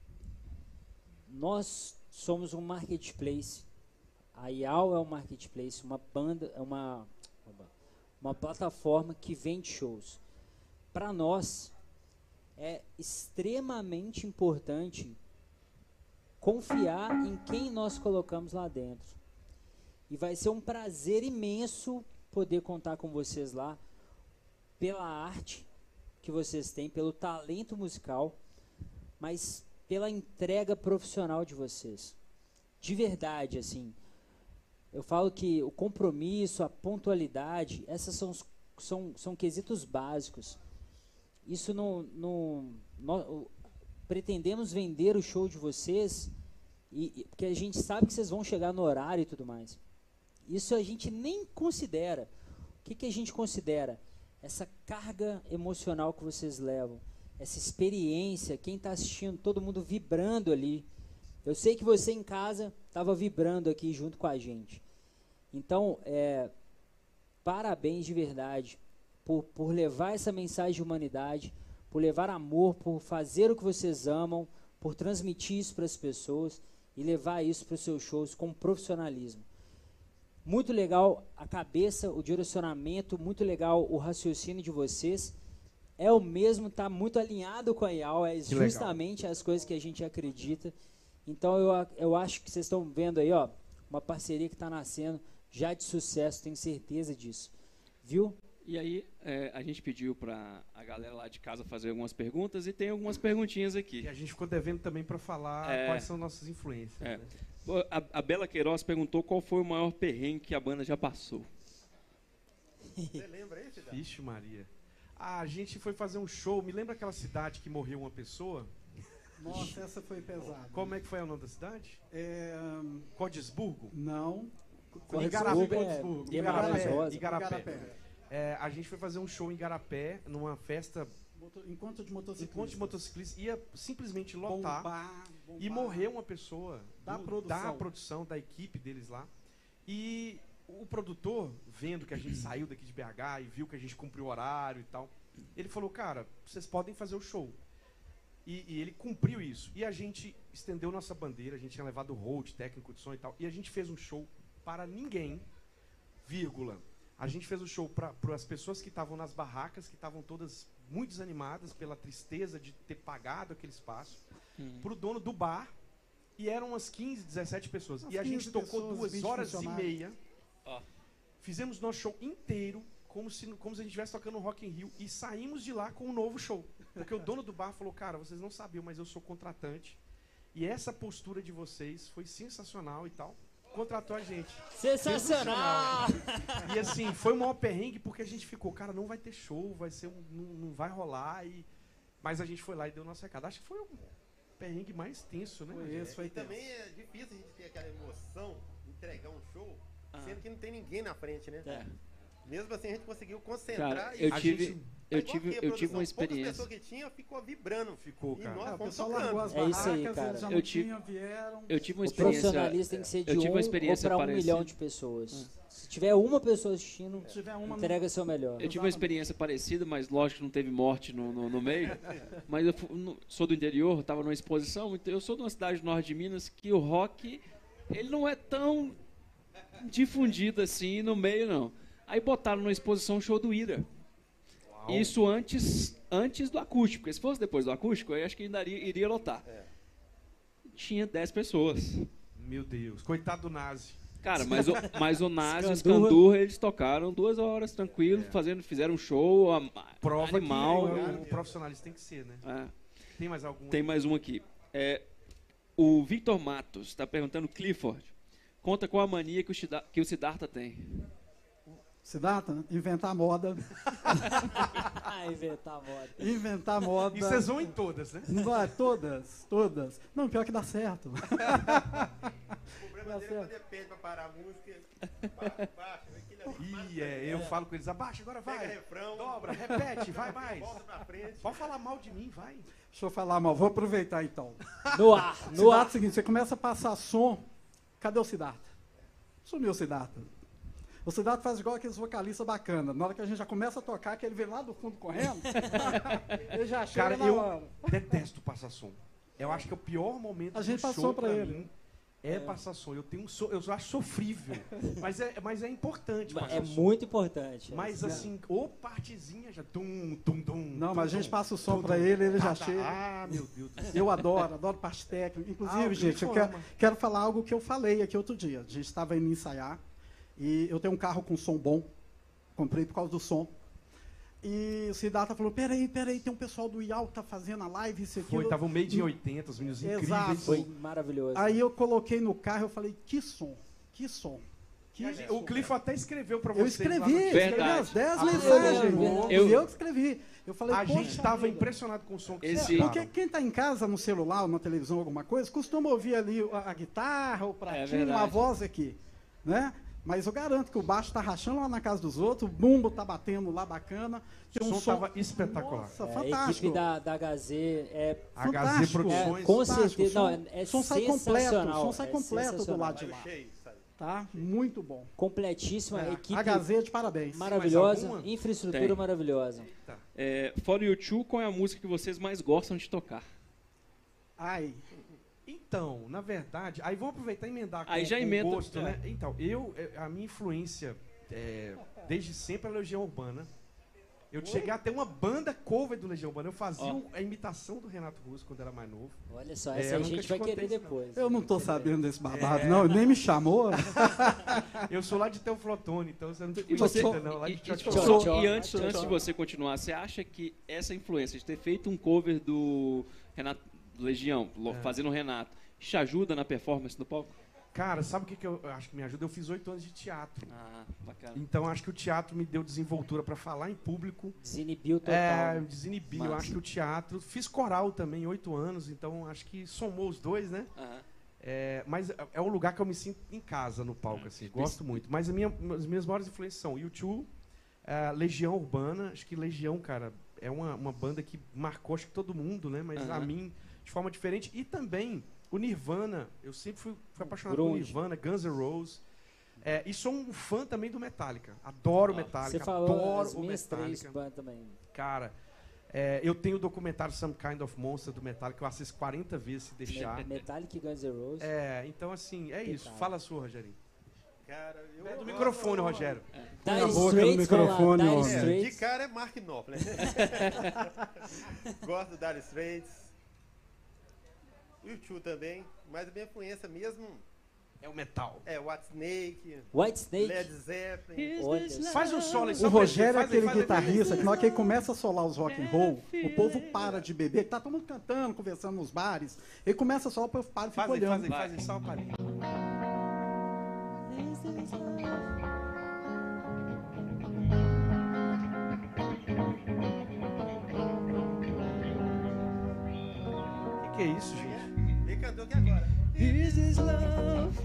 Nós somos um marketplace. A IAL é um marketplace, uma banda, é uma, uma plataforma que vende shows. Para nós, é extremamente importante confiar em quem nós colocamos lá dentro. E vai ser um prazer imenso poder contar com vocês lá pela arte que vocês têm, pelo talento musical, mas pela entrega profissional de vocês. De verdade, assim. Eu falo que o compromisso, a pontualidade, essas são, são, são quesitos básicos. Isso não. não pretendemos vender o show de vocês, e, e- porque a gente sabe que vocês vão chegar no horário e tudo mais. Isso a gente nem considera. O que, que a gente considera? Essa carga emocional que vocês levam, essa experiência, quem está assistindo, todo mundo vibrando ali. Eu sei que você em casa estava vibrando aqui junto com a gente. Então, é, parabéns de verdade por, por levar essa mensagem de humanidade, por levar amor, por fazer o que vocês amam, por transmitir isso para as pessoas e levar isso para os seus shows com profissionalismo. Muito legal a cabeça, o direcionamento, muito legal o raciocínio de vocês. É o mesmo, está muito alinhado com a IAL, é justamente as coisas que a gente acredita. Então eu, eu acho que vocês estão vendo aí, ó, uma parceria que está nascendo já de sucesso, tenho certeza disso. Viu? E aí, é, a gente pediu para a galera lá de casa fazer algumas perguntas e tem algumas perguntinhas aqui. E a gente ficou devendo também para falar É. quais são nossas influências. É. né? A, a Bela Queiroz perguntou qual foi o maior perrengue que a banda já passou. Você [laughs] lembra aí, Cidade? Vixe Maria. Ah, a gente foi fazer um show. Me lembra aquela cidade que morreu uma pessoa? Nossa, essa foi pesada. Como é que foi o nome da cidade? É, Codesburgo? não. Igarapé. É. Guimarães Igarapé. Rosa. Igarapé. É, a gente foi fazer um show em Igarapé, numa festa, Moto- Encontro de motociclistas. enquanto de motociclistas ia simplesmente lotar Bombar, bombar. e morreu uma pessoa Da do- produção. da produção, da equipe deles lá. E o produtor, vendo que a gente saiu daqui de BH e viu que a gente cumpriu o horário e tal, ele falou, cara, vocês podem fazer o show. E, e ele cumpriu isso. E a gente estendeu nossa bandeira, a gente tinha levado o hold, técnico de som e tal. E a gente fez um show para ninguém, vírgula. A gente fez o show para as pessoas que estavam nas barracas, que estavam todas muito desanimadas pela tristeza de ter pagado aquele espaço. Para o dono do bar. E eram umas 15, 17 pessoas. Umas e a gente 15 tocou pessoas, duas 20 horas e meia. Fizemos nosso show inteiro como se, como se a gente estivesse tocando Rock in Rio. E saímos de lá com um novo show. Porque o dono do bar falou, cara, vocês não sabiam, mas eu sou contratante. E essa postura de vocês foi sensacional e tal. Contratou a gente. Sensacional! E assim, foi um maior perrengue porque a gente ficou, cara, não vai ter show, vai ser um, não, não vai rolar. E... Mas a gente foi lá e deu nosso recado. Acho que foi o perrengue mais tenso, né? Foi esse, foi E tenso. também é difícil a gente ter aquela emoção entregar um show, Ah. sendo que não tem ninguém na frente, né? É. Mesmo assim, a gente conseguiu concentrar Cara, e eu A tive, gente- eu tive, eu tive uma produção, Poucas experiência. pessoas que tinha ficou vibrando. Ficou, E cara. nós É, o pessoal largou as É isso aí, barracas, cara. eles já Eu não tive- tinham, vieram. Eu tive uma O experiência. profissionalista tem que ser de eu tive um uma ou experiência para um parecida. milhão de pessoas. Se tiver uma pessoa assistindo, Se tiver uma, entrega seu melhor. Eu tive uma experiência parecida, mas lógico que não teve morte no, no, no meio. [laughs] Mas eu no- sou do interior, estava numa exposição. então Eu sou de uma cidade do norte de Minas que o rock ele não é tão difundido assim no meio, não. Aí botaram numa exposição o show do Ira. Isso antes, antes do acústico. Porque se fosse depois do acústico, eu acho que ainda iria, lotar. É. Tinha 10 pessoas. Meu Deus. Coitado do Nazi. Cara, mas o, mas o Nazi e o Escandurra. Scandurra, eles tocaram duas horas tranquilo, É. fazendo, fizeram um show a- Prova animal. que o, o profissionalista tem que ser, né? É. Tem mais algum? Tem mais um aqui. É, o Victor Matos está perguntando, Clifford, conta qual a mania que o, que o Siddhartha tem. Siddhartha, inventar moda. [laughs] Ah, inventar moda. Inventar moda. E vocês vão em todas, né? Não vai, todas, todas. Não, pior que dá certo. O problema dele é quando ele pede pra parar a música. Baixa, baixa. ali, Ih, é, eu falo com eles, abaixa, agora Pega vai. refrão. Dobra, repete, vai [laughs] mais. Volta pra frente. Pode falar mal de mim, vai. Deixa eu falar mal, vou aproveitar então. No ar, no Siddhartha é ar. o seguinte, você começa a passar som, cadê o Siddhartha? Sumiu o Siddhartha. O Siddhartha faz igual aqueles vocalistas bacanas. Na hora que a gente já começa a tocar, que ele vem lá do fundo correndo, [laughs] ele já chega Cara, na eu hora. detesto passar som. Eu acho que é o pior momento A do gente show passou pra ele. mim é, passar som. Eu tenho so, eu acho sofrível, mas é, mas é importante passar É som. muito importante. Mas assim, ô partezinha já tum tum tum. Não, tum, mas a gente tum, passa o som pra tum. ele, ele já Tá, tá. chega. Ah, meu Deus do céu. Eu adoro, adoro parte técnica. Inclusive, Ah, o gente, eu quero, quero falar algo que eu falei aqui outro dia. A gente estava indo ensaiar e eu tenho um carro com som bom. Comprei por causa do som. E o Siddhartha falou, peraí, peraí, tem um pessoal do IAL que tá fazendo a live, isso aqui. Foi, tava o meio de 80, os meninos Exato. incríveis. Foi maravilhoso. Aí eu coloquei no carro, eu falei, que som, que som. Que E o Cliff até escreveu pra Eu vocês. lá escrevi, no- escrevi Verdade. as 10 Ah, mensagens. verdade. Eu, Eu- eu que escrevi. Eu falei, A gente "Poxa estava vida." impressionado com o som que Esse- Porque quem está em casa, no celular ou na televisão, alguma coisa, costuma ouvir ali a, a guitarra, o pratinho, verdade. uma voz aqui. Né? Mas eu garanto que o baixo está rachando lá na casa dos outros, o bumbo está batendo lá bacana. Tem O um som tava espetacular. Nossa, É, a fantástico. equipe da, da HZ é, HZ fantástico. Produções. é com certeza. som- Não, é som sai completo, sensacional, som sai é completo do lado de lá. sabe? Tá? Muito bom. Completíssima, É, equipe HZ de parabéns. maravilhosa, infraestrutura Tem. maravilhosa. É, fora o YouTube, qual é a música que vocês mais gostam de tocar? Ai, Então, na verdade, aí vamos aproveitar e emendar com, Aí já com emenda, o gosto, é. né? Então, eu, é, a minha influência, é, desde sempre, é a Legião Urbana. Eu cheguei a ter uma banda cover do Legião Urbana. Eu fazia um- a imitação do Renato Russo quando era mais novo. Olha só, É, essa eu a gente te vai querer isso, não. depois. eu não tô sabendo desse babado, não. Ele nem me chamou. [laughs] Eu sou lá de Teoflotone, então você não te E você, conhece, não. Lá e, de e- e antes, Tchau, antes de você continuar, você acha que essa influência de ter feito um cover do Renato Legião, lo- É. fazendo o Renato, te ajuda na performance do palco? Cara, sabe o que, que eu acho que me ajuda? Eu fiz oito anos de teatro. Ah, bacana. Então, acho que o teatro me deu desenvoltura para falar em público. Desinibiu total. É, desinibiu. Eu acho que o teatro. Fiz coral também, oito anos, então acho que somou os dois, né? Aham. É, mas é- é um lugar que eu me sinto em casa no palco, assim. Gosto muito. Mas a minha, as minhas maiores influências são YouTube, é, Legião Urbana. Acho que Legião, cara, é uma, uma banda que marcou acho que todo mundo, né? Mas a mim, de forma diferente. E também o Nirvana. Eu sempre fui, fui apaixonado por. Nirvana, Guns N' Roses. É, e sou um fã também do Metallica. Adoro Ó, Metallica. Você falou adoro as o três Metallica. bandas também. Cara, é, eu tenho o documentário Some Kind of Monster do Metallica que eu assisto 40 vezes se deixar. Metallic e Guns N' Roses. É, então assim, é isso. Pecado. Fala a sua, Rogerinho. Cara, eu Pé do microfone, Rogério. Põe a boca no microfone. É, de cara é Mark Knopfler. [laughs] Gosto do Dire Straits. YouTube também. Mas a minha influência mesmo É o metal. é White Snake, White Snake. Led Zeppelin. Olha. Faz um solo O Rogério é aquele guitarrista que na hora que ele começa a solar os rock and roll, o povo para de beber, tá todo mundo cantando, conversando nos bares. Ele começa a solar, o povo para e fica Faz aí, faz olhando. aí, faz aí, só uma palhinha. O que, que é isso, gente? Is this love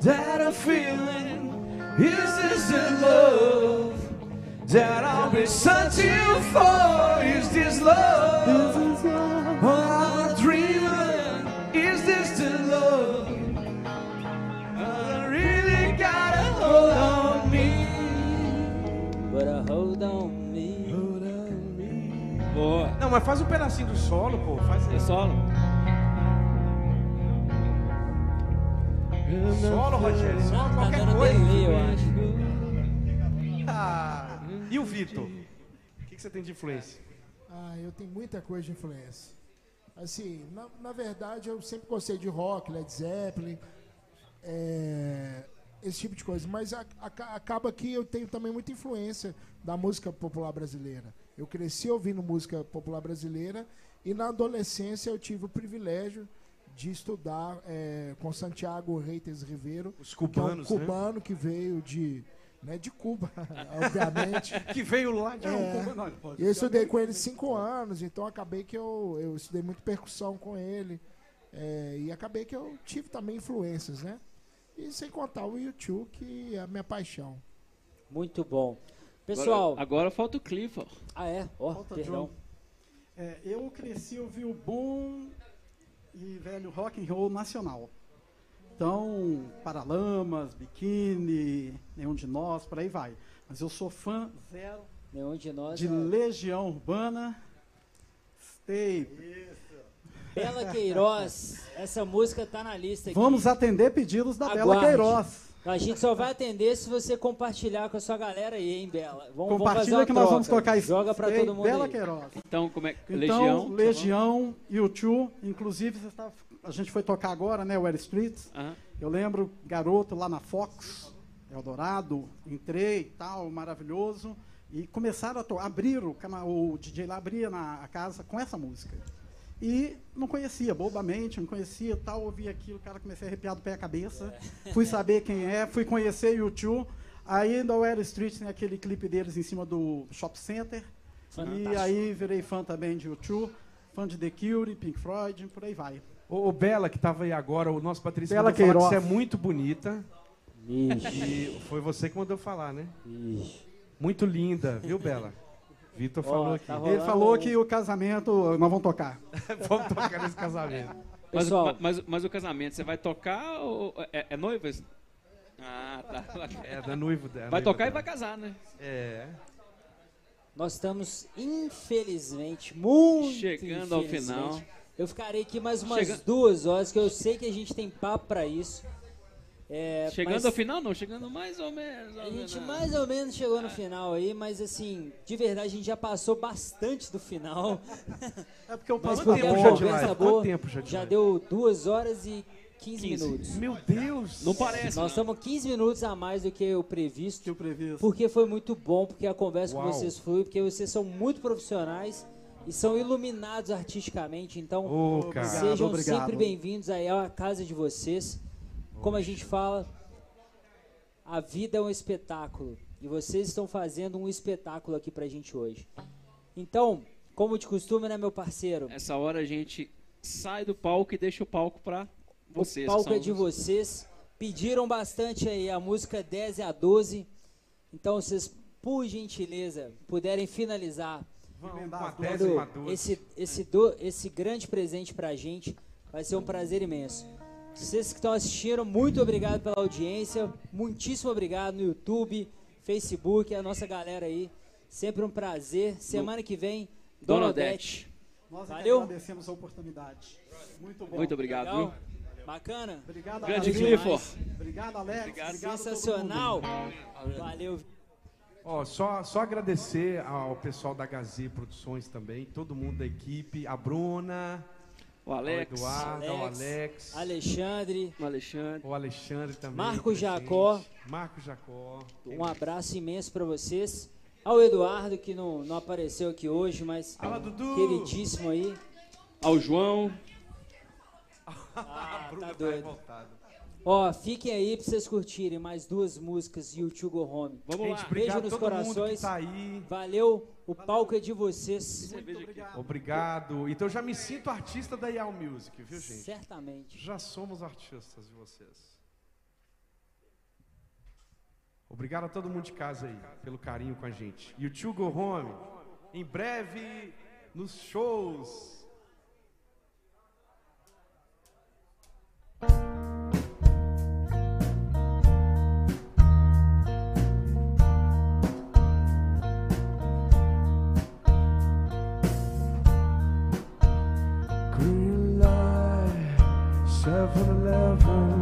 that I'm feeling? Is this the love that I'll be searching for? Is this love? All I'm dreaming? Is this the love? I really gotta hold on me. But a hold on me. Boa. Não, mas faz um pedacinho do solo, pô. Faz aí. É solo? Solo, Rogério. Solo qualquer dando coisa. delay, eu acho. Ah, e o Vitor? O que, que você tem de influência? Ah, eu tenho muita coisa de influência. Assim, na, na verdade, eu sempre gostei de rock, Led Zeppelin, é, esse tipo de coisa. Mas a- aca- acaba que eu tenho também muita influência da música popular brasileira. Eu cresci ouvindo música popular brasileira e na adolescência eu tive o privilégio de estudar é, com Santiago Reiters Ribeiro, Os que é um cubanos, né? cubano que veio de, né, de Cuba, [laughs] obviamente. [laughs] Que veio lá de... É. Cuba, não, pode Eu estudei com ele cinco anos, então acabei que eu, eu estudei muito percussão com ele. é, e acabei que eu tive também influências, né? E sem contar o YouTube, que é a minha paixão. Muito bom. Pessoal, Agora, agora falta o Clifford. ah é? Ó, Falta perdão. É, eu cresci ouvi o bom e velho rock and roll nacional. Então, Paralamas, Biquíni, Nenhum de Nós, por aí vai. Mas eu sou fã zero Nenhum de nós. de é- Legião Urbana, Stay. Bela Queiroz, essa música tá na lista aqui. Vamos atender pedidos da Bela Aguarde. Queiroz. A gente só vai atender se você compartilhar com a sua galera aí, hein, Bela? Vamos, vamos fazer Compartilha uma que nós troca. vamos tocar isso. Joga pra todo mundo Bela aí. Queiroz. Então, como é que. Então, Legião. Legião, YouTube, inclusive você tá- a gente foi tocar agora, né, o Air Street. Aham. Eu lembro, garoto lá na Fox, Eldorado, entrei e tal, maravilhoso. E começaram a tocar, abriram, o DJ lá abria na a casa com essa música. E não conhecia, bobamente, não conhecia e tal, ouvi aquilo, o cara comecei a arrepiar do pé à cabeça. [laughs] Fui saber quem é, fui conhecer o YouTube. Aí no Air Street tem aquele clipe deles em cima do Shop Center. Fantástico. E aí virei fã também de YouTube, fã de The Cure, Pink Floyd, por aí vai. Ô, ô, Bela, que tava aí agora, o nosso Patrícia Bela mandou falar que você é muito bonita. Ixi, E foi você que mandou falar, né? ixi. Muito linda, viu, Bela? Vitor falou aqui. tá Ele falou que o casamento nós vamos tocar. [laughs] Vamos tocar nesse casamento. [laughs] Mas, Pessoal, mas, mas o casamento, você vai tocar ou. É, é noiva? Ah, tá. [laughs] É, da noivo dela. Vai tocar e vai casar, né? É. nós estamos, infelizmente, muito Chegando ao final. Eu ficarei aqui mais umas Chega- duas horas, que eu sei que a gente tem papo pra isso. É, Chegando mas ao final, não, chegando mais ou menos. A gente mais ou menos chegou no final aí, mas assim, de verdade a gente já passou bastante do final. É porque o [laughs] Mas papo Quanto porque tá a tempo já de conversa live? boa Quanto tempo já já deu duas horas e 15, 15. minutos. Meu Deus! Não parece. Nós estamos 15 minutos a mais do que o previsto. que o previsto. Porque foi muito bom, porque a conversa com Uau. vocês flui, porque vocês são muito profissionais e são iluminados artisticamente. Então. Obrigado, sejam obrigado. sempre bem-vindos aí à casa de vocês. Como a gente fala, a vida é um espetáculo e vocês estão fazendo um espetáculo aqui pra gente hoje. Então, como de costume, né, meu parceiro? Essa hora a gente sai do palco e deixa o palco pra vocês. o palco é de os- vocês. Pediram bastante aí a música 10 a 12. Então, vocês, por gentileza, puderem finalizar esse, esse, do, esse grande presente pra gente. Vai ser um prazer imenso. Vocês que estão assistindo, muito obrigado pela audiência. Muitíssimo obrigado no YouTube, Facebook, a nossa galera aí. Sempre um prazer. Semana que vem, Dona Odete. Nós é Valeu. agradecemos a oportunidade. Muito bom. Muito obrigado. Legal? Bacana? Obrigado, Grande Alex. Clifford. Obrigado, Alex. Obrigado. Obrigado Sensacional. Valeu. Ó, só, só agradecer ao pessoal da Gazê Produções também, todo mundo da equipe, a Bruna, O Alex. ao Eduardo, Alex, Alex, Alexandre, O Alexandre. o Alexandre também. Marco. Jacó. Marco Jacó. um abraço imenso pra vocês. Ao Eduardo, que não, não apareceu aqui hoje, mas Fala, Dudu! queridíssimo aí. Ao João. [laughs] Ah, Bruna tá tá doido. Ó, fiquem aí pra vocês curtirem mais duas músicas YouTube Go Home. Vamos Gente, lá. obrigado Beijo nos corações. tá aí. Valeu, o palco é de vocês. Aqui. Obrigado. Então já me sinto artista da Yao Music, viu, gente? Certamente. Já somos artistas de vocês. Obrigado a todo mundo de casa aí, pelo carinho com a gente. E o Tio Go Home, em breve, nos shows. 7-Eleven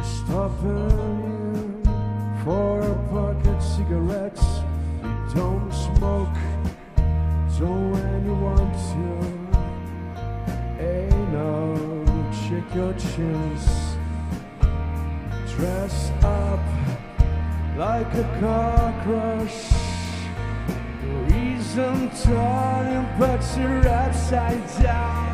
is stopping you for a packet cigarettes. You don't smoke, so when you want to, hey no, check your chins. Dress up like a cockroach. The reason turning puts her upside down.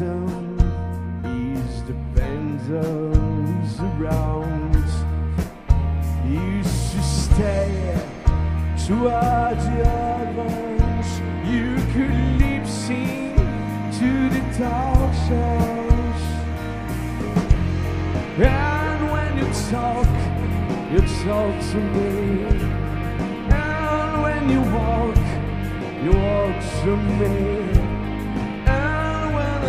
victim, he's the he's around, used to stay toward the you could lip sync to the talk shows. And when you talk, you talk to me. And when you walk, you walk to me.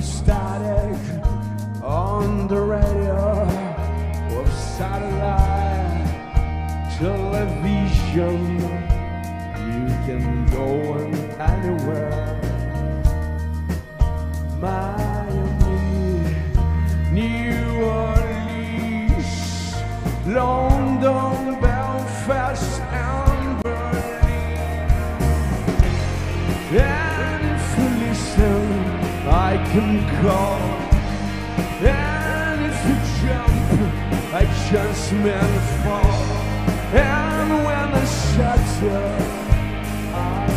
static on the radio of satellite television. You can go anywhere. I can call. And if you jump, I just may fall. And when I shut you, I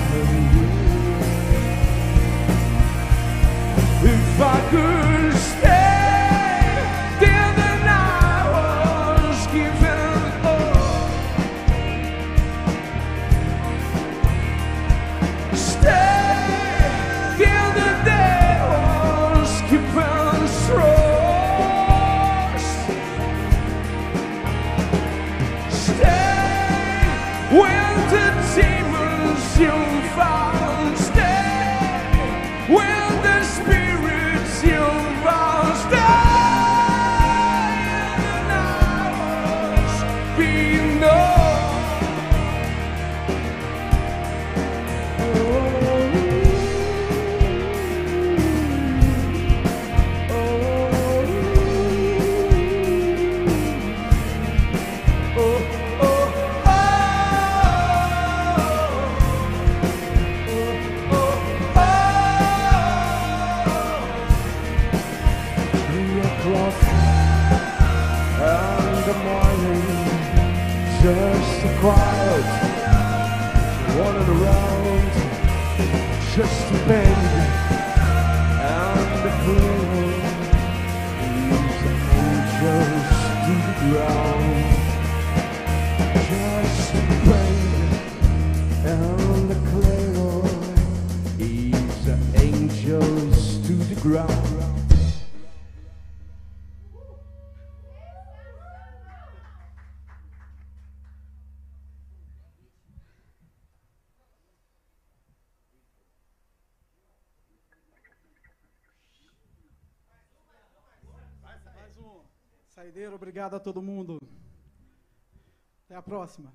will you. If I could stay, obrigado a todo mundo. Até a próxima.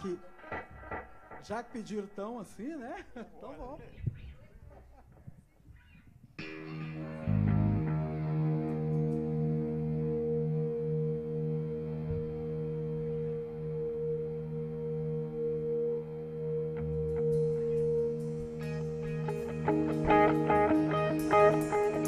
que. Já que pediram tão assim, né? [laughs] Então vamos. Música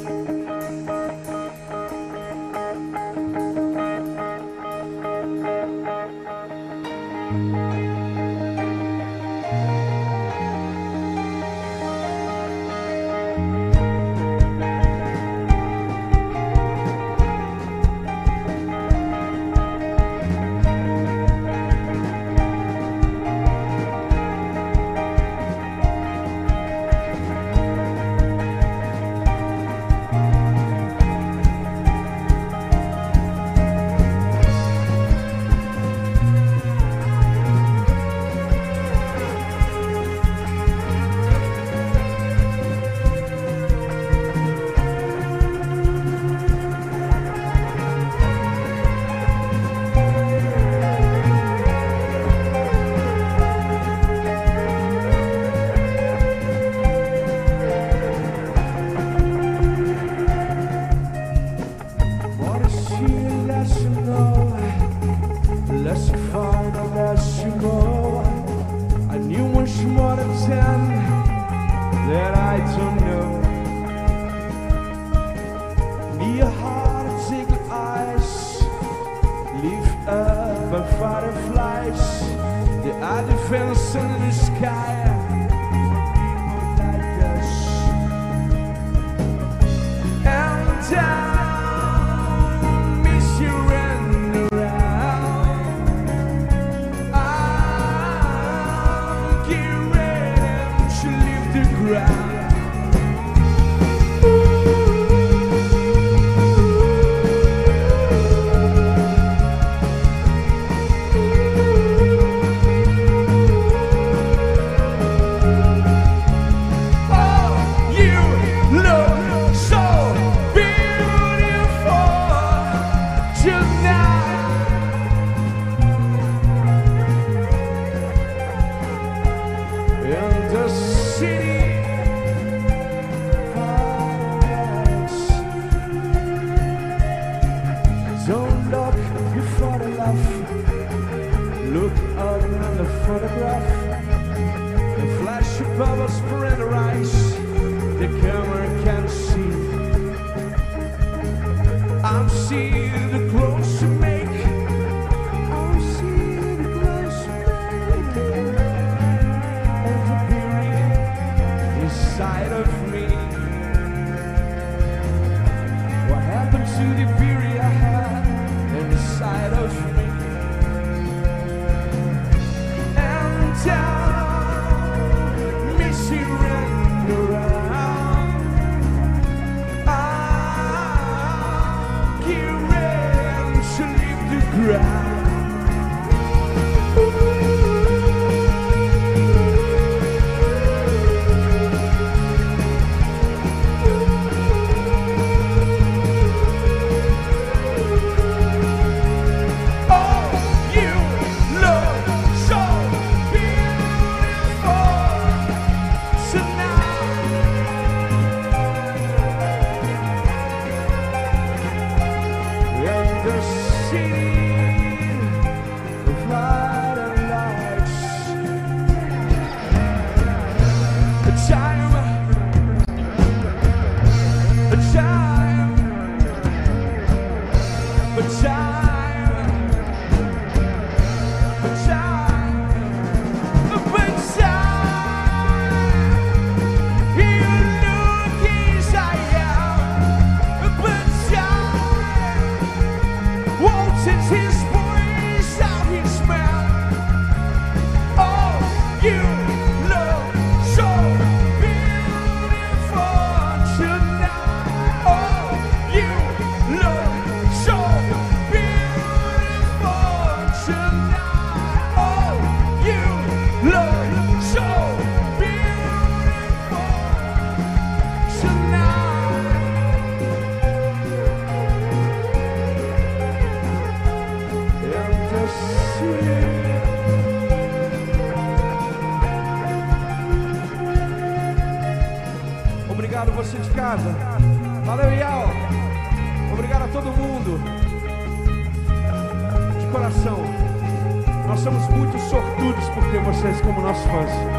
casa. Valeu, Ial. Obrigado a todo mundo. De coração. Nós somos muito sortudos por ter vocês como nossos fãs.